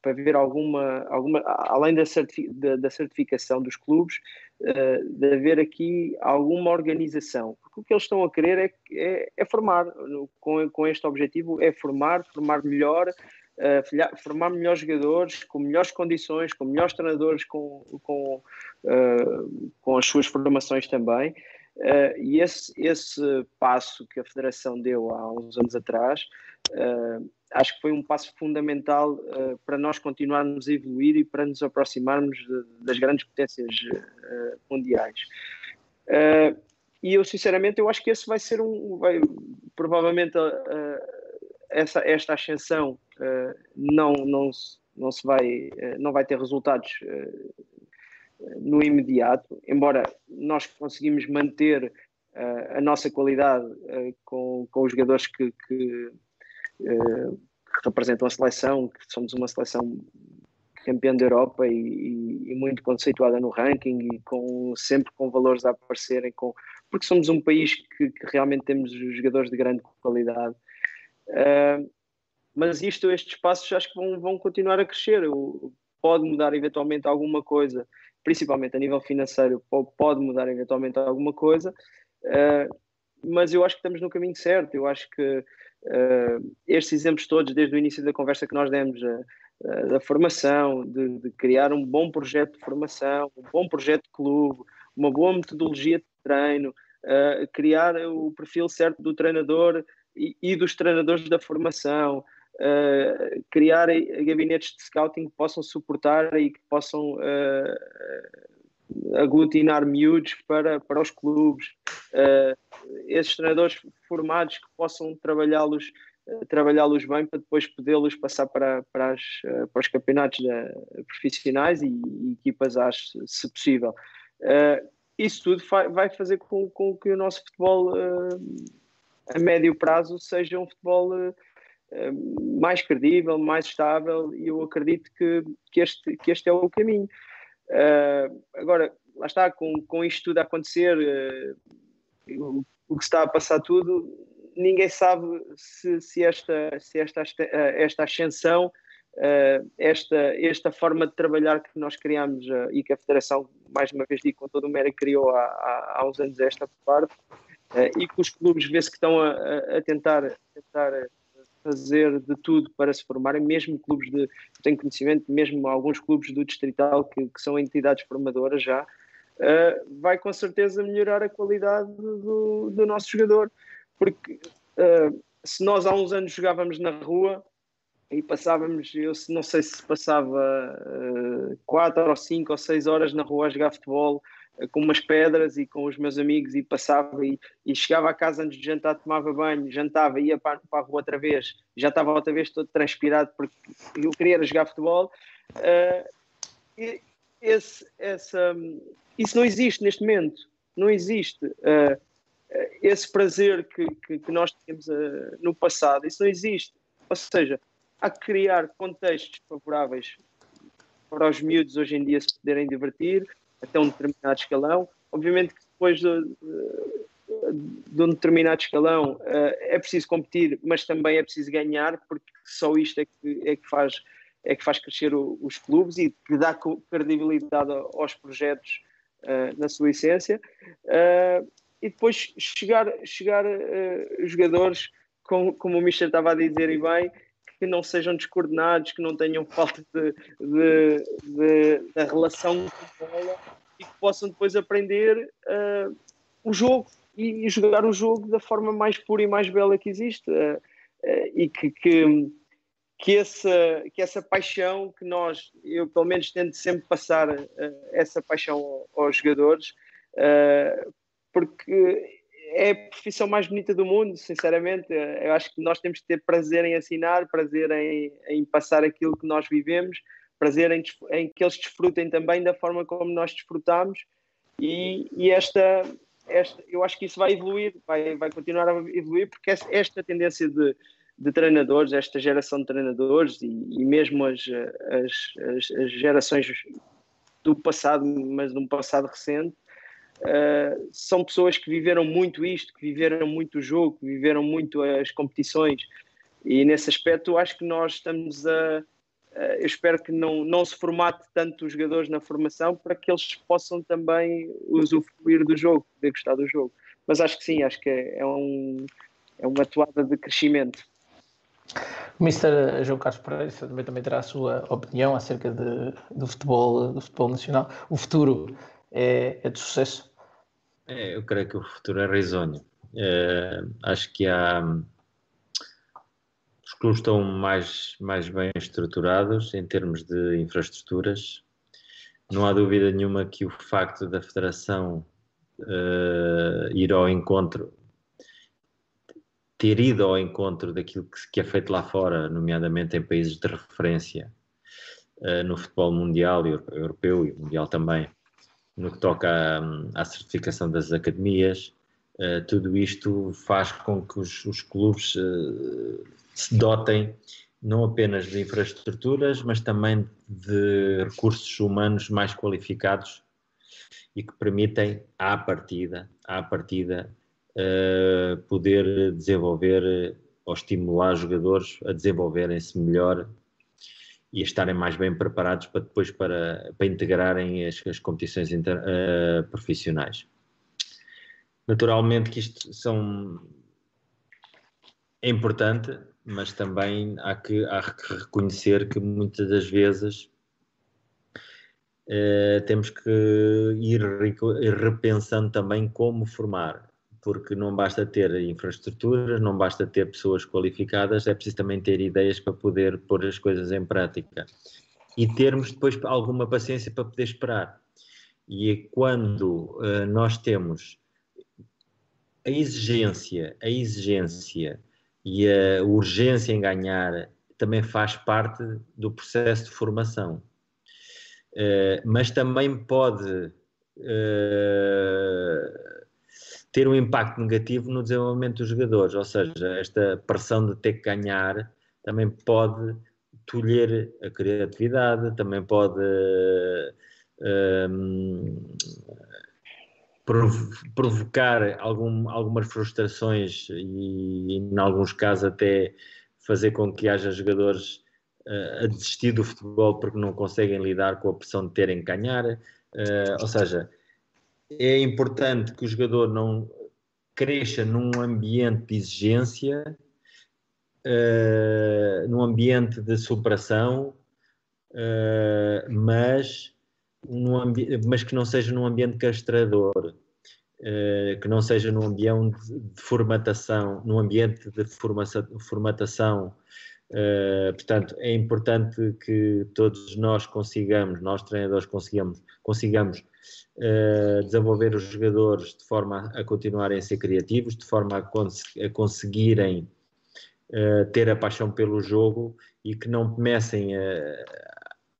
para ver alguma, alguma além da, da, da certificação dos clubes, de haver aqui alguma organização. Porque o que eles estão a querer é, é, é formar, com, com este objetivo, é formar, formar melhor, formar melhores jogadores, com melhores condições, com melhores treinadores, com, com, com as suas formações também. Uh, e esse, esse passo que a Federação deu há uns anos atrás, uh, acho que foi um passo fundamental uh, para nós continuarmos a evoluir e para nos aproximarmos de, das grandes potências mundiais. e eu, sinceramente, eu acho que esse vai ser um, vai, provavelmente, essa, esta ascensão não, não, não se vai, não vai ter resultados no imediato, embora nós conseguimos manter uh, a nossa qualidade uh, com, com os jogadores que, que, uh, que, representam a seleção, que somos uma seleção campeã da Europa e, e, e, muito conceituada no ranking e com, sempre com valores a aparecerem, com, porque somos um país que, que realmente temos jogadores de grande qualidade. mas isto, estes passos acho que vão, vão continuar a crescer. Pode mudar eventualmente alguma coisa principalmente a nível financeiro, pode mudar eventualmente alguma coisa, uh, mas eu acho que estamos no caminho certo. Eu acho que uh, estes exemplos todos, desde o início da conversa que nós demos, uh, da formação, de, de, criar um bom projeto de formação, um bom projeto de clube, uma boa metodologia de treino, criar o perfil certo do treinador e, e dos treinadores da formação. Uh, criar gabinetes de scouting que possam suportar e que possam uh, aglutinar miúdos para, para os clubes, uh, esses treinadores formados que possam trabalhá-los trabalhá-los bem para depois podê-los passar para, para, as, para os campeonatos profissionais e, e equipas AS, se possível. isso tudo vai fazer com, com que o nosso futebol a médio prazo seja um futebol eh, mais credível, mais estável, e eu acredito que, que, este, que este é o caminho. Uh, agora, lá está, com, com isto tudo a acontecer, uh, o, o, que está a passar tudo, ninguém sabe se, se esta, se esta, esta ascensão, uh, esta, esta forma de trabalhar que nós criamos e que a Federação, mais uma vez digo, com todo o mérito, criou há, há, há uns anos esta parte, e que os clubes vê-se que estão a, a tentar, a tentar fazer de tudo para se formarem, mesmo clubes de, tenho conhecimento, mesmo alguns clubes do Distrital que, que são entidades formadoras já, uh, vai com certeza melhorar a qualidade do, do nosso jogador, porque uh, se nós há uns anos jogávamos na rua e passávamos, eu não sei se passava uh, quatro ou cinco ou seis horas na rua a jogar futebol, com umas pedras e com os meus amigos e passava e, e, chegava a casa antes de jantar, tomava banho, jantava, ia para, para a rua outra vez, já estava outra vez todo transpirado porque eu queria jogar futebol. Uh, esse, essa, isso não existe neste momento, não existe. Uh, esse prazer que, que, que nós tínhamos uh, no passado, isso não existe. Ou seja, há que criar contextos favoráveis para os miúdos hoje em dia se poderem divertir, até um determinado escalão. Obviamente que depois de, de um determinado escalão uh, é preciso competir, mas também é preciso ganhar, porque só isto é que, é que, faz, é que faz crescer o, os clubes e que dá credibilidade aos projetos uh, na sua essência. Uh, e depois chegar, chegar jogadores, com, como o Michel estava a dizer e bem, que não sejam descoordenados, que não tenham [LAUGHS] falta de, de, de, de relação com a bola e que possam depois aprender uh, o jogo e, e, jogar o jogo da forma mais pura e mais bela que existe. Uh, uh, e que, que, que, essa, que essa paixão que nós, eu pelo menos tento sempre passar essa paixão aos jogadores, porque é a profissão mais bonita do mundo, sinceramente. Eu acho que nós temos que ter prazer em assinar, prazer em, em passar aquilo que nós vivemos, prazer em, em, que eles desfrutem também da forma como nós desfrutamos. E, e esta, esta, eu acho que isso vai evoluir, vai, vai continuar a evoluir, porque esta tendência de, de treinadores, esta geração de treinadores e, e mesmo as, as, as, gerações do passado, mas de um passado recente, Uh, são pessoas que viveram muito isto, que viveram muito o jogo, que viveram muito as competições. E nesse aspecto, acho que nós estamos a. eu espero que não, não se formate tanto os jogadores na formação para que eles possam também usufruir do jogo, poder gostar do jogo. Mas acho que sim, acho que é, é um, é uma toada de crescimento. O Mr. João Carlos Pereira também, também terá a sua opinião acerca de, do, futebol, do futebol nacional. O futuro é, é de sucesso? É, eu creio que o futuro é risonho. É, acho que há. Os clubes estão mais, mais bem estruturados em termos de infraestruturas. Não há dúvida nenhuma que o facto da Federação uh, ir ao encontro, ter ido ao encontro daquilo que, que, é feito lá fora, nomeadamente em países de referência uh, no futebol mundial, europeu e mundial também, no que toca à, à certificação das academias, uh, tudo isto faz com que os, os clubes uh, se dotem não apenas de infraestruturas, mas também de recursos humanos mais qualificados e que permitem, à partida, à partida uh, poder desenvolver ou estimular jogadores a desenvolverem-se melhor e a estarem mais bem preparados para depois para, para integrarem as, as competições inter, uh, profissionais. Naturalmente que isto são é importante, mas também há que, há que reconhecer que muitas das vezes uh, temos que ir repensando também como formar porque não basta ter infraestruturas, não basta ter pessoas qualificadas, é preciso também ter ideias para poder pôr as coisas em prática e termos depois alguma paciência para poder esperar. E é quando uh, nós temos a exigência, a exigência e a urgência em ganhar também faz parte do processo de formação. Uh, mas também pode uh, ter um impacto negativo no desenvolvimento dos jogadores, ou seja, esta pressão de ter que ganhar também pode tolher a criatividade, também pode um, provocar algum, algumas frustrações e, em alguns casos, até fazer com que haja jogadores uh, a desistir do futebol porque não conseguem lidar com a pressão de terem que ganhar. Uh, ou seja, é importante que o jogador não cresça num ambiente de exigência, uh, num ambiente de superação, uh, mas, num mas que não seja num ambiente castrador, uh, que não seja num ambiente de formatação, num ambiente de formatação Uh, portanto, é importante que todos nós consigamos, nós treinadores consigamos, consigamos uh, desenvolver os jogadores de forma a continuarem a ser criativos, de forma a, cons a conseguirem uh, ter a paixão pelo jogo e que não comecem a,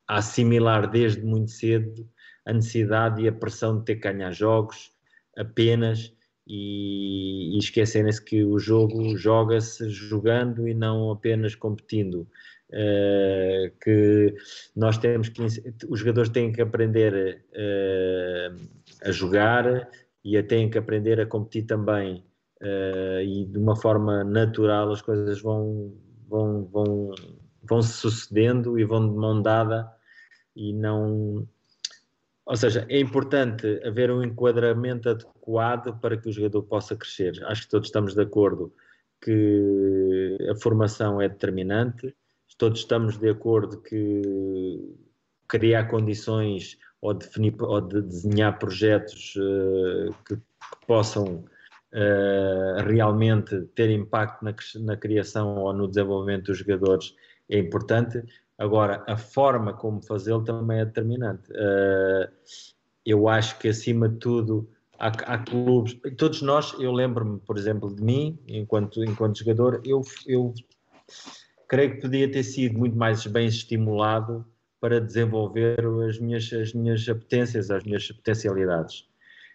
a, assimilar desde muito cedo a necessidade e a pressão de ter que ganhar jogos apenas e, e esquecerem-se que o jogo joga-se jogando e não apenas competindo. Uh, que nós temos que os jogadores têm que aprender uh, a jogar e têm que aprender a competir também uh, e de uma forma natural as coisas vão vão vão vão se sucedendo e vão de mão dada e não ou seja, é importante haver um enquadramento adequado para que o jogador possa crescer. Acho que todos estamos de acordo que a formação é determinante, todos estamos de acordo que criar condições ou, definir, ou de desenhar projetos uh, que, que, possam uh, realmente ter impacto na, na criação ou no desenvolvimento dos jogadores é importante. Agora, a forma como fazê-lo também é determinante. Uh, eu acho que, acima de tudo, há, há clubes. Todos nós, eu lembro-me, por exemplo, de mim, enquanto, enquanto jogador, eu, eu creio que podia ter sido muito mais bem estimulado para desenvolver as minhas, as minhas apetências, as minhas potencialidades.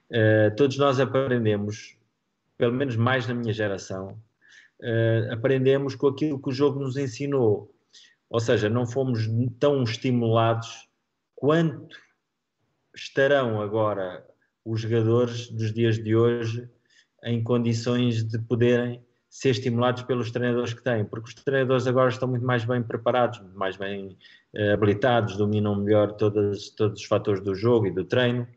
Uh, todos nós aprendemos, pelo menos mais na minha geração, uh, aprendemos com aquilo que o jogo nos ensinou. Ou seja, não fomos tão estimulados quanto estarão agora os jogadores dos dias de hoje em condições de poderem ser estimulados pelos treinadores que têm, porque os treinadores agora estão muito mais bem preparados, mais bem uh, habilitados, dominam melhor todos, os fatores do jogo e do treino.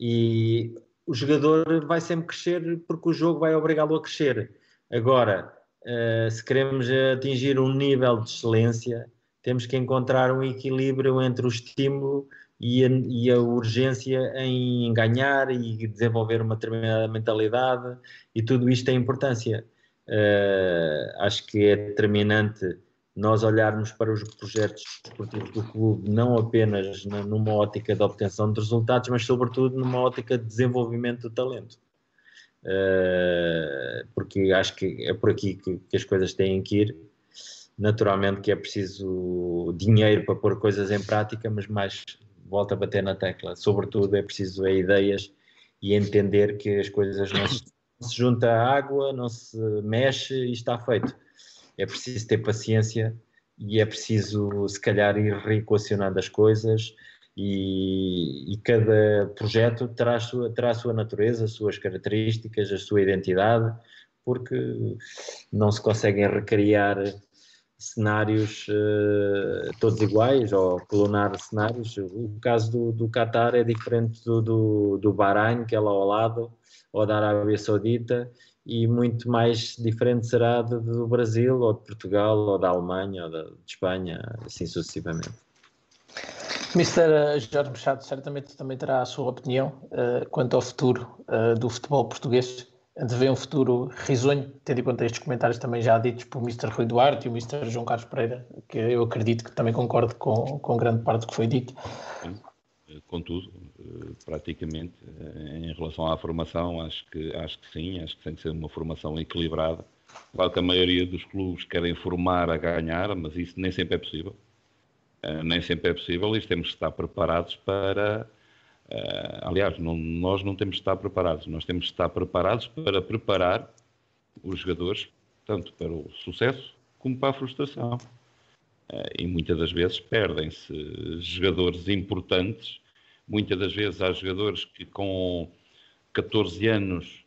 E o jogador vai sempre crescer porque o jogo vai obrigá-lo a crescer. Agora, uh, se queremos atingir um nível de excelência, temos que encontrar um equilíbrio entre o estímulo e a, e a, urgência em ganhar e desenvolver uma determinada mentalidade e tudo isto tem importância. Uh, acho que é determinante nós olharmos para os projetos esportivos do clube não apenas numa ótica de obtenção de resultados, mas sobretudo numa ótica de desenvolvimento do talento. Uh, porque acho que é por aqui que, que as coisas têm que ir naturalmente que é preciso dinheiro para pôr coisas em prática, mas mais volta a bater na tecla. Sobretudo é preciso é ideias e entender que as coisas não se, se junta a água, não se mexe e está feito. É preciso ter paciência e é preciso, se calhar, ir reequacionando as coisas e, e, cada projeto terá sua, terá a sua natureza, as suas características, a sua identidade, porque não se conseguem recriar cenários uh, todos iguais ou clonar cenários. O caso do, do Qatar é diferente do, do, do Bahrein, que é lá ao lado, ou da Arábia Saudita, e muito mais diferente será do, do Brasil, ou de Portugal, ou da Alemanha, ou da, de Espanha, assim sucessivamente. Mr. Jorge Machado certamente também terá a sua opinião uh, quanto ao futuro uh, do futebol português antevê um futuro risonho, tendo em conta estes comentários também já ditos por Mr. Rui Duarte e o Mr. João Carlos Pereira, que eu acredito que também concordo com, com grande parte do que foi dito. Contudo, eh, praticamente, eh, em relação à formação, acho que, acho que sim, acho que tem que ser uma formação equilibrada. Claro que a maioria dos clubes querem formar a ganhar, mas isso nem sempre é possível. Eh, nem sempre é possível e temos que estar preparados para Uh, aliás, não, nós não temos de estar preparados, nós temos de estar preparados para preparar os jogadores, tanto para o sucesso como para a frustração. Uh, e muitas das vezes perdem-se jogadores importantes, muitas das vezes há jogadores que com 14 anos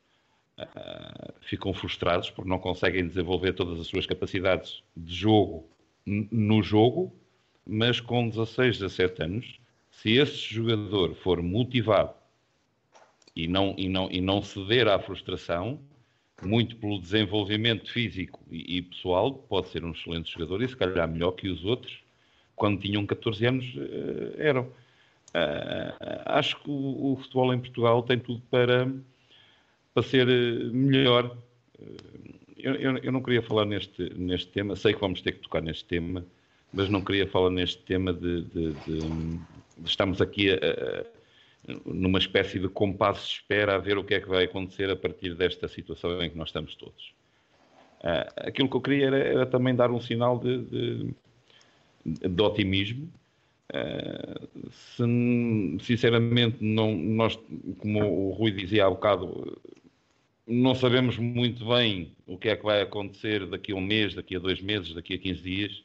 uh, ficam frustrados porque não conseguem desenvolver todas as suas capacidades de jogo no jogo, mas com 16, 17 anos se esse jogador for motivado e não, e não, e não ceder à frustração, muito pelo desenvolvimento físico e, e, pessoal, pode ser um excelente jogador e se calhar melhor que os outros, quando tinham 14 anos, uh, eram. Uh, acho que o, o, futebol em Portugal tem tudo para, para ser eh, melhor. Eu, eu, eu, não queria falar neste, neste tema, sei que vamos ter que tocar neste tema, mas não queria falar neste tema de, de, de estamos aqui a, numa espécie de compasso de espera a ver o que é que vai acontecer a partir desta situação em que nós estamos todos. Uh, aquilo que eu queria era, era também dar um sinal de, de, de otimismo. Uh, se, sinceramente, não, nós, como o Rui dizia há bocado, não sabemos muito bem o que é que vai acontecer daqui a um mês, daqui a dois meses, daqui a 15 dias.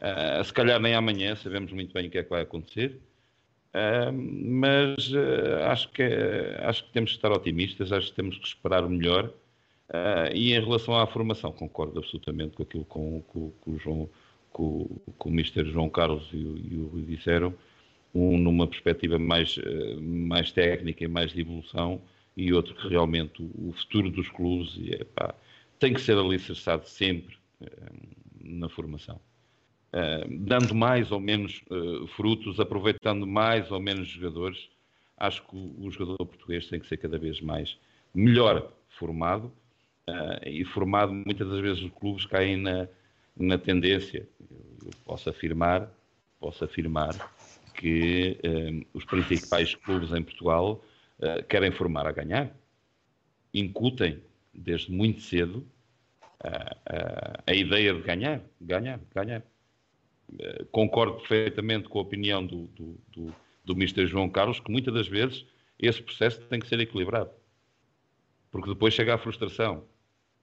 Uh, se calhar nem amanhã sabemos muito bem o que é que vai acontecer. Mas uh, acho, que, uh, acho que temos que estar otimistas, acho que temos que esperar o melhor. Ah, e em relação à formação, concordo absolutamente com aquilo com, com, com o João, com, com, o Mister João Carlos e o, e o Rui disseram, um numa perspectiva mais, mais técnica e mais de evolução, e outro que realmente o, o futuro dos clubes epá, tem que ser alicerçado sempre na formação. Eh, dando mais ou menos uh, frutos, aproveitando mais ou menos jogadores, acho que o, jogador português tem que ser cada vez mais melhor formado uh, e formado muitas das vezes os clubes caem na, na tendência, eu, posso afirmar, posso afirmar que os principais clubes em Portugal querem formar a ganhar, incutem desde muito cedo a ideia de ganhar, ganhar, ganhar. Eh, concordo perfeitamente com a opinião do, do, do, do. João Carlos, que muitas das vezes esse processo tem que ser equilibrado. Porque depois chega a frustração,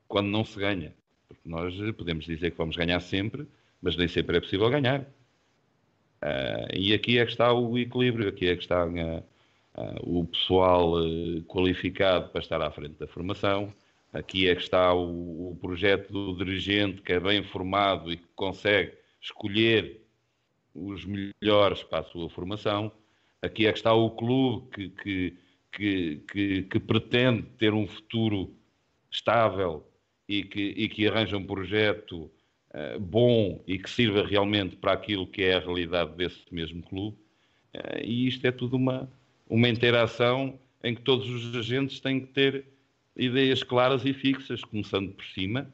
quando não se ganha. Porque nós podemos dizer que vamos ganhar sempre, mas nem sempre é possível ganhar. Uh, e aqui é que está o equilíbrio, aqui é que está uh, uh, o pessoal qualificado para estar à frente da formação, aqui é que está o, o projeto do dirigente que é bem formado e que consegue escolher os melhores para a sua formação. Aqui é que está o clube que, que, que, que, que pretende ter um futuro estável e que, e que arranja um projeto uh, bom e que sirva realmente para aquilo que é a realidade desse mesmo clube. Uh, e isto é tudo uma, uma interação em que todos os agentes têm que ter ideias claras e fixas, começando por cima,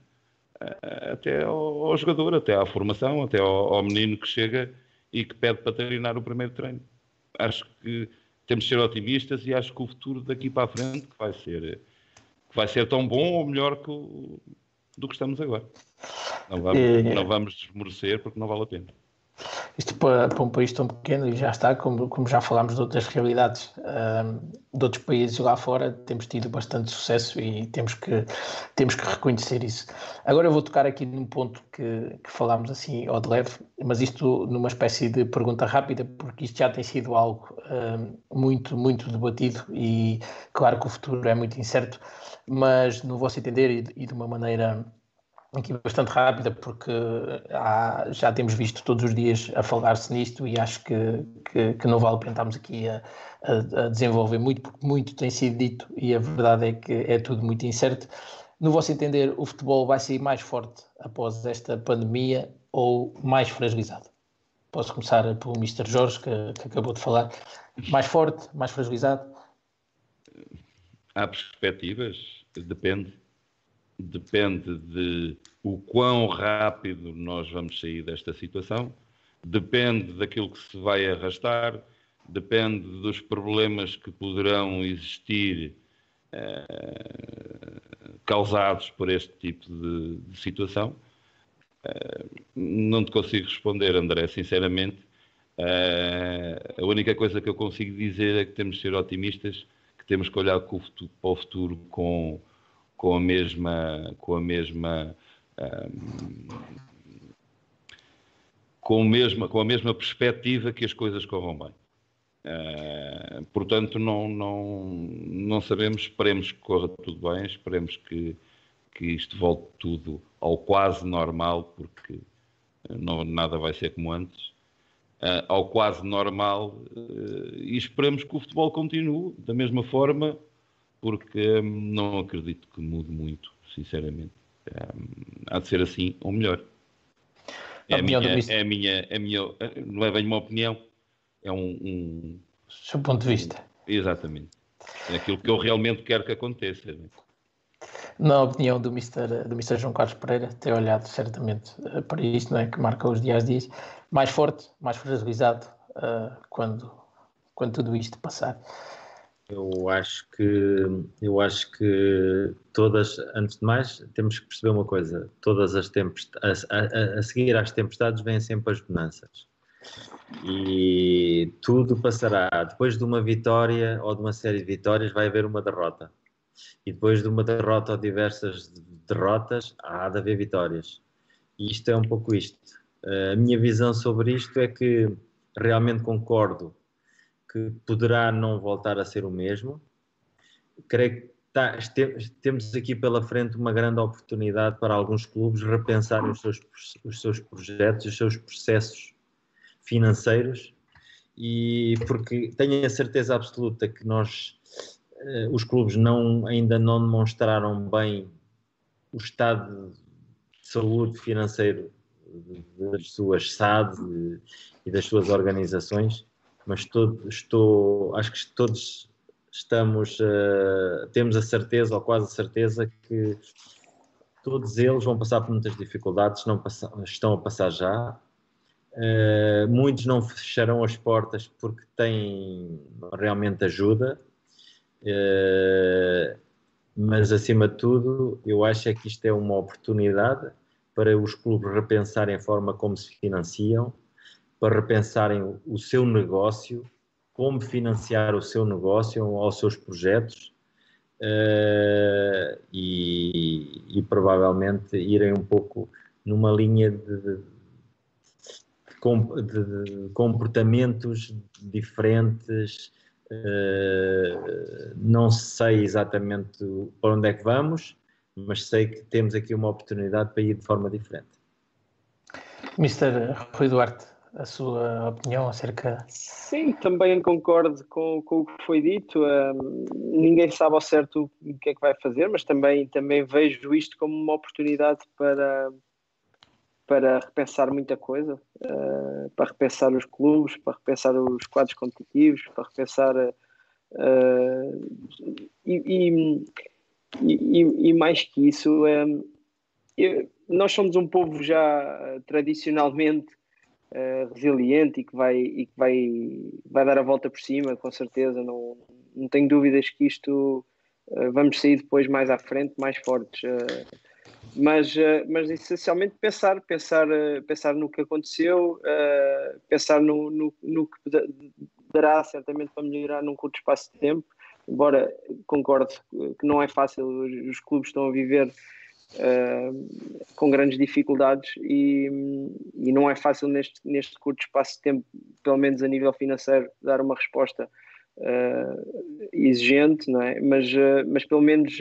até ao, ao, jogador, até à formação, até ao, ao menino que chega e que pede para treinar o primeiro treino. Acho que temos de ser otimistas e acho que o futuro daqui para a frente vai ser, vai ser tão bom ou melhor que o, do que estamos agora. Não vamos, é, não vamos desmerecer porque não vale a pena. Isto para, para, um país tão pequeno, e já está, como, como já falámos de outras realidades um, de outros países lá fora, temos tido bastante sucesso e temos que, temos que reconhecer isso. Agora eu vou tocar aqui num ponto que, que falámos assim ao de leve, mas isto numa espécie de pergunta rápida, porque isto já tem sido algo um, muito, muito debatido e claro que o futuro é muito incerto, mas no vosso entender e, e de uma maneira aqui bastante rápida, porque há, já temos visto todos os dias a falar-se nisto e acho que, que, que, não vale estarmos aqui a, a, a, desenvolver muito, porque muito tem sido dito e a verdade é que é tudo muito incerto. No vosso entender, o futebol vai sair mais forte após esta pandemia ou mais fragilizado? Posso começar pelo Mr. Jorge, que, que acabou de falar. Mais forte, mais fragilizado? Há perspectivas, depende depende de o quão rápido nós vamos sair desta situação, depende daquilo que se vai arrastar, depende dos problemas que poderão existir eh, causados por este tipo de, de situação. Eh, não te consigo responder, André, sinceramente. Eh, a única coisa que eu consigo dizer é que temos de ser otimistas, que temos que olhar para o futuro com com a mesma com a mesma um, com, a mesma, com a mesma perspectiva que as coisas corram bem. Uh, portanto, não, não, não sabemos, esperemos que corra tudo bem, esperemos que, que isto volte tudo ao quase normal, porque não, nada vai ser como antes, uh, ao quase normal, uh, e esperemos que o futebol continue da mesma forma porque hum, não acredito que mude muito, sinceramente. Hum, há de ser assim ou melhor. É a, minha, é a minha, é a minha, não é bem uma opinião, é um, um. Seu ponto de vista. Exatamente. É aquilo que eu realmente quero que aconteça. Né? Na opinião do Mr. do Mr. João Carlos Pereira, ter olhado certamente eh, para isto, não é? que marca os dias a dias, mais forte, mais fragilizado uh, quando, quando tudo isto passar. Eu acho que eu acho que todas, antes de mais, temos que perceber uma coisa: todas as tempestades, a, a, a seguir às tempestades vêm sempre as bonanças. E tudo passará. Depois de uma vitória ou de uma série de vitórias, vai haver uma derrota. E depois de uma derrota ou diversas derrotas, há de haver vitórias. E isto é um pouco isto. A minha visão sobre isto é que realmente concordo que poderá não voltar a ser o mesmo. Creio que tá, temos aqui pela frente uma grande oportunidade para alguns clubes repensarem os seus, os seus projetos, os seus processos financeiros e porque tenho a certeza absoluta que nós, eh, os clubes não, ainda não demonstraram bem o estado de saúde financeiro das suas SAD e das suas organizações mas todo, estou, acho que todos estamos, uh, temos a certeza, ou quase a certeza, que todos eles vão passar por muitas dificuldades, não estão a passar já. Uh, muitos não fecharão as portas porque têm realmente ajuda, uh, mas acima de tudo, eu acho é que isto é uma oportunidade para os clubes repensarem a forma como se financiam para repensarem o seu negócio, como financiar o seu negócio ou os seus projetos uh, e, e, provavelmente irem um pouco numa linha de, de, de comportamentos diferentes. Uh, não sei exatamente para onde é que vamos, mas sei que temos aqui uma oportunidade para ir de forma diferente. Mr. Rui Duarte, a sua opinião acerca. Sim, também concordo com, com o que foi dito. Um, ninguém sabe ao certo o que é que vai fazer, mas também, também vejo isto como uma oportunidade para, para repensar muita coisa, uh, para repensar os clubes, para repensar os quadros competitivos, para repensar uh, e, e, e, e, mais que isso, eu, nós somos um povo já tradicionalmente uh, resiliente e que vai e que vai vai dar a volta por cima, com certeza. Não, não tenho dúvidas que isto vamos sair depois mais à frente, mais fortes mas, uh, mas essencialmente pensar, pensar, uh, pensar no que aconteceu, uh, pensar no, no, no, que dará certamente para melhorar num curto espaço de tempo, embora concordo que não é fácil, os clubes estão a viver com grandes dificuldades e, e não é fácil neste, neste curto espaço de tempo, pelo menos a nível financeiro, dar uma resposta exigente, não é? mas, mas pelo menos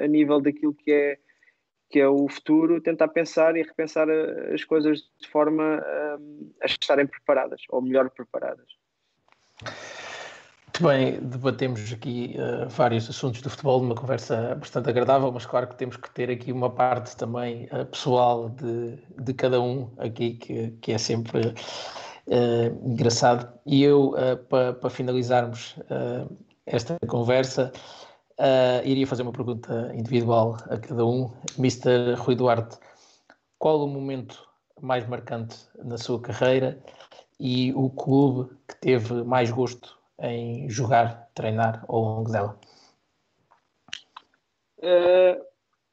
a nível daquilo que é que é o futuro, tentar pensar e repensar eh, as coisas de forma a estarem preparadas, ou melhor preparadas. Muito bem, debatemos aqui uh, vários assuntos do futebol numa conversa bastante agradável, mas claro que temos que ter aqui uma parte também uh, pessoal de, de cada um aqui, que, que é sempre uh, engraçado. E eu, para pa finalizarmos esta conversa, iria fazer uma pergunta individual a cada um. Mr. Rui Duarte, qual o momento mais marcante na sua carreira e o clube que teve mais gosto em jogar, treinar ao longo dela? Uh,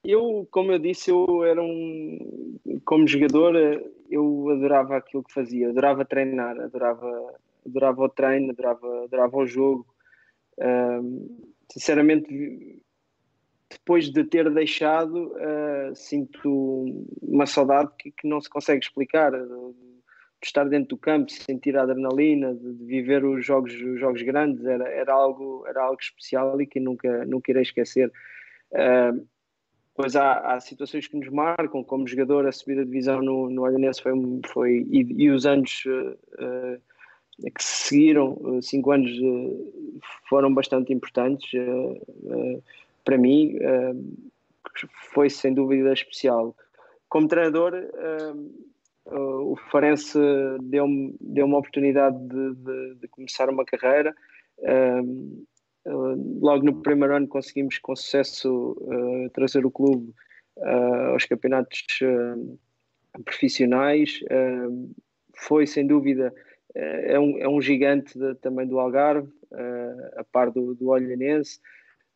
eu, como eu disse, eu era um. Como jogador, eu adorava aquilo que fazia, adorava treinar, adorava, adorava o treino, adorava, adorava o jogo. Uh, sinceramente, depois de ter deixado, uh, sinto uma saudade que, que, não se consegue explicar. De, estar dentro do campo, sentir a adrenalina, de, viver os jogos, os jogos grandes, era, era, algo, era algo especial e que nunca, nunca irei esquecer. Uh, pois há, há, situações que nos marcam, como jogador, a subida de divisão no, no Olhanense foi, foi e, e os anos uh, que se seguiram, cinco anos foram bastante importantes para mim, foi sem dúvida especial. Como treinador, o Farense deu-me deu uma oportunidade de, de, de, começar uma carreira. logo no primeiro ano conseguimos com sucesso trazer o clube aos campeonatos profissionais. foi sem dúvida é, um, é um gigante de, também do Algarve, uh, a par do, do Olhanense,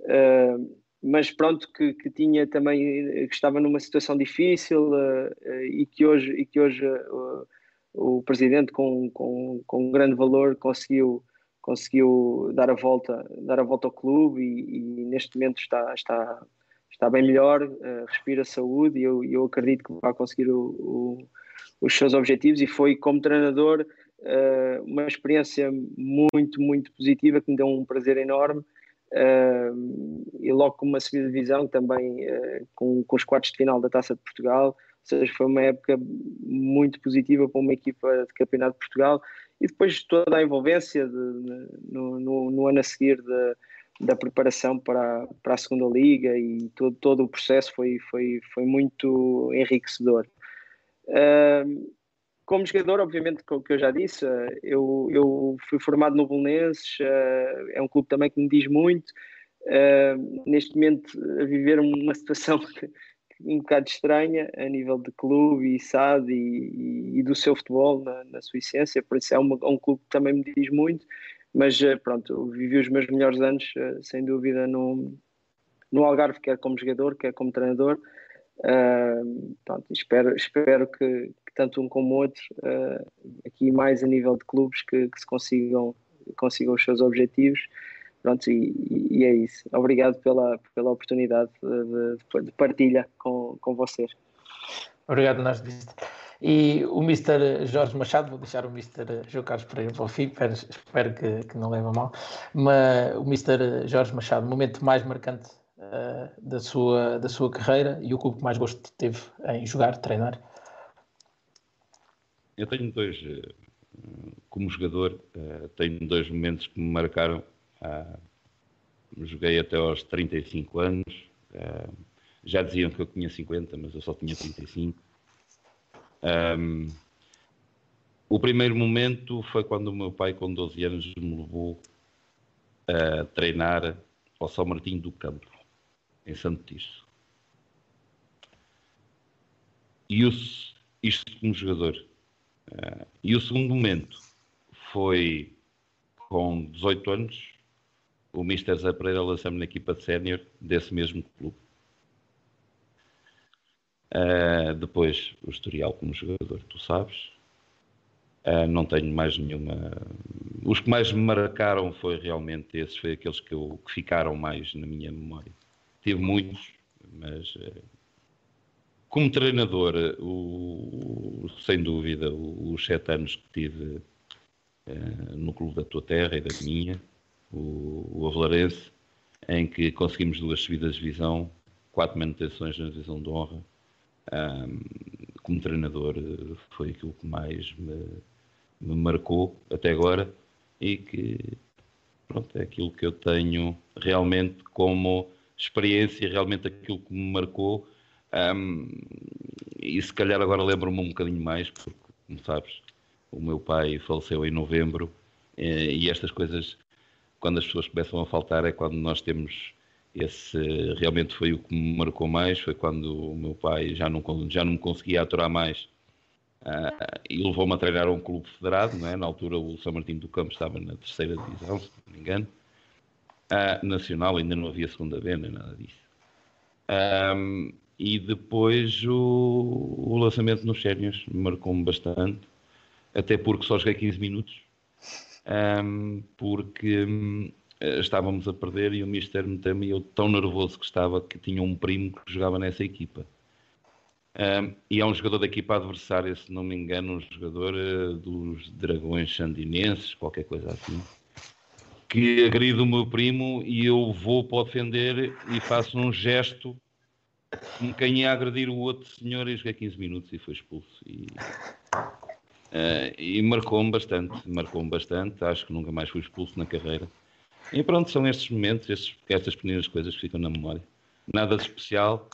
uh, mas pronto, que, que, tinha também, que estava numa situação difícil uh, e que hoje, e que hoje o presidente com, com, com grande valor conseguiu conseguiu dar a volta dar a volta ao clube e, e neste momento está está está bem melhor respira saúde e eu, eu acredito que vai conseguir o, o, os seus objetivos e foi como treinador uma experiência muito, muito positiva que me deu um prazer enorme. E logo com uma de divisão também uh, com, com os quartos de final da Taça de Portugal, ou seja, foi uma época muito positiva para uma equipa de Campeonato de Portugal e depois toda a envolvência de, no, no, no, ano a seguir de, da preparação para, para a segunda liga e todo, todo o processo foi, foi, foi muito enriquecedor. Uh, como jogador, obviamente, como eu já disse, eh, eu, eu fui formado no Bolonenses, eh, é um clube também que me diz muito. Eh, neste momento, a viver uma [LAUGHS] situação um bocado estranha a nível de clube e SAD e, e do seu futebol na, na, sua essência, por isso é uma, um clube que também me diz muito, mas pronto, vivi os meus melhores anos, sem dúvida, no, no Algarve, quer como jogador, quer como treinador. Uh, pronto, espero, espero que, tanto um como o outro, uh, aqui mais a nível de clubes, que, que se consigam, consigam os seus objetivos. Pronto, e, e é isso. Obrigado pela, pela oportunidade de, de partilha com, com vocês. Obrigado, nós. E o Mr. Jorge Machado, vou deixar o Mr. João Carlos Pereira para o fim, espero, espero que, que, não leve mal, mas o Mr. Jorge Machado, o momento mais marcante uh, da, sua, da sua carreira e o clube que mais gosto teve em jogar, treinar? Eu tenho dois, eh, como jogador, eh, tenho dois momentos que me marcaram. Ah, joguei até aos 35 anos. Ah, já diziam que eu tinha 50, mas eu só tinha 35. Um, o primeiro momento foi quando o meu pai, com 12 anos, me levou a treinar ao São Martinho do Campo, em Santo Tirso. E isto como jogador. Uh, e o segundo momento foi com 18 anos, o Mr. Zé Pereira lançou-me na equipa de sénior desse mesmo clube. Uh, depois o historial como jogador, tu sabes. Uh, não tenho mais nenhuma. Os que mais me marcaram foi realmente esses, foi aqueles que, eu, que ficaram mais na minha memória. Tive muitos, mas uh, como treinador, o, sem dúvida, os sete anos que tive uh, no clube da tua terra e da minha, o, o Avelarense, em que conseguimos duas subidas de divisão, quatro manutenções na divisão de honra. Um, como treinador, foi aquilo que mais me, me marcou até agora e que pronto, é aquilo que eu tenho realmente como experiência, realmente aquilo que me marcou. Um, e se calhar agora lembro-me um bocadinho mais, porque, como sabes, o meu pai faleceu em novembro eh, e estas coisas quando as pessoas começam a faltar é quando nós temos esse realmente foi o que me marcou mais foi quando o meu pai já não já não me conseguia aturar mais. Uh, e levou-me a treinar a um clube federado não é? na altura o São Martinho do Campo estava na terceira divisão se não me engano. Uh, nacional ainda não havia segunda B nada disso. Um, e depois o, o lançamento nos sénios marcou-me bastante até porque só joguei 15 minutos um, porque um, estávamos a perder e o Mister meteu-me eu tão nervoso que estava que tinha um primo que jogava nessa equipa. Um, e é um jogador da equipa adversária, se não me engano, um jogador uh, dos Dragões Sandinenses, qualquer coisa assim, que agride o meu primo e eu vou para defender e faço um gesto como quem ia agredir o outro senhor e joguei 15 minutos e foi expulso. E Uh, e marcou-me bastante, marcou-me bastante, acho que nunca mais fui expulso na carreira. E pronto, são estes momentos, estes, estas pequenas coisas que ficam na memória. Nada de especial,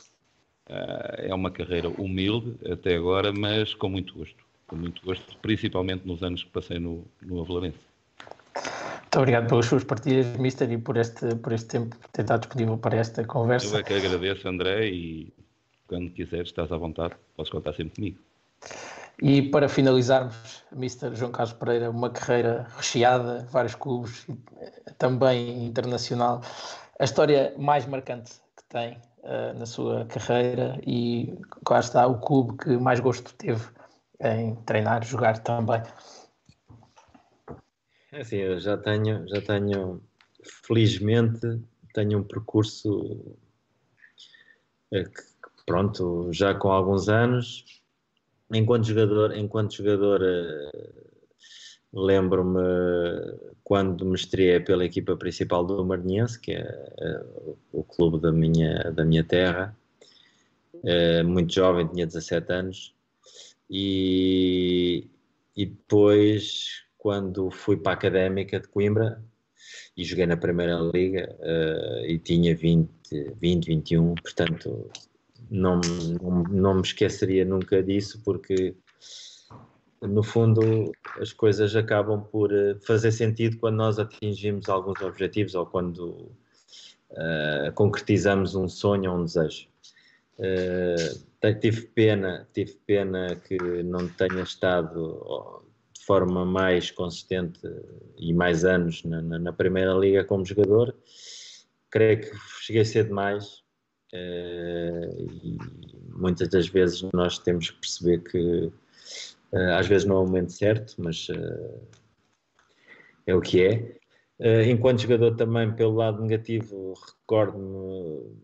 uh, é uma carreira humilde até agora, mas com muito gosto. Com muito gosto, principalmente nos anos que passei no, no Avelarense. Muito obrigado pelas suas partilhas, Mister, e por este, por este tempo ter estado disponível para esta conversa. Eu é que agradeço, André, e quando quiseres, estás à vontade, podes contar sempre comigo. E para finalizarmos, Mr. João Carlos Pereira, uma carreira recheada, vários clubes, também internacional. A história mais marcante que tem uh, na sua carreira e qual está o clube que mais gosto teve em treinar, jogar também. É assim, eu já tenho, já tenho, felizmente, tenho um percurso eh, que, pronto, já com alguns anos, enquanto jogador, enquanto jogador uh, lembro-me quando me estreiei pela equipa principal do Maranhense, que é uh, o clube da minha, da minha terra, muito jovem, tinha 17 anos, e, e depois quando fui para a Académica de Coimbra e joguei na Primeira Liga e tinha 20, 20 21, portanto não, não, não me esqueceria nunca disso, porque no fundo as coisas acabam por eh, fazer sentido quando nós atingimos alguns objetivos ou quando uh, concretizamos um sonho ou um desejo. Uh, tive pena, tive pena que não tenha estado forma mais consistente e mais anos na, na, na primeira liga como jogador. Creio que cheguei cedo demais, Uh, e muitas das vezes nós temos que perceber que uh, às vezes não é o momento certo, mas uh, é o que é. enquanto jogador também, pelo lado negativo, recordo-me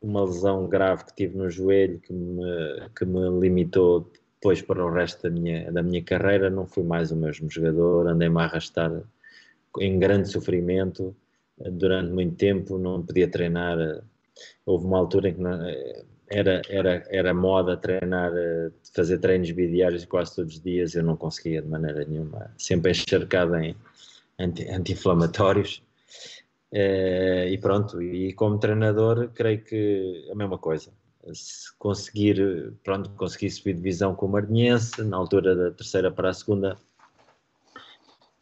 uma lesão grave que tive no joelho que me, que me limitou depois para o resto da minha, da minha carreira. Não fui mais o mesmo jogador, andei-me a arrastar em grande sofrimento durante muito tempo, não podia treinar houve uma altura em que não, era, era, era moda treinar, eh, fazer treinos bidiários quase todos os dias, eu não conseguia de maneira nenhuma, sempre encharcado em anti-inflamatórios. Uh, e pronto, e como treinador, creio que a mesma coisa. Conseguir, pronto, conseguir subir divisão com o Marinhense, na altura da terceira para a segunda,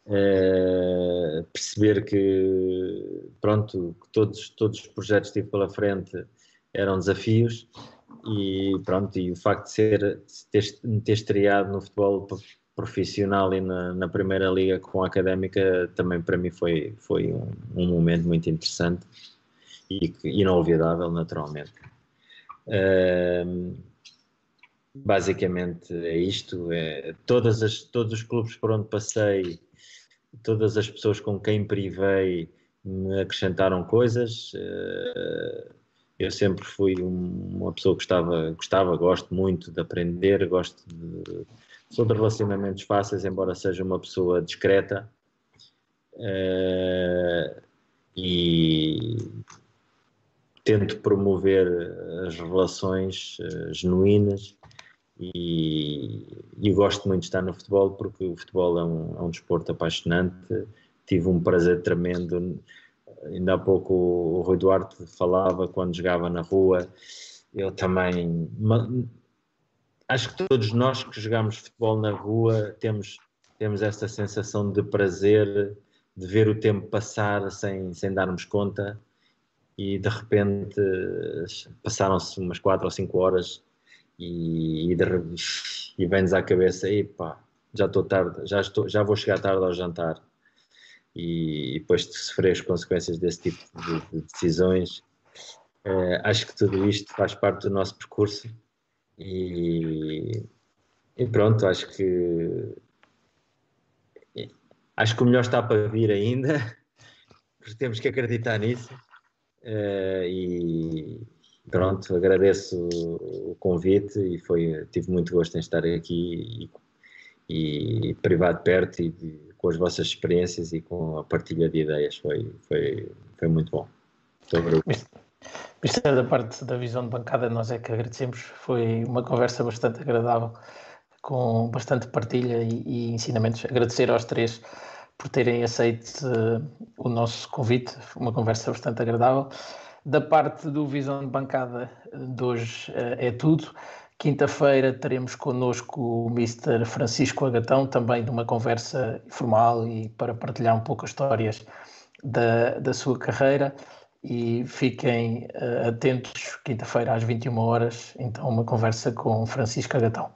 é, perceber que, pronto, que todos, todos os projetos que tive pela frente eram desafios e pronto, e o facto de ser, ter, ter estreado no futebol profissional e na, na, primeira liga com a académica também para mim foi, foi um, um momento muito interessante e inolvidável naturalmente. Basicamente é isto, é, todas as, todos os clubes por onde passei, todas as pessoas com quem privei me acrescentaram coisas. Uh, eu sempre fui uma pessoa que gostava, gostava, gosto muito de aprender, gosto de, sou de relacionamentos fáceis, embora seja uma pessoa discreta. Uh, e tento promover as relações uh, genuínas e, e, gosto muito de estar no futebol porque o futebol é um, é um desporto apaixonante. Tive um prazer tremendo ainda há pouco o Rui Duarte falava quando jogava na rua, eu também. Acho que todos nós que jogamos futebol na rua temos, temos essa sensação de prazer, de ver o tempo passar sem, sem darmos conta e de repente passaram-se umas 4 ou 5 horas e, e, e vem-nos à cabeça, epá, já estou tarde, já, estou, já vou chegar tarde ao jantar e, depois de sofrer as consequências desse tipo de, de decisões. Uh, acho que tudo isto faz parte do nosso percurso e, e pronto, acho que acho que o melhor está para vir ainda, [LAUGHS] temos que acreditar nisso. Uh, e pronto, agradeço o convite e foi, tive muito gosto em estar aqui e, e privado perto e com as vossas experiências e com a partilha de ideias. Foi, foi, foi muito bom. Obrigado. Mister, da parte da visão de bancada, nós é que agradecemos. Foi uma conversa bastante agradável, com bastante partilha e, e ensinamentos. Agradecer aos três por terem aceito uh, o nosso convite. Uma conversa bastante agradável. Da parte do Visão de Bancada de hoje uh, é tudo. Quinta-feira teremos connosco o Mr. Francisco Agatão, também de uma conversa informal e para partilhar um pouco as histórias da, da sua carreira. E fiquem uh, atentos, quinta-feira às 21 horas, então uma conversa com Francisco Agatão.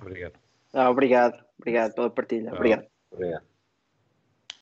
Obrigado. Ah, obrigado, obrigado pela partilha. Obrigado. Obrigado.